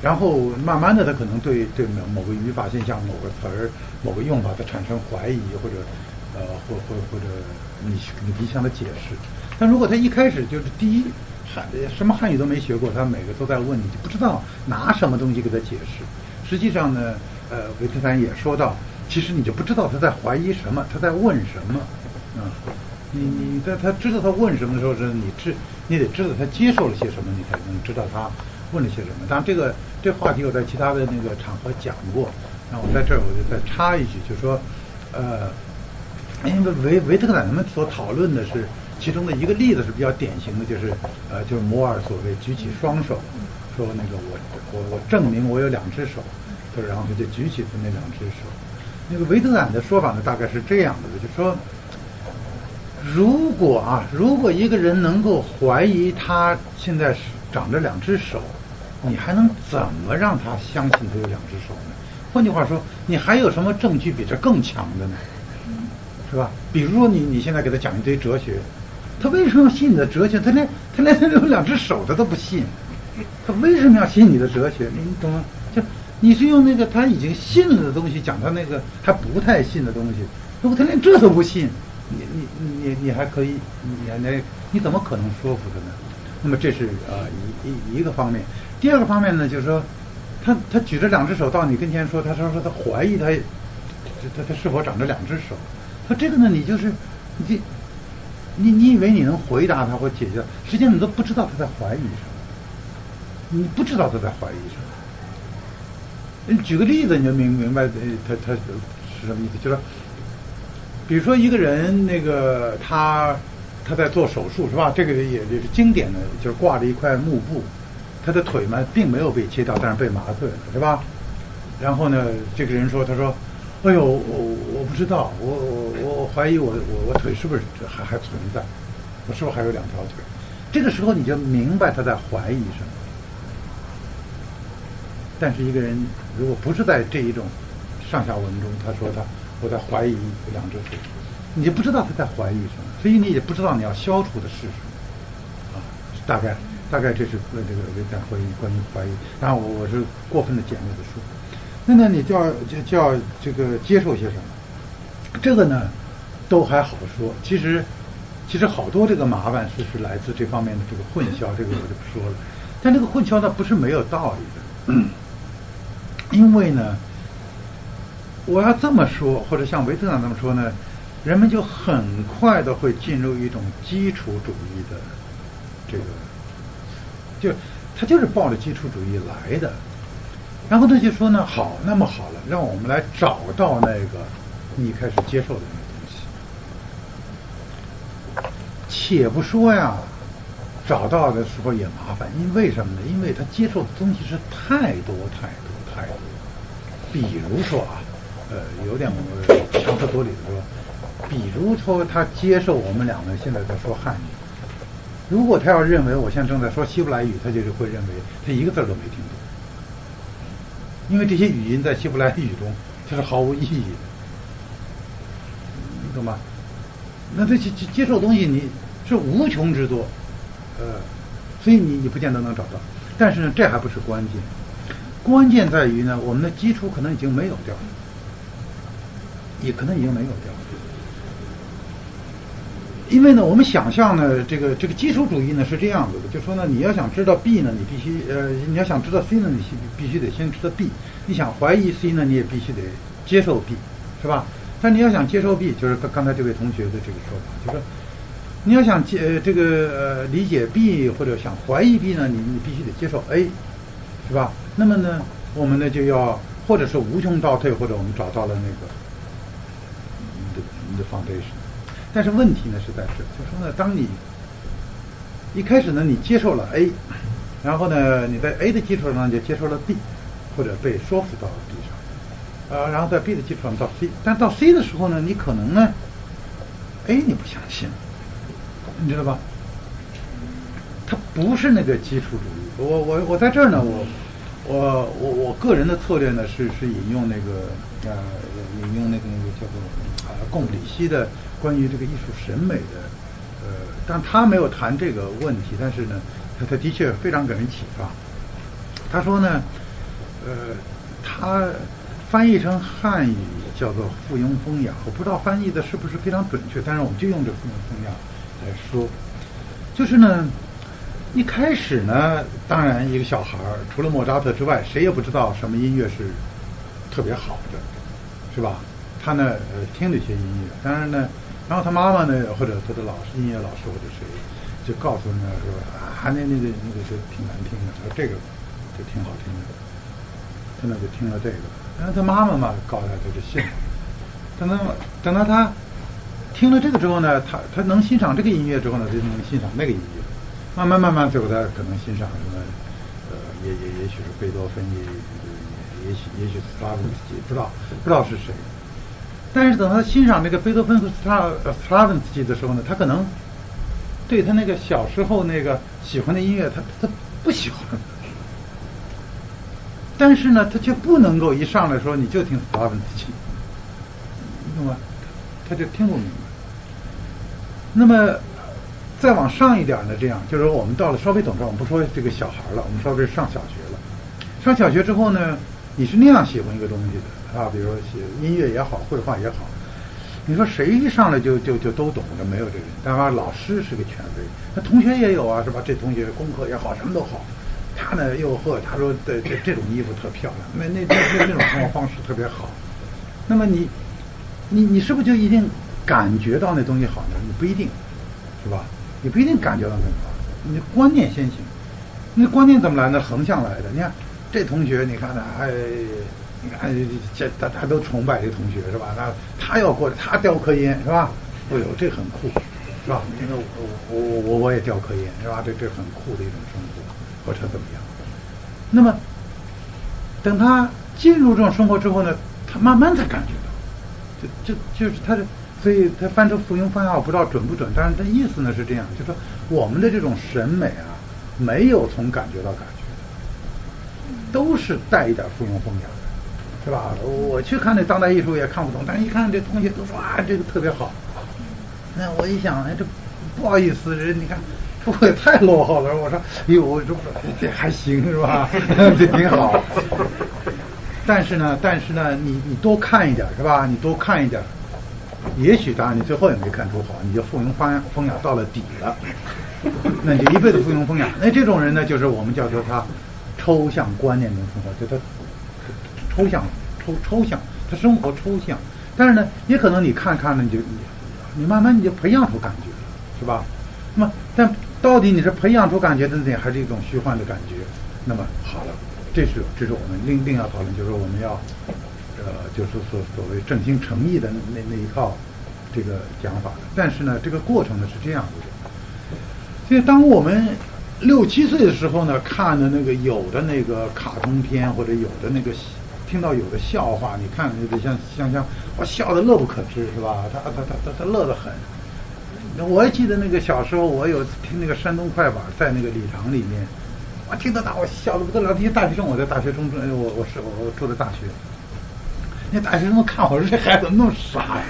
然后慢慢的，他可能对对某某个语法现象、某个词儿、某个用法，他产生怀疑，或者呃或或或者你你理想的解释。但如果他一开始就是第一汉什么汉语都没学过，他每个都在问，你就不知道拿什么东西给他解释。实际上呢，呃，维特凡也说到。其实你就不知道他在怀疑什么，他在问什么，啊，你你在他知道他问什么的时候，是你知你得知道他接受了些什么，你才能知道他问了些什么。当然，这个这话题我在其他的那个场合讲过，那我在这儿我就再插一句，就说，呃，因为维维特坦他们所讨论的是其中的一个例子是比较典型的，就是呃，就是摩尔所谓举起双手，说那个我我我证明我有两只手，然后他就举起他那两只手。那个维特坦的说法呢，大概是这样的，就说，如果啊，如果一个人能够怀疑他现在是长着两只手，你还能怎么让他相信他有两只手呢？换句话说，你还有什么证据比这更强的呢？是吧？比如说你你现在给他讲一堆哲学，他为什么要信你的哲学？他连他连他有两只手他都不信，他为什么要信你的哲学？你懂吗？就。你是用那个他已经信了的东西讲他那个还不太信的东西，如果他连这都不信，你你你你还可以，你那你怎么可能说服他呢？那么这是啊一一一个方面。第二个方面呢，就是说他他举着两只手到你跟前说，他说说他怀疑他他他是否长着两只手。他这个呢，你就是你你你以为你能回答他或解决，实际上你都不知道他在怀疑什么，你不知道他在怀疑什么。你举个例子，你就明明白他他是什么意思？就说，比如说一个人，那个他他在做手术是吧？这个也也是经典的，就是挂着一块幕布，他的腿嘛并没有被切掉，但是被麻醉了是吧？然后呢，这个人说，他说，哎呦，我我不知道，我我我怀疑我我我腿是不是还还存在，我是不是还有两条腿？这个时候你就明白他在怀疑什么。但是一个人如果不是在这一种上下文中，他说他我在怀疑两只腿，你就不知道他在怀疑什么，所以你也不知道你要消除的是什么啊。大概大概这是呃这个在怀疑关于怀疑，当然我我是过分的简略的说。那那，你就要就就要这个接受些什么？这个呢都还好说，其实其实好多这个麻烦是是来自这方面的这个混淆，这个我就不说了。但这个混淆它不是没有道理的。因为呢，我要这么说，或者像维特纳这么说呢，人们就很快的会进入一种基础主义的这个，就他就是抱着基础主义来的，然后他就说呢，好，那么好了，让我们来找到那个你开始接受的那个东西，且不说呀。找到的时候也麻烦，因为什么呢？因为他接受的东西是太多太多太多。比如说啊，呃，有点强词夺理的说，比如说他接受我们两个现在在说汉语，如果他要认为我现在正在说希伯来语，他就是会认为他一个字都没听懂，因为这些语音在希伯来语中它是毫无意义。的，你懂吗？那这接接受东西你是无穷之多。呃，所以你你不见得能找到，但是呢，这还不是关键，关键在于呢，我们的基础可能已经没有掉了，也可能已经没有掉了，因为呢，我们想象呢，这个这个基础主义呢是这样子的，就说呢，你要想知道 B 呢，你必须呃，你要想知道 C 呢，你必须得先知道 B，你想怀疑 C 呢，你也必须得接受 B，是吧？但你要想接受 B，就是刚刚才这位同学的这个说法，就说。你要想接这个呃理解 B 或者想怀疑 B 呢，你你必须得接受 A，是吧？那么呢，我们呢就要或者是无穷倒退，或者我们找到了那个你的你的 foundation。但是问题呢是在这，就说呢，当你一开始呢你接受了 A，然后呢你在 A 的基础上就接受了 B，或者被说服到了 B 上，呃，然后在 B 的基础上到 C，但到 C 的时候呢，你可能呢 A 你不相信。你知道吧？它不是那个基础主义。我我我在这儿呢，我我我我个人的策略呢是是引用那个呃引用那个那个叫做啊贡里希的关于这个艺术审美的呃，但他没有谈这个问题，但是呢，他他的确非常给人启发。他说呢，呃，他翻译成汉语叫做附庸风雅，我不知道翻译的是不是非常准确，但是我们就用这附庸风雅。来说，就是呢，一开始呢，当然一个小孩儿除了莫扎特之外，谁也不知道什么音乐是特别好的，是吧？他呢，呃，听这些音乐，当然呢，然后他妈妈呢，或者他的老师，音乐老师或者谁，就告诉他说啊，那那个那个就挺难听的，说这个就挺好听的，他呢就听了这个，然后他妈妈嘛，告诉他他就信了，等到等到他。听了这个之后呢，他他能欣赏这个音乐之后呢，就能欣赏那个音乐。慢慢慢慢，最后他可能欣赏什么，呃，也也也许是贝多芬，也也许也许是斯拉文斯基，不知道不知道是谁。但是等他欣赏那个贝多芬和斯拉斯拉文斯基的时候呢，他可能对他那个小时候那个喜欢的音乐，他他不喜欢。但是呢，他却不能够一上来说你就听斯拉文斯基，懂吗？他就听不明白。那么再往上一点呢？这样就是说，我们到了稍微懂事，我们不说这个小孩了，我们稍微上小学了。上小学之后呢，你是那样喜欢一个东西的啊，比如说写音乐也好，绘画也好。你说谁一上来就就就都懂的？没有这个人。当然，老师是个权威，那同学也有啊，是吧？这同学功课也好，什么都好。他呢又和他说这这这种衣服特漂亮，那那那那种生活方式特别好。那么你你你是不是就一定？感觉到那东西好呢，你不一定，是吧？你不一定感觉到那好，你观念先行。那观念怎么来呢？横向来的。你看这同学，你看呢，还看这大家都崇拜这同学是吧？那他要过来，他雕刻音是吧？哎呦，这很酷，是吧？因为我我我我也雕刻音是吧？这这很酷的一种生活，或者怎么样？那么等他进入这种生活之后呢，他慢慢才感觉到，就就就是他的，所以他翻成浮云方向，我不知道准不准，但是他意思呢是这样，就说我们的这种审美啊，没有从感觉到感觉，都是带一点附庸风雅，是吧？我去看那当代艺术也看不懂，但一看这东西都说啊这个特别好，那我一想，哎这不好意思，这你看。我也太落后了，我说，哟，我这这还行是吧？这 挺好。但是呢，但是呢，你你多看一点是吧？你多看一点，也许当然你最后也没看出好，你就附庸风风雅到了底了，那你就一辈子附庸风雅。那这种人呢，就是我们叫做他抽象观念中生活，就他抽象抽抽象，他生活抽象。但是呢，也可能你看看呢，你就你慢慢你就培养出感觉了，是吧？那么但。到底你是培养出感觉的呢，还是一种虚幻的感觉？那么好了，这是这是我们另另要讨论，就是我们要呃，就是所所谓正心诚意的那那一套这个讲法的。但是呢，这个过程呢是这样子的。所以当我们六七岁的时候呢，看的那个有的那个卡通片或者有的那个听到有的笑话，你看那个像像像我笑的乐不可支是吧？他他他他他乐得很。那我还记得那个小时候，我有听那个山东快板，在那个礼堂里面，我听到，我笑的不得了。那些大学生，我在大学中，我我是我住的大学，那大学生看我说这孩子怎么那么傻呀？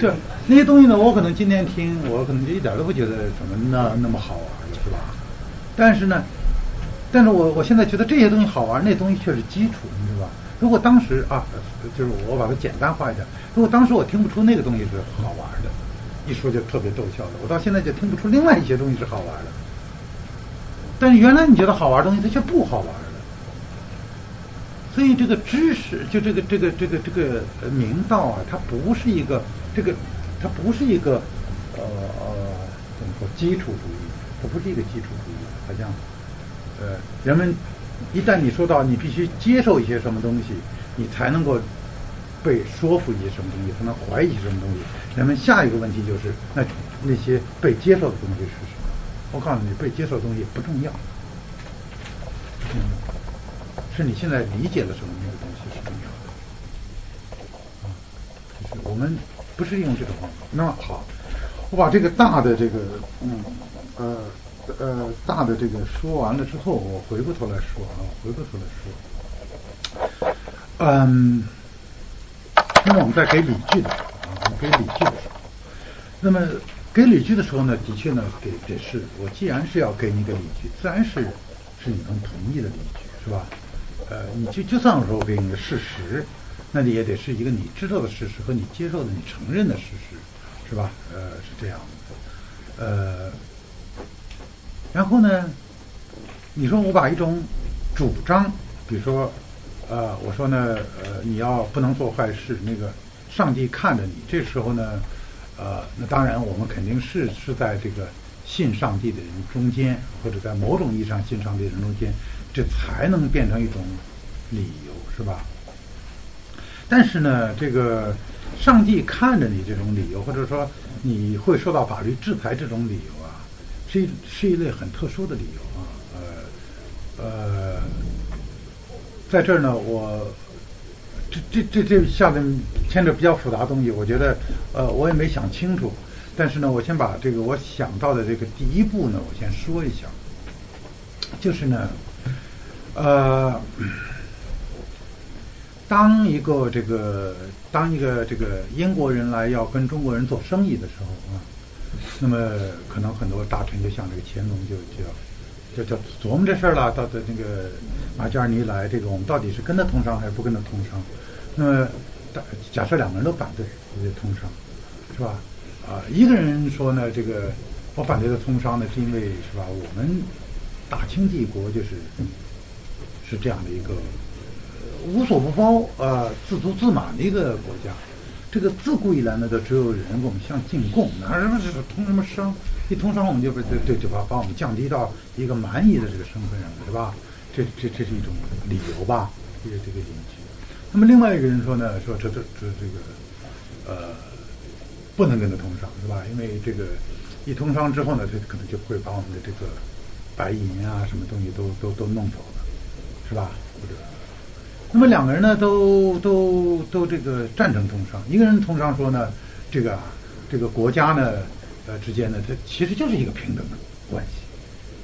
这那些东西呢，我可能今天听，我可能就一点都不觉得怎么那那么好玩，是吧？但是呢，但是我我现在觉得这些东西好玩，那东西却是基础，你知道吧？如果当时啊，就是我把它简单化一点。如果当时我听不出那个东西是好玩的，一说就特别逗笑的，我到现在就听不出另外一些东西是好玩的。但是原来你觉得好玩的东西，它却不好玩的。所以这个知识，就这个这个这个这个明道啊，它不是一个这个，它不是一个呃呃怎么说基础主义，它不是一个基础主义，好像呃人们。一旦你说到你必须接受一些什么东西，你才能够被说服一些什么东西，才能怀疑什么东西。人们下一个问题就是，那那些被接受的东西是什么？我告诉你，被接受的东西不重要，嗯，是你现在理解了什么那个东西是重要的。啊，就是我们不是用这种方法。那么好，我把这个大的这个，嗯，呃。呃，大的这个说完了之后，我回过头来说啊，回过头来说，嗯，那么我们在给理据的时候啊，给理据的时候，那么给理据的时候呢，的确呢，给给是我既然是要给你个理据，自然是是你能同意的理据，是吧？呃，你就就算我说我给你个事实，那你也得是一个你知道的事实和你接受的、你承认的事实，是吧？呃，是这样的，呃。然后呢，你说我把一种主张，比如说，呃，我说呢，呃，你要不能做坏事，那个上帝看着你，这时候呢，呃，那当然我们肯定是是在这个信上帝的人中间，或者在某种意义上信上帝的人中间，这才能变成一种理由，是吧？但是呢，这个上帝看着你这种理由，或者说你会受到法律制裁这种理由。是一是一类很特殊的理由啊，呃呃，在这儿呢，我这这这这下面牵着比较复杂的东西，我觉得呃我也没想清楚，但是呢，我先把这个我想到的这个第一步呢，我先说一下，就是呢，呃，当一个这个当一个这个英国人来要跟中国人做生意的时候啊。那么可能很多大臣就像这个乾隆就就就就琢磨这事儿了，到的那个马加尼来，这个我们到底是跟他通商还是不跟他通商？那么假假设两个人都反对通商，是吧？啊，一个人说呢，这个我反对的通商呢，是因为是吧？我们大清帝国就是是这样的一个无所不包啊、自足自满的一个国家。这个自古以来呢，都只有人我们相进贡，哪什么是通什么商？一通商，我们就不对对，就把把我们降低到一个蛮夷的这个身份上了，是吧？这这这是一种理由吧？这个这个引据。那么另外一个人说呢，说这这这这个呃不能跟他通商，是吧？因为这个一通商之后呢，他可能就会把我们的这个白银啊什么东西都都都弄走了，是吧？或者，那么两个人呢，都都都这个赞成通商。一个人通商说呢，这个啊，这个国家呢，呃之间呢，它其实就是一个平等的关系。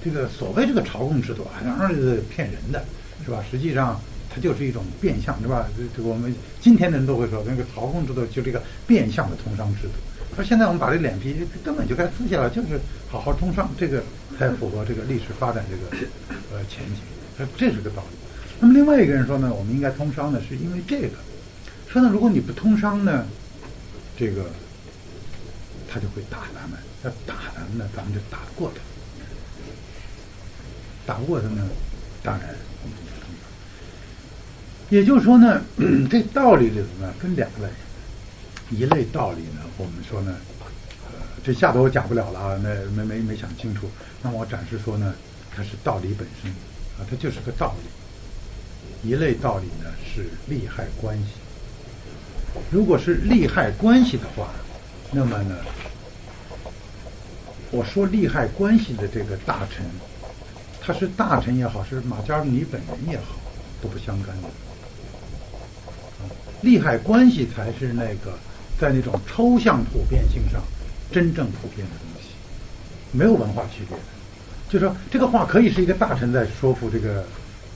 这个所谓这个朝贡制度啊，当然是骗人的，是吧？实际上它就是一种变相，是吧？这这个我们今天的人都会说，那个朝贡制度就是一个变相的通商制度。说现在我们把这脸皮根本就该撕下来，就是好好通商，这个才符合这个历史发展这个呃前景。呃，这是个道理。那么另外一个人说呢，我们应该通商呢，是因为这个。说呢，如果你不通商呢，这个他就会打咱们，要打咱们呢，咱们就打不过他。打不过他呢，当然我们就通商。也就是说呢，这道理里头呢分两类。一类道理呢，我们说呢，这下头我讲不了了啊，那没没没想清楚。那我展示说呢，它是道理本身啊，它就是个道理。一类道理呢是利害关系。如果是利害关系的话，那么呢，我说利害关系的这个大臣，他是大臣也好，是马加尔尼本人也好，都不相干的。利害关系才是那个。在那种抽象普遍性上，真正普遍的东西，没有文化区别的。就说这个话可以是一个大臣在说服这个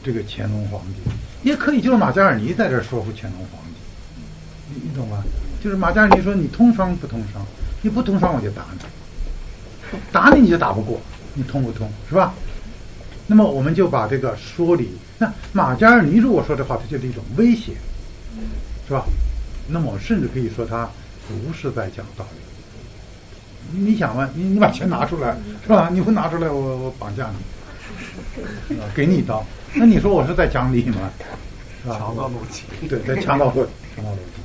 这个乾隆皇帝，也可以就是马加尔尼在这说服乾隆皇帝。你你懂吗？就是马加尔尼说你通商不通商，你不通商我就打你，打你你就打不过，你通不通是吧？那么我们就把这个说理，那马加尔尼如果说这话，它就是一种威胁，是吧？那么我甚至可以说他不是在讲道理。你想嘛，你你把钱拿出来是吧？你不拿出来，我我绑架你，给你一刀。那你说我是在讲理吗？是吧？强盗逻辑。对，在强盗逻强盗逻辑，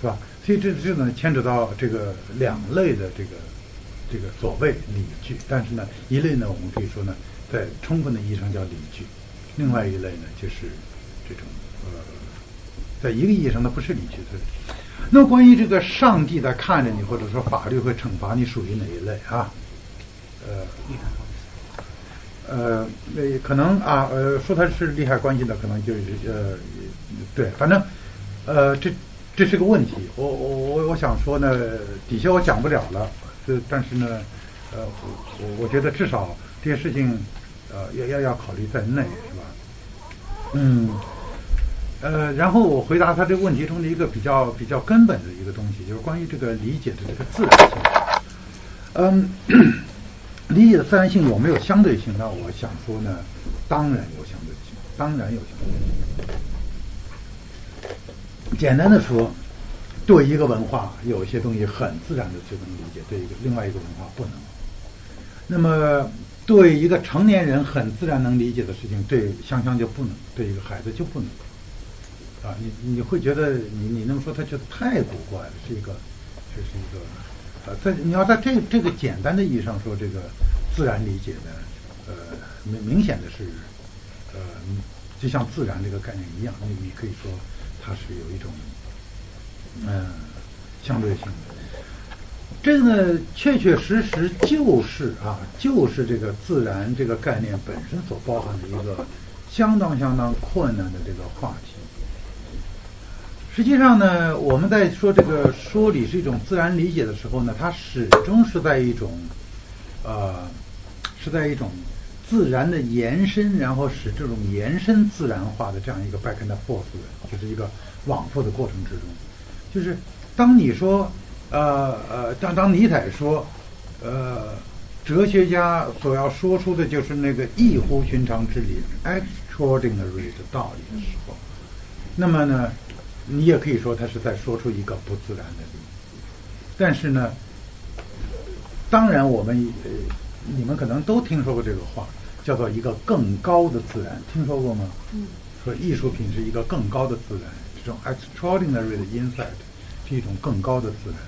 是吧？所以这这呢牵扯到这个两类的这个这个所谓理据，但是呢一类呢我们可以说呢在充分的意义上叫理据，另外一类呢就是这种呃。在一个意义上，它不是理据。那么，关于这个上帝在看着你，或者说法律会惩罚你，属于哪一类啊？呃，呃，那可能啊，呃，说它是利害关系的，可能就是呃，对，反正呃，这这是个问题。我我我我想说呢，底下我讲不了了。这但是呢，呃，我我觉得至少这些事情呃，要要要考虑在内，是吧？嗯。呃，然后我回答他这个问题中的一个比较比较根本的一个东西，就是关于这个理解的这个自然性。嗯，理解的自然性有没有相对性？那我想说呢，当然有相对性，当然有相对性。简单的说，对一个文化，有些东西很自然的就能理解，对一个另外一个文化不能。那么，对一个成年人很自然能理解的事情，对香香就不能，对一个孩子就不能。啊，你你会觉得你你那么说，他觉得太古怪了，是一个，这是一个，在你要在这这个简单的意义上说，这个自然理解呢，呃，明明显的是，呃，就像自然这个概念一样，你你可以说它是有一种，嗯，相对性的。这个呢，确确实实就是啊，就是这个自然这个概念本身所包含的一个相当相当困难的这个话题。实际上呢，我们在说这个说理是一种自然理解的时候呢，它始终是在一种，呃，是在一种自然的延伸，然后使这种延伸自然化的这样一个 back and forth 的，就是一个往复的过程之中。就是当你说，呃呃，当当尼采说，呃，哲学家所要说出的就是那个异乎寻常之理 （extraordinary） 的道理的时候，那么呢？你也可以说他是在说出一个不自然的理，但是呢，当然我们呃，你们可能都听说过这个话，叫做一个更高的自然，听说过吗？嗯。说艺术品是一个更高的自然，这种 extraordinary 的 insight 是一种更高的自然。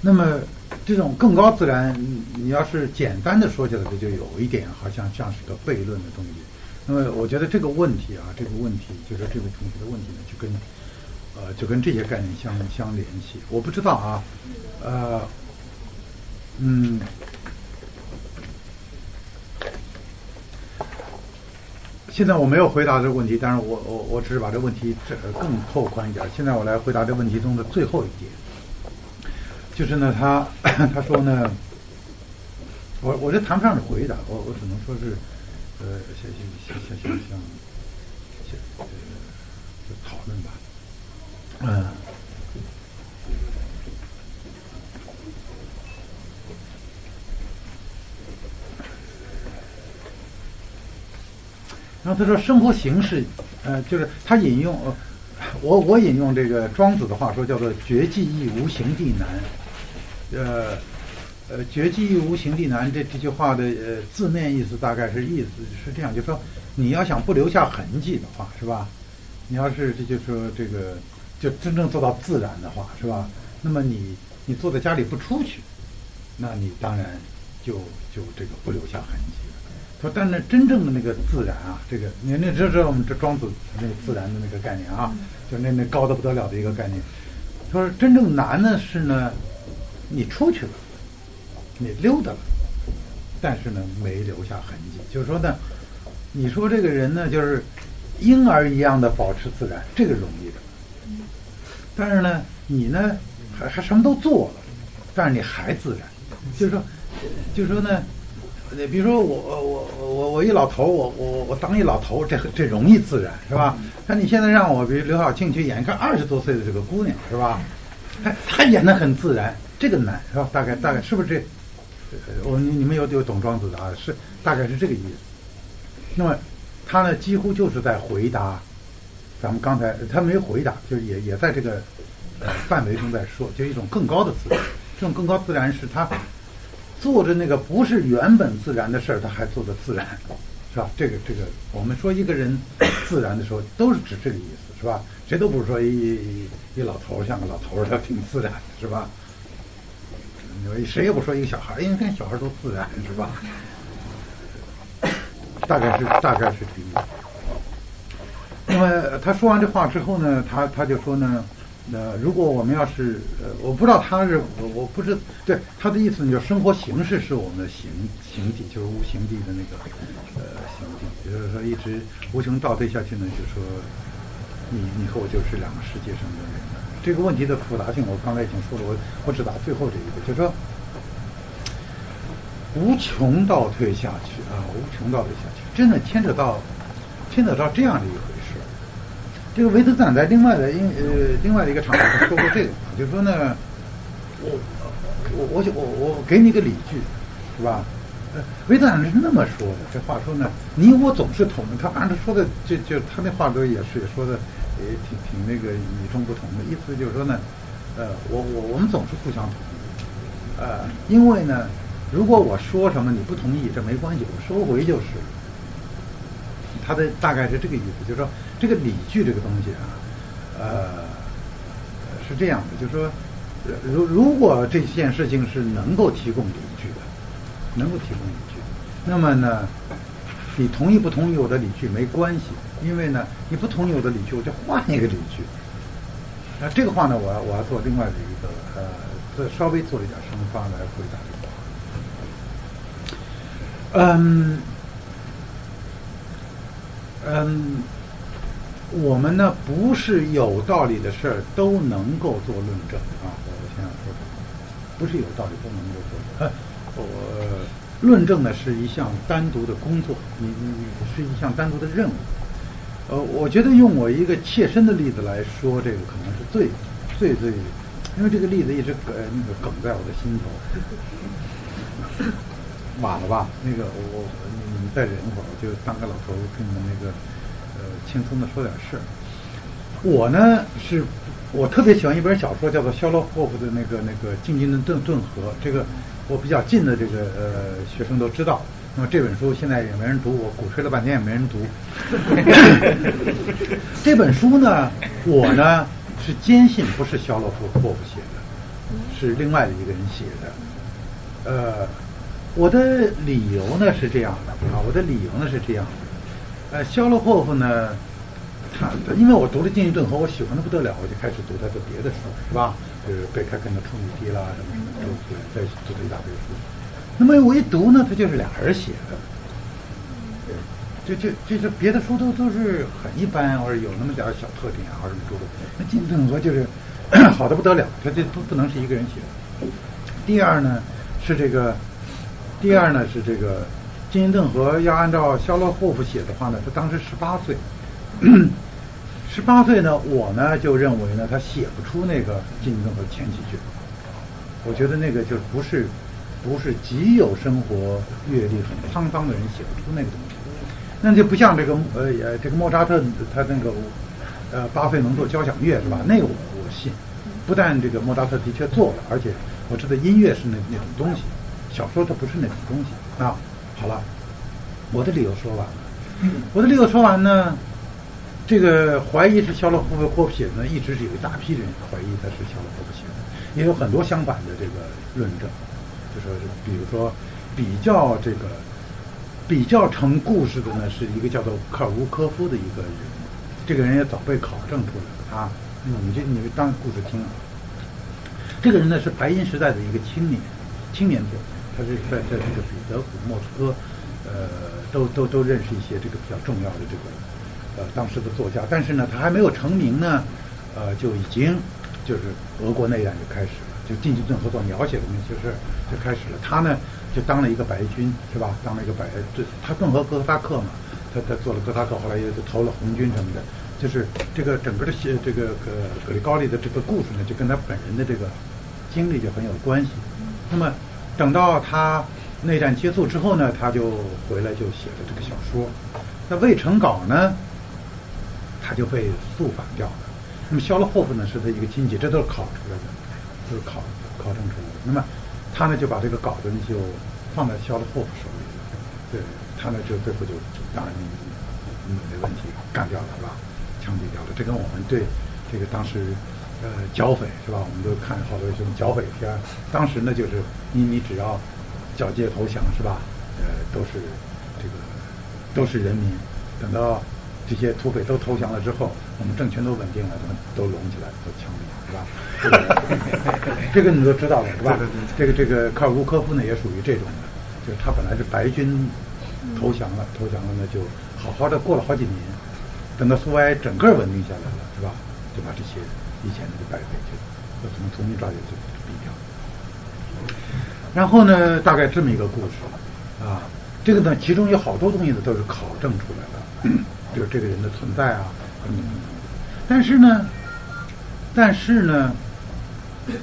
那么这种更高自然，你要是简单的说起来，这就有一点好像像是个悖论的东西。那么我觉得这个问题啊，这个问题就是这位同学的问题呢，就跟呃就跟这些概念相相联系。我不知道啊，呃，嗯，现在我没有回答这个问题，但是我我我只是把这个问题这更拓宽一点。现在我来回答这个问题中的最后一点，就是呢，他 他说呢，我我这谈不上是回答，我我只能说是呃，想想想想想想呃，讨论吧，嗯。然后他说，生活形式，呃，就是他引用，呃，我我引用这个庄子的话说，叫做“绝迹易，无形地难”。呃，呃，“绝迹易，无形地难”这这句话的呃字面意思大概是意思是这样，就说你要想不留下痕迹的话，是吧？你要是这就说这个就真正做到自然的话，是吧？那么你你坐在家里不出去，那你当然就就这个不留下痕迹。说，但是真正的那个自然啊，这个你你知道我们这庄子那个自然的那个概念啊，就那那高的不得了的一个概念。说真正难的是呢，你出去了，你溜达了，但是呢没留下痕迹。就是说呢，你说这个人呢，就是婴儿一样的保持自然，这个容易的。但是呢，你呢还还什么都做了，但是你还自然。就是说，就是说呢。你比如说我我我我一老头，我我我当一老头，这这容易自然是吧？那你现在让我比如刘晓庆去演一个二十多岁的这个姑娘是吧？她她演的很自然，这个难是吧？大概大概是不是这？我你你们有有懂庄子的啊？是大概是这个意思。那么他呢，几乎就是在回答咱们刚才他没回答，就是也也在这个呃范围中在说，就一种更高的自然。这种更高自然是他。做着那个不是原本自然的事儿，他还做的自然，是吧？这个这个，我们说一个人自然的时候，都是指这个意思，是吧？谁都不是说一一老头像个老头儿，他挺自然的，是吧？谁也不说一个小孩，因为看小孩都自然，是吧？大概是大概是这个意思。那么他说完这话之后呢，他他就说呢。那如果我们要是呃，我不知道他是我我不知对他的意思，就是生活形式是我们的形形体，就是无形地的那个呃形体，也就是说一直无穷倒退下去呢，就说你你和我就是两个世界上的人。这个问题的复杂性，我刚才已经说了，我我只答最后这一个，就是说无穷倒退下去啊，无穷倒退下去，真的牵扯到牵扯到这样的一回事。这个维特斯坦在另外的因呃另外的一个场合上说过这个话，就是说呢，我我我我我给你个理据，是吧？维特坦是那么说的，这话说呢，你我总是同，他反正说的就就他那话都也是说的也挺挺那个与众不同的，意思就是说呢，呃，我我我们总是互相同意，呃，因为呢，如果我说什么你不同意，这没关系，我收回就是。他的大概是这个意思，就是说这个理据这个东西啊，呃，是这样的，就是说，如如果这件事情是能够提供理据的，能够提供理据，那么呢，你同意不同意我的理据没关系，因为呢，你不同意我的理据，我就换一个理据。那这个话呢，我要我要做另外的一个呃，再稍微做一点生发来回答。嗯。嗯，我们呢不是有道理的事儿都能够做论证啊！我我先要说，不是有道理都能够做。我论证呢是一项单独的工作，你你你是一项单独的任务。呃，我觉得用我一个切身的例子来说，这个可能是最最最，因为这个例子一直梗那个梗在我的心头。晚了吧？那个我我你们再忍一会儿，我就当个老头跟你们那个呃轻松的说点事儿。我呢是，我特别喜欢一本小说，叫做肖洛霍夫的那个那个《静静的顿顿河》。这个我比较近的这个呃学生都知道。那么这本书现在也没人读，我鼓吹了半天也没人读。这本书呢，我呢是坚信不是肖洛霍霍夫写的，是另外的一个人写的，呃。我的理由呢是这样的啊，我的理由呢是这样的，呃，肖洛霍夫呢，他因为我读了《静与顿河》，我喜欢的不得了，我就开始读他的别的书，是吧？就是贝克根的《处女地》啦，什么什么，都再读了一大堆书。那么我一读呢，他就是俩人写的，就就就是别的书都都是很一般，或者有那么点小特点，或者什么诸多。那金正和就是 好的不得了，他这不不能是一个人写的。第二呢是这个，第二呢是这个金正和要按照肖洛霍夫写的话呢，他当时十八岁，十八岁呢，我呢就认为呢他写不出那个金正和前几句，我觉得那个就不是不是极有生活阅历很沧桑的人写不出那个东西。那就不像这个呃呃这个莫扎特他那个呃巴菲能做交响乐是吧？那个我我信，不但这个莫扎特的确做了，而且我知道音乐是那那种东西，小说它不是那种东西啊。好了，我的理由说完了，我的理由说完呢，这个怀疑是肖洛霍夫霍写的呢，一直是有一大批人怀疑他是肖洛霍夫写的，也有很多相反的这个论证，就是比如说比较这个。比较成故事的呢，是一个叫做科尔乌科夫的一个人，这个人也早被考证出来了啊。你这你当故事听。这个人呢是白银时代的一个青年，青年作家，他是在在这个彼得堡、莫斯科，呃，都都都认识一些这个比较重要的这个呃当时的作家。但是呢，他还没有成名呢，呃，就已经就是俄国内战就开始了，就进军顿合作描写的那些事就开始了。他呢。就当了一个白军是吧？当了一个白，这他顿河哥萨克嘛，他他做了哥萨克，后来又投了红军什么的。就是这个整个的写这个格格里高利的这个故事呢，就跟他本人的这个经历就很有关系。那么等到他内战结束之后呢，他就回来就写了这个小说。那未成稿呢，他就被肃反掉了。那么肖洛霍夫呢，是他一个亲戚，这都是考出来的，就是考考证出来的。那么。他呢就把这个稿子呢就放在肖洛霍夫手里，对，他呢就最后就当然没问题干掉了是吧？枪毙掉了。这跟我们对这个当时呃剿匪是吧？我们都看好多这种剿匪片，当时呢就是你你只要缴械投降是吧？呃都是这个都是人民，等到这些土匪都投降了之后，我们政权都稳定了，他们都拢起来都枪毙。是吧？这个你都知道了，是吧？这个这个卡尔乌科夫呢，也属于这种的，就是他本来是白军投降了，投降了呢，就好好的过了好几年，等到苏维埃整个稳定下来了，是吧？就把这些以前的白匪就就从重新抓起就毙掉。然后呢，大概这么一个故事啊，这个呢，其中有好多东西呢都是考证出来的，就是这个人的存在啊，嗯，但是呢。但是呢，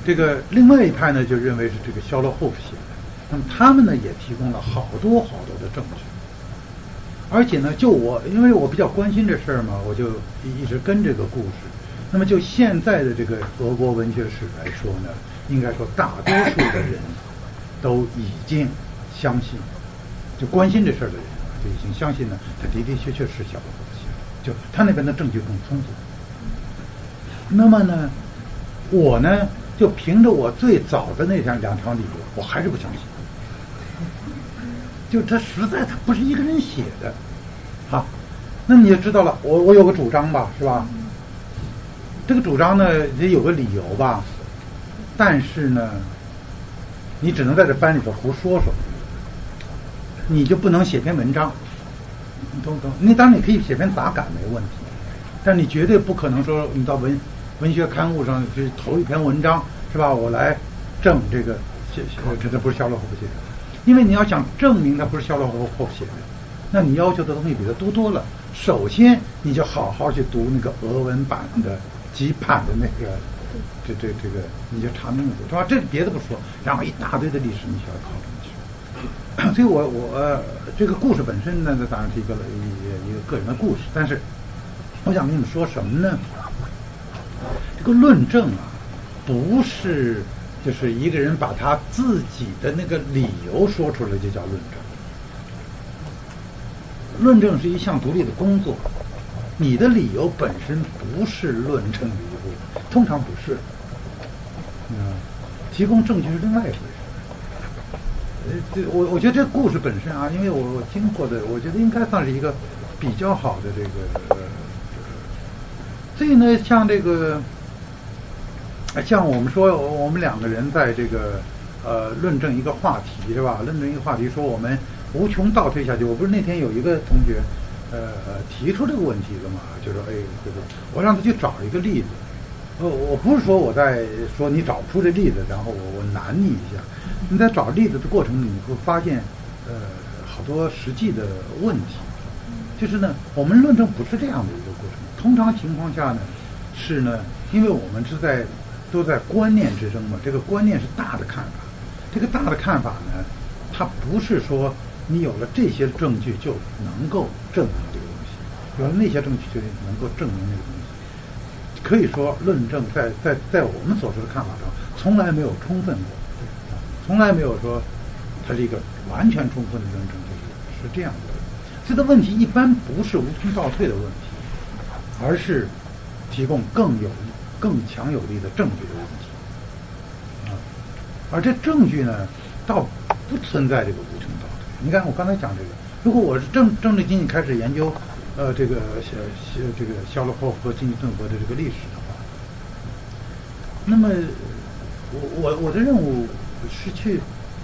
这个另外一派呢就认为是这个肖洛霍夫写的，那么他们呢也提供了好多好多的证据，而且呢，就我因为我比较关心这事儿嘛，我就一直跟这个故事。那么就现在的这个俄国文学史来说呢，应该说大多数的人都已经相信，就关心这事儿的人就已经相信呢，他的的确确是肖洛霍夫写的，就他那边的证据更充足。那么呢，我呢就凭着我最早的那两两条理由，我还是不相信。就他实在他不是一个人写的，好，那你就知道了。我我有个主张吧，是吧？这个主张呢也有个理由吧，但是呢，你只能在这班里头胡说说，你就不能写篇文章，你懂懂？你当然你可以写篇杂感没问题，但你绝对不可能说你到文。文学刊物上就投一篇文章是吧？我来证这个写写，这这不是肖洛霍夫写的，因为你要想证明他不是肖洛霍夫写的，那你要求的东西比他多多了。首先，你就好好去读那个俄文版的几版的那个，这这这个，你就查清楚是吧？这别的不说，然后一大堆的历史你需要考证去。所以我我这个故事本身呢，那当然是一个一一个个人的故事，但是我想跟你们说什么呢？这个论证啊，不是就是一个人把他自己的那个理由说出来就叫论证。论证是一项独立的工作，你的理由本身不是论证的一部分，通常不是。嗯，提供证据是另外一回事。呃，这我我觉得这故事本身啊，因为我我听过的，我觉得应该算是一个比较好的这个。所以呢，像这个，像我们说，我们两个人在这个呃论证一个话题是吧？论证一个话题，说我们无穷倒推下去。我不是那天有一个同学呃提出这个问题的嘛，就说哎，就是我让他去找一个例子。呃，我不是说我在说你找不出这例子，然后我我难你一下。你在找例子的过程里，你会发现呃好多实际的问题。就是呢，我们论证不是这样的一个过程。通常情况下呢，是呢，因为我们是在都在观念之争嘛。这个观念是大的看法，这个大的看法呢，它不是说你有了这些证据就能够证明这个东西，有了那些证据就能够证明那个东西。可以说，论证在在在我们所说的看法上，从来没有充分过，从来没有说它是一个完全充分的论证，就是是这样的。这个问题一般不是无从倒退的问题，而是提供更有更强有力的证据的问题。啊，而这证据呢，倒不存在这个无穷倒退。你看我刚才讲这个，如果我是政政治经济开始研究。呃，这个肖肖这个肖洛霍夫和经济顿河的这个历史的话，那么我我我的任务是去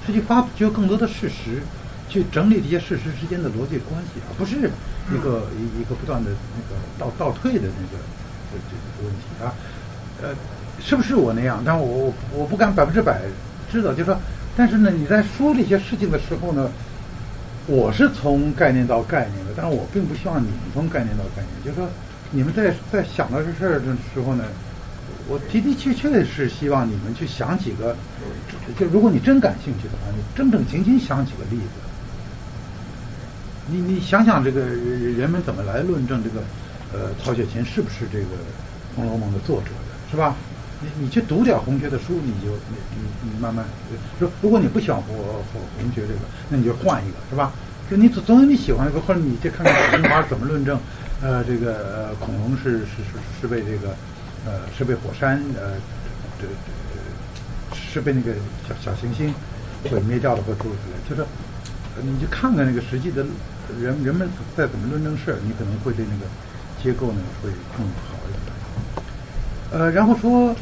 是去发掘更多的事实，去整理这些事实之间的逻辑关系，而不是一个一一个不断的那个倒倒退的那个这这个问题啊。呃，是不是我那样？但我我我不敢百分之百知道，就是说，但是呢，你在说这些事情的时候呢？我是从概念到概念的，但是我并不希望你们从概念到概念。就是说，你们在在想到这事儿的时候呢，我的的确确是希望你们去想几个，就如果你真感兴趣的话，你正正经经想几个例子。你你想想这个人们怎么来论证这个呃曹雪芹是不是这个《红楼梦》的作者，是吧？你你去读点红学的书，你就你你你慢慢说，如果你不喜欢红红红学这个，那你就换一个，是吧？就你总总有你喜欢一个，或者你去看看史金华怎么论证，呃，这个呃恐龙是是是是被这个呃是被火山呃这是被那个小小行星毁灭掉了或诸如此类，就是你就看看那个实际的人人们在怎么论证事儿，你可能会对那个结构呢会更好。呃，然后说，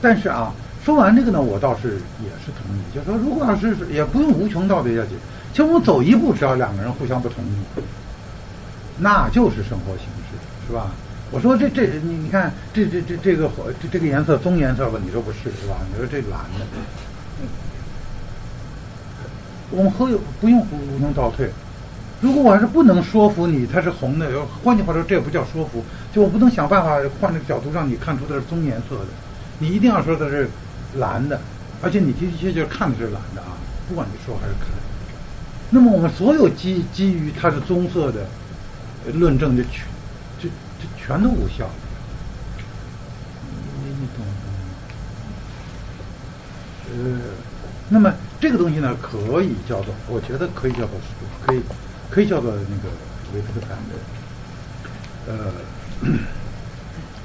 但是啊，说完这个呢，我倒是也是同意，就是说，如果要是也不用无穷道德下去，就我走一步，只要两个人互相不同意，那就是生活形式，是吧？我说这这你你看这这这这个这这个颜色棕颜色吧，你说不是是吧？你说这蓝的，我们何有不用无穷倒退？如果我还是不能说服你它是红的，换句话说，这也不叫说服，就我不能想办法换这个角度让你看出它是棕颜色的，你一定要说它是蓝的，而且你的的确确看的是蓝的啊，不管你说还是看。那么我们所有基基于它是棕色的论证就全就就全都无效。你你懂吗？呃，那么这个东西呢，可以叫做，我觉得可以叫做可以。可以叫做那个维特根的呃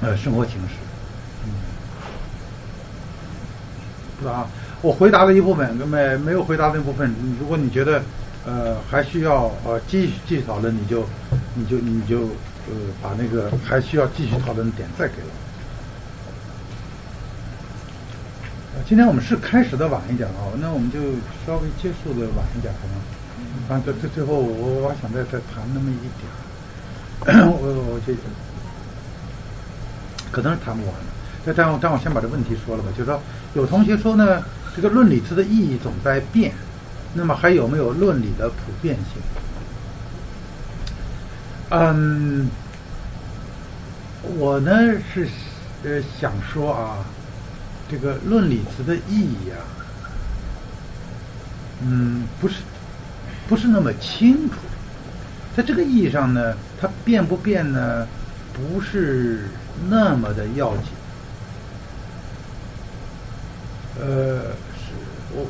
呃生活形式，嗯，是吧？我回答了一部分，那么没有回答那部分。如果你觉得呃还需要呃继续继续讨论，你就你就你就呃把那个还需要继续讨论的点再给我。今天我们是开始的晚一点啊，那我们就稍微结束的晚一点好吗？反正最最后，我我想再再谈那么一点，我我这可能是谈不完的。那但我但我先把这问题说了吧。就是说，有同学说呢，这个论理词的意义总在变，那么还有没有论理的普遍性？嗯，我呢是呃想说啊，这个论理词的意义啊，嗯，不是。不是那么清楚，在这个意义上呢，它变不变呢，不是那么的要紧。呃，是我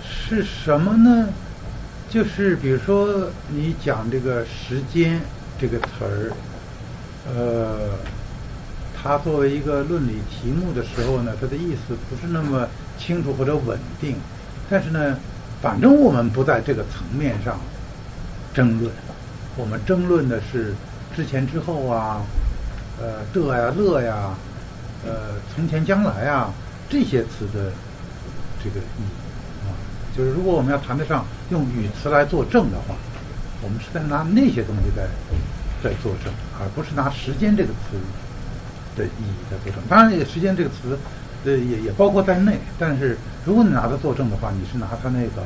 是什么呢？就是比如说你讲这个时间这个词儿，呃，它作为一个论理题目的时候呢，它的意思不是那么清楚或者稳定，但是呢。反正我们不在这个层面上争论，我们争论的是之前之后啊，呃，的呀、乐呀，呃，从前将来啊这些词的这个意义啊，就是如果我们要谈得上用语词来作证的话，我们是在拿那些东西在在作证，而不是拿时间这个词的意义在作证。当然，这个时间这个词呃也也包括在内，但是如果你拿它作证的话，你是拿它那个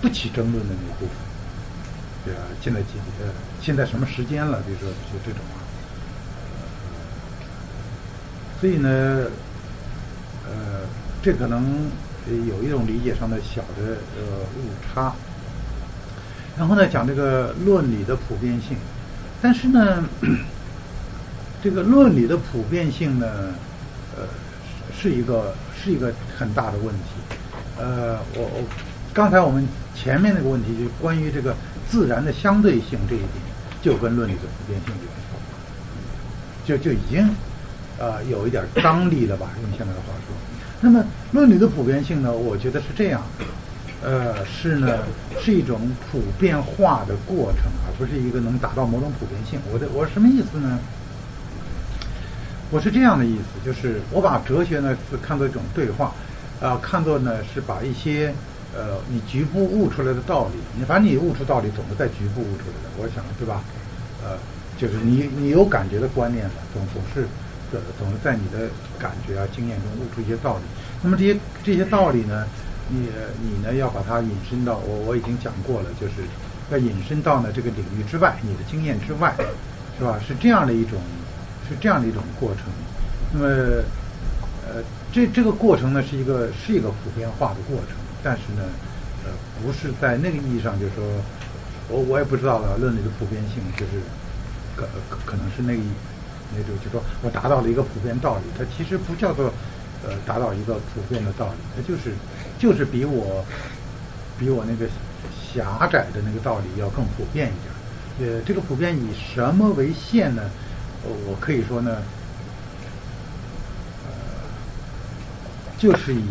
不起争论的那部分，对啊，现在几呃现在什么时间了？比如说就这种啊，所以呢，呃，这可能有一种理解上的小的呃误差。然后呢，讲这个论理的普遍性，但是呢，这个论理的普遍性呢，呃，是一个是一个很大的问题。呃，我我刚才我们前面那个问题就关于这个自然的相对性这一点，就跟论理的普遍性有关，就就已经呃有一点张力了吧？用现在的话说，那么论理的普遍性呢，我觉得是这样。呃，是呢，是一种普遍化的过程，而不是一个能达到某种普遍性。我的我什么意思呢？我是这样的意思，就是我把哲学呢是看作一种对话，啊，看作呢是把一些呃你局部悟出来的道理，你反正你悟出道理总是在局部悟出来的，我想对吧？呃，就是你你有感觉的观念的，总总是总是在你的感觉啊经验中悟出一些道理。那么这些这些道理呢？你你呢要把它引申到我我已经讲过了，就是要引申到呢这个领域之外，你的经验之外，是吧？是这样的一种是这样的一种过程。那么呃这这个过程呢是一个是一个普遍化的过程，但是呢呃不是在那个意义上，就是说我我也不知道了，论理的普遍性就是可可能是那那种，就说我达到了一个普遍道理，它其实不叫做。呃，达到一个普遍的道理，它就是就是比我比我那个狭窄的那个道理要更普遍一点。呃，这个普遍以什么为限呢？我可以说呢，就是以。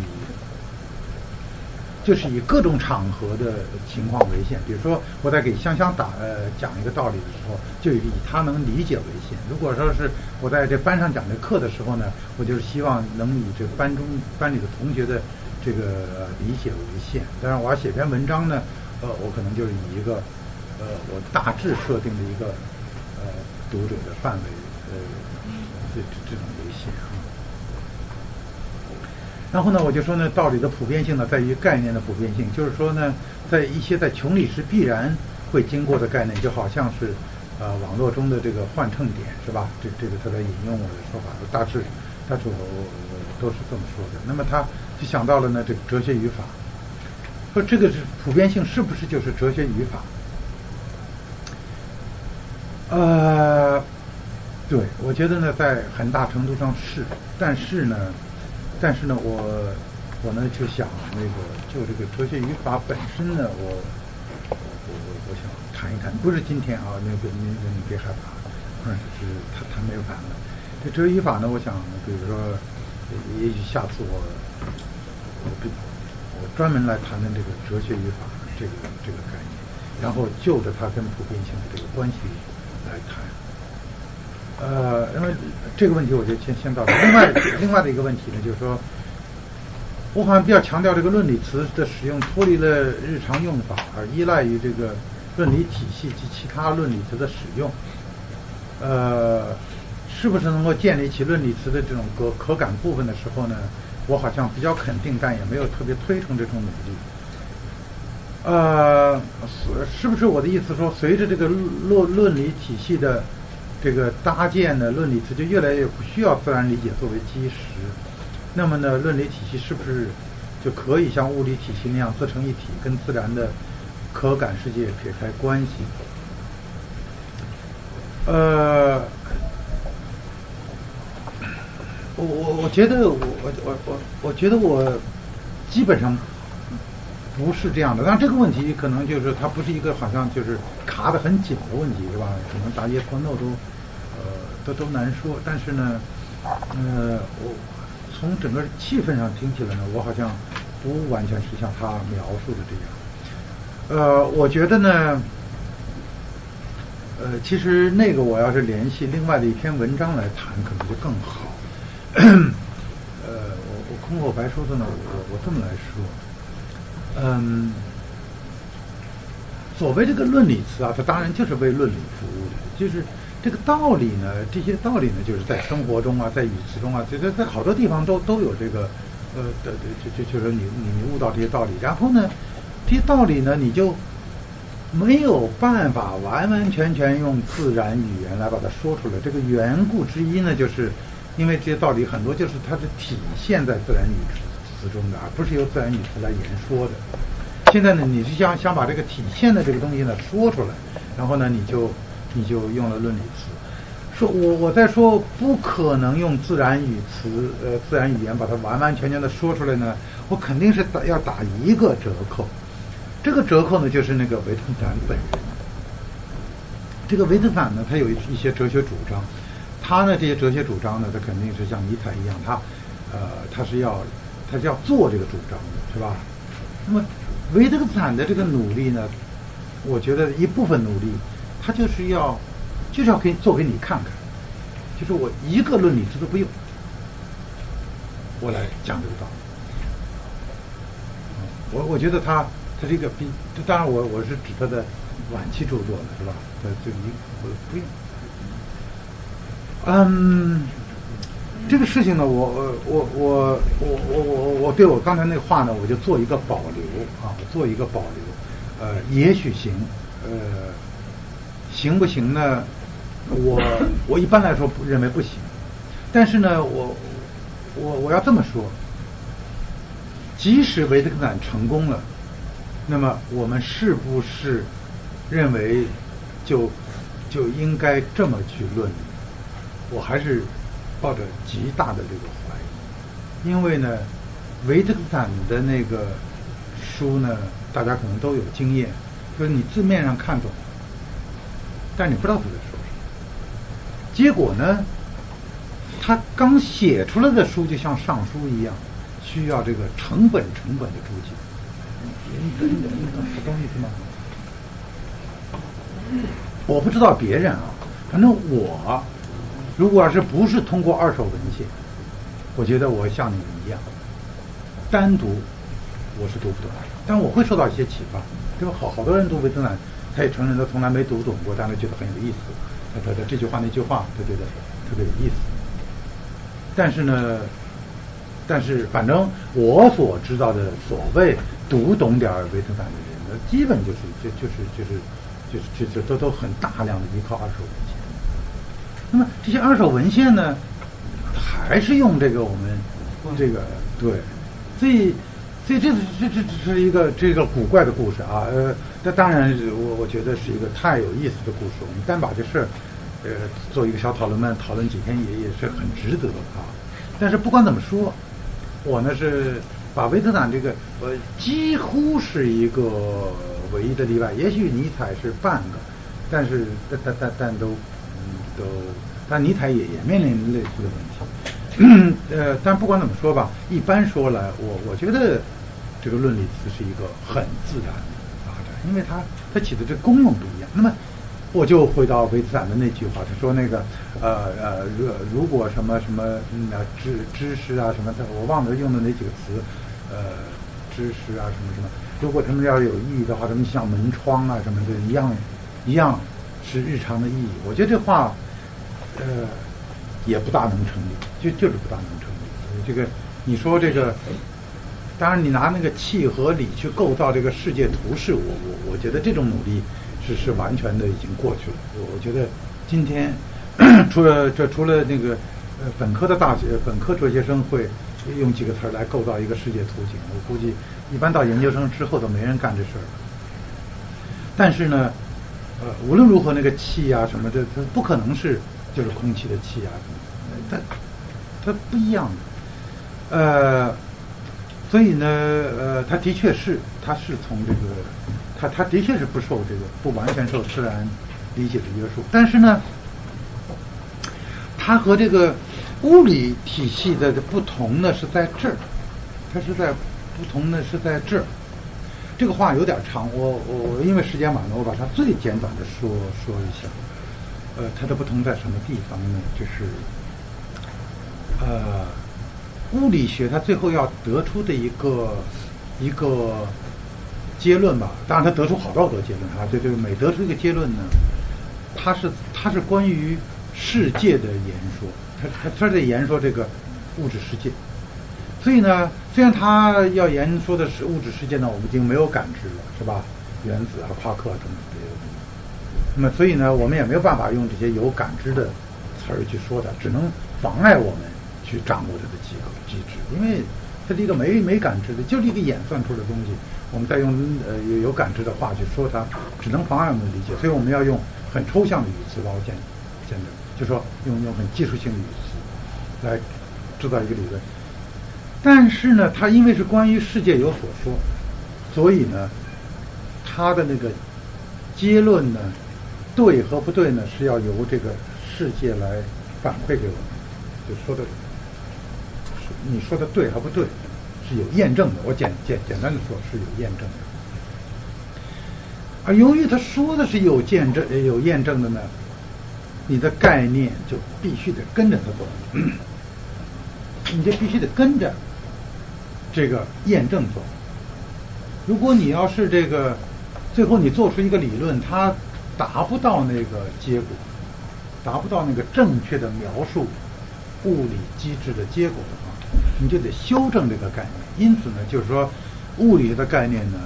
就是以各种场合的情况为限，比如说我在给香香打呃讲一个道理的时候，就以他能理解为限。如果说是我在这班上讲这课的时候呢，我就是希望能以这班中班里的同学的这个理解为限。当然我要写篇文章呢，呃，我可能就是以一个呃我大致设定的一个读者的范围呃这这这种为限啊。然后呢，我就说呢，道理的普遍性呢，在于概念的普遍性，就是说呢，在一些在穷理时必然会经过的概念，就好像是呃网络中的这个换乘点，是吧？这这个他在引用我的说法，大致大致我都是这么说的。那么他就想到了呢，这个哲学语法，说这个是普遍性，是不是就是哲学语法？呃，对，我觉得呢，在很大程度上是，但是呢。但是呢，我我呢就想那个就这个哲学语法本身呢，我我我我想谈一谈，不是今天啊，那个你你别害怕，嗯，是他他没有谈了。这哲学语法呢，我想比如说，也许下次我我我专门来谈谈这个哲学语法这个这个概念，然后就着它跟普遍性的这个关系来谈。呃，因为这个问题，我就先先到这。另外，另外的一个问题呢，就是说，我好像比较强调这个论理词的使用脱离了日常用法，而依赖于这个论理体系及其他论理词的使用。呃，是不是能够建立起论理词的这种可可感部分的时候呢？我好像比较肯定，但也没有特别推崇这种努力。呃，是是不是我的意思说，随着这个论论理体系的。这个搭建的论理词就越来越不需要自然理解作为基石，那么呢，论理体系是不是就可以像物理体系那样自成一体，跟自然的可感世界撇开关系？呃，我我我觉得我我我我我觉得我基本上不是这样的。但这个问题可能就是它不是一个好像就是卡的很紧的问题，是吧？可能答 yes or no 都。都都难说，但是呢，呃，我从整个气氛上听起来呢，我好像不完全是像他描述的这样。呃，我觉得呢，呃，其实那个我要是联系另外的一篇文章来谈，可能就更好。呃，我我空口白说的呢，我我这么来说，嗯，所谓这个论理词啊，它当然就是为论理服务的，就是这个道理呢，这些道理呢，就是在生活中啊，在语词中啊，就在在好多地方都都有这个，呃的的就就就是你你悟到这些道理，然后呢，这些道理呢，你就没有办法完完全全用自然语言来把它说出来。这个缘故之一呢，就是因为这些道理很多就是它是体现在自然语词词中的，而不是由自然语词来言说的。现在呢，你是想想把这个体现的这个东西呢说出来，然后呢，你就你就用了论理词。说我我在说不可能用自然语词呃自然语言把它完完全全的说出来呢，我肯定是打要打一个折扣。这个折扣呢，就是那个维特斯坦本人。这个维特坦呢，他有一一些哲学主张，他呢这些哲学主张呢，他肯定是像尼采一样，他呃他是要他是要做这个主张的，是吧？那么维特根斯坦的这个努力呢，我觉得一部分努力，他就是要就是要给做给你看看，就是我一个论理他都不用，我来讲这个道理。我我觉得他他这个比，当然我我是指他的晚期著作了，是吧？他这个一我不用。嗯，这个事情呢，我我我我我我我对我刚才那话呢，我就做一个保留啊，我做一个保留。呃，也许行，呃，行不行呢？我我一般来说不认为不行，但是呢，我我我要这么说。即使维特根斯坦成功了，那么我们是不是认为就就应该这么去论？我还是抱着极大的这个怀疑，因为呢，维特斯坦的那个书呢，大家可能都有经验，就是你字面上看懂，但你不知道他在说什么。结果呢，他刚写出来的书就像上书一样。需要这个成本成本的注解，你懂你懂你懂什么意思吗？我不知道别人啊，反正我如果要是不是通过二手文献，我觉得我像你们一样，单独我是读不懂，但我会受到一些启发。就好好多人读维特兰，他也承认他从来没读懂过，但他觉得很有意思。他他他这句话那句话，他觉得特别有意思。但是呢。但是，反正我所知道的所谓读懂点维特根的人，那基本就是就就是就是就是就就都都很大量的依靠二手文献。那么这些二手文献呢，还是用这个我们这个对，所以所以这这这这是一个这个古怪的故事啊。呃，这当然我我觉得是一个太有意思的故事。我们单把这事儿呃做一个小讨论们讨论几天也也是很值得啊。但是不管怎么说。我呢是把维特坦这个，呃，几乎是一个唯一的例外。也许尼采是半个，但是但但但但都，嗯，都，但尼采也也面临类似的问题。呃，但不管怎么说吧，一般说来，我我觉得这个论理词是一个很自然的发展，因为它它起的这功用不一样。那么。我就回到维特坦的那句话，他说那个呃呃，如如果什么什么嗯知知识啊什么的，我忘了用的那几个词，呃知识啊什么什么，如果他们要有意义的话，他们像门窗啊什么的一样一样是日常的意义。我觉得这话呃也不大能成立，就就是不大能成立。这个你说这个，当然你拿那个气和理去构造这个世界图式，我我我觉得这种努力。是是完全的已经过去了。我觉得今天 除了这除了那个呃本科的大学本科哲学生会用几个词儿来构造一个世界图景，我估计一般到研究生之后都没人干这事儿了。但是呢，呃无论如何那个气啊什么的，它不可能是就是空气的气压，它它不一样的。呃，所以呢，呃，它的确是它是从这个。它它的确是不受这个不完全受自然理解的约束，但是呢，它和这个物理体系的不同呢是在这儿，它是在不同的是在这儿。这个话有点长，我我因为时间晚了，我把它最简短的说说一下。呃，它的不同在什么地方呢？就是呃，物理学它最后要得出的一个一个。结论吧，当然他得出好多好多结论啊，就就每得出一个结论呢，他是他是关于世界的言说，他他他在言说这个物质世界。所以呢，虽然他要言说的是物质世界呢，我们已经没有感知了，是吧？原子啊、夸克等等。那么，所以呢，我们也没有办法用这些有感知的词儿去说它，只能妨碍我们去掌握它的机构机制，因为它是一个没没感知的，就是一个演算出的东西。我们再用呃有有感知的话去说它，只能妨碍我们理解。所以我们要用很抽象的语词，包括现现在，就说用用很技术性的语词来制造一个理论。但是呢，它因为是关于世界有所说，所以呢，它的那个结论呢，对和不对呢，是要由这个世界来反馈给我们，就说的，你说的对和不对，是有验证的。我简简简单的说，是有验证的。而由于他说的是有见证、有验证的呢，你的概念就必须得跟着他走，你就必须得跟着。这个验证走。如果你要是这个最后你做出一个理论，它达不到那个结果，达不到那个正确的描述物理机制的结果的话，你就得修正这个概念。因此呢，就是说物理的概念呢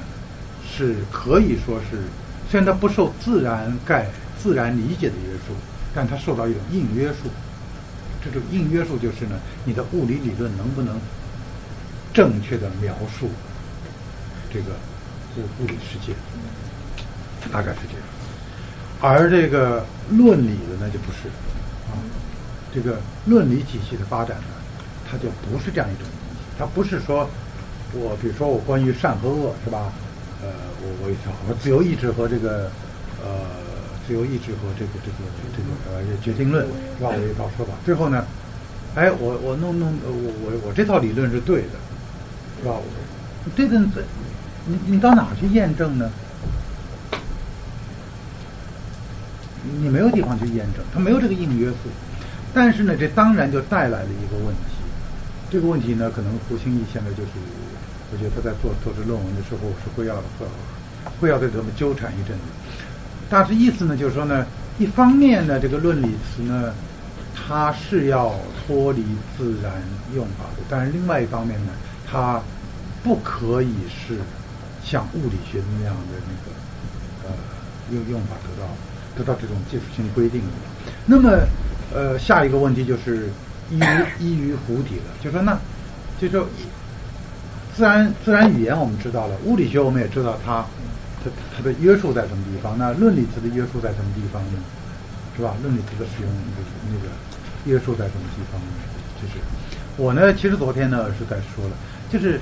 是可以说是虽然它不受自然概自然理解的约束，但它受到一种硬约束。这种硬约束就是呢，你的物理理论能不能？正确的描述这个物物理世界，大概是这样。而这个论理的呢就不是啊，这个论理体系的发展呢，它就不是这样一种东西。它不是说我比如说我关于善和恶是吧？呃，我我一条我自由意志和这个呃自由意志和这个这个这个呃决定论是吧？我一套说法，最后呢，哎，我我弄弄我我我这套理论是对的。是吧？对的你你到哪去验证呢？你没有地方去验证，它没有这个硬约束。但是呢，这当然就带来了一个问题。这个问题呢，可能胡兴义现在就是，我觉得他在做做这论文的时候是会要会会要对他们纠缠一阵子。大致意思呢，就是说呢，一方面呢，这个论理词呢，它是要脱离自然用法的，但是另外一方面呢。它不可以是像物理学那样的那个呃用用法得到得到这种技术性规定的。那么呃下一个问题就是依于依于湖底了，就说那就说自然自然语言我们知道了，物理学我们也知道它它它的约束在什么地方，那论理词的约束在什么地方呢？是吧？论理词的使用那个约束在什么地方呢？就是我呢，其实昨天呢是在说了。就是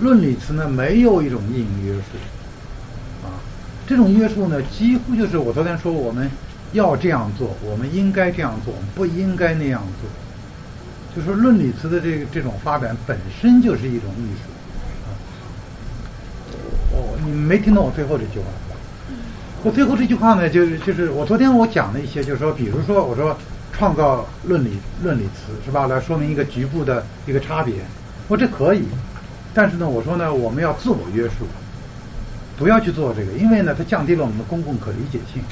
论理词呢，没有一种硬约束，这种约束呢，几乎就是我昨天说我们要这样做，我们应该这样做，不应该那样做。就说论理词的这个这种发展本身就是一种艺术啊。哦，你没听懂我最后这句话？我最后这句话呢，就是就是我昨天我讲了一些，就是说，比如说我说创造论理论理词是吧，来说明一个局部的一个差别。我这可以，但是呢，我说呢，我们要自我约束，不要去做这个，因为呢，它降低了我们的公共可理解性。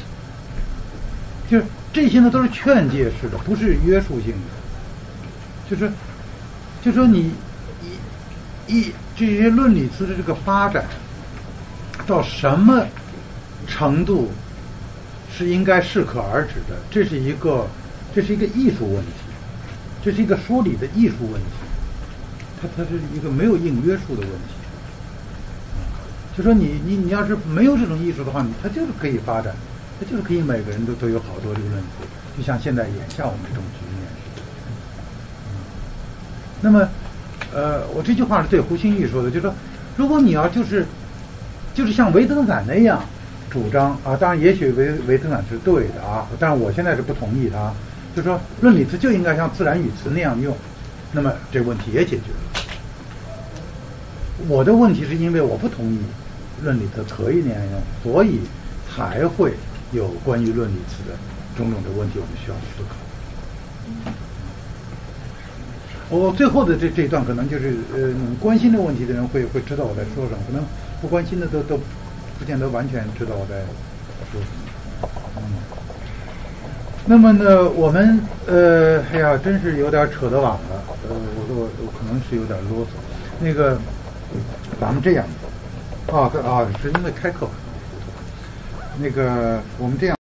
就是这些呢，都是劝诫式的，不是约束性的。就是，就说你一一这些论理词的这个发展到什么程度是应该适可而止的，这是一个这是一个艺术问题，这是一个说理的艺术问题。它它是一个没有硬约束的问题，就说你你你要是没有这种艺术的话，你它就是可以发展，它就是可以每个人都都有好多这个论词，就像现在眼下我们这种局面。那么，呃，我这句话是对胡心玉说的，就说如果你要就是就是像维特根那样主张啊，当然也许维维特根是对的啊，但是我现在是不同意的，就说论理词就应该像自然语词那样用。那么这问题也解决了。我的问题是因为我不同意论理词可以那样用，所以才会有关于论理词的种种的问题，我们需要思考。我最后的这这一段可能就是呃，关心这个问题的人会会知道我在说什么，可能不关心的都都不见得完全知道我在说什么。嗯。那么呢，我们呃，哎呀，真是有点扯得晚了。呃，我说我可能是有点啰嗦。那个，咱们这样，啊对啊，是因为开课。那个，我们这样。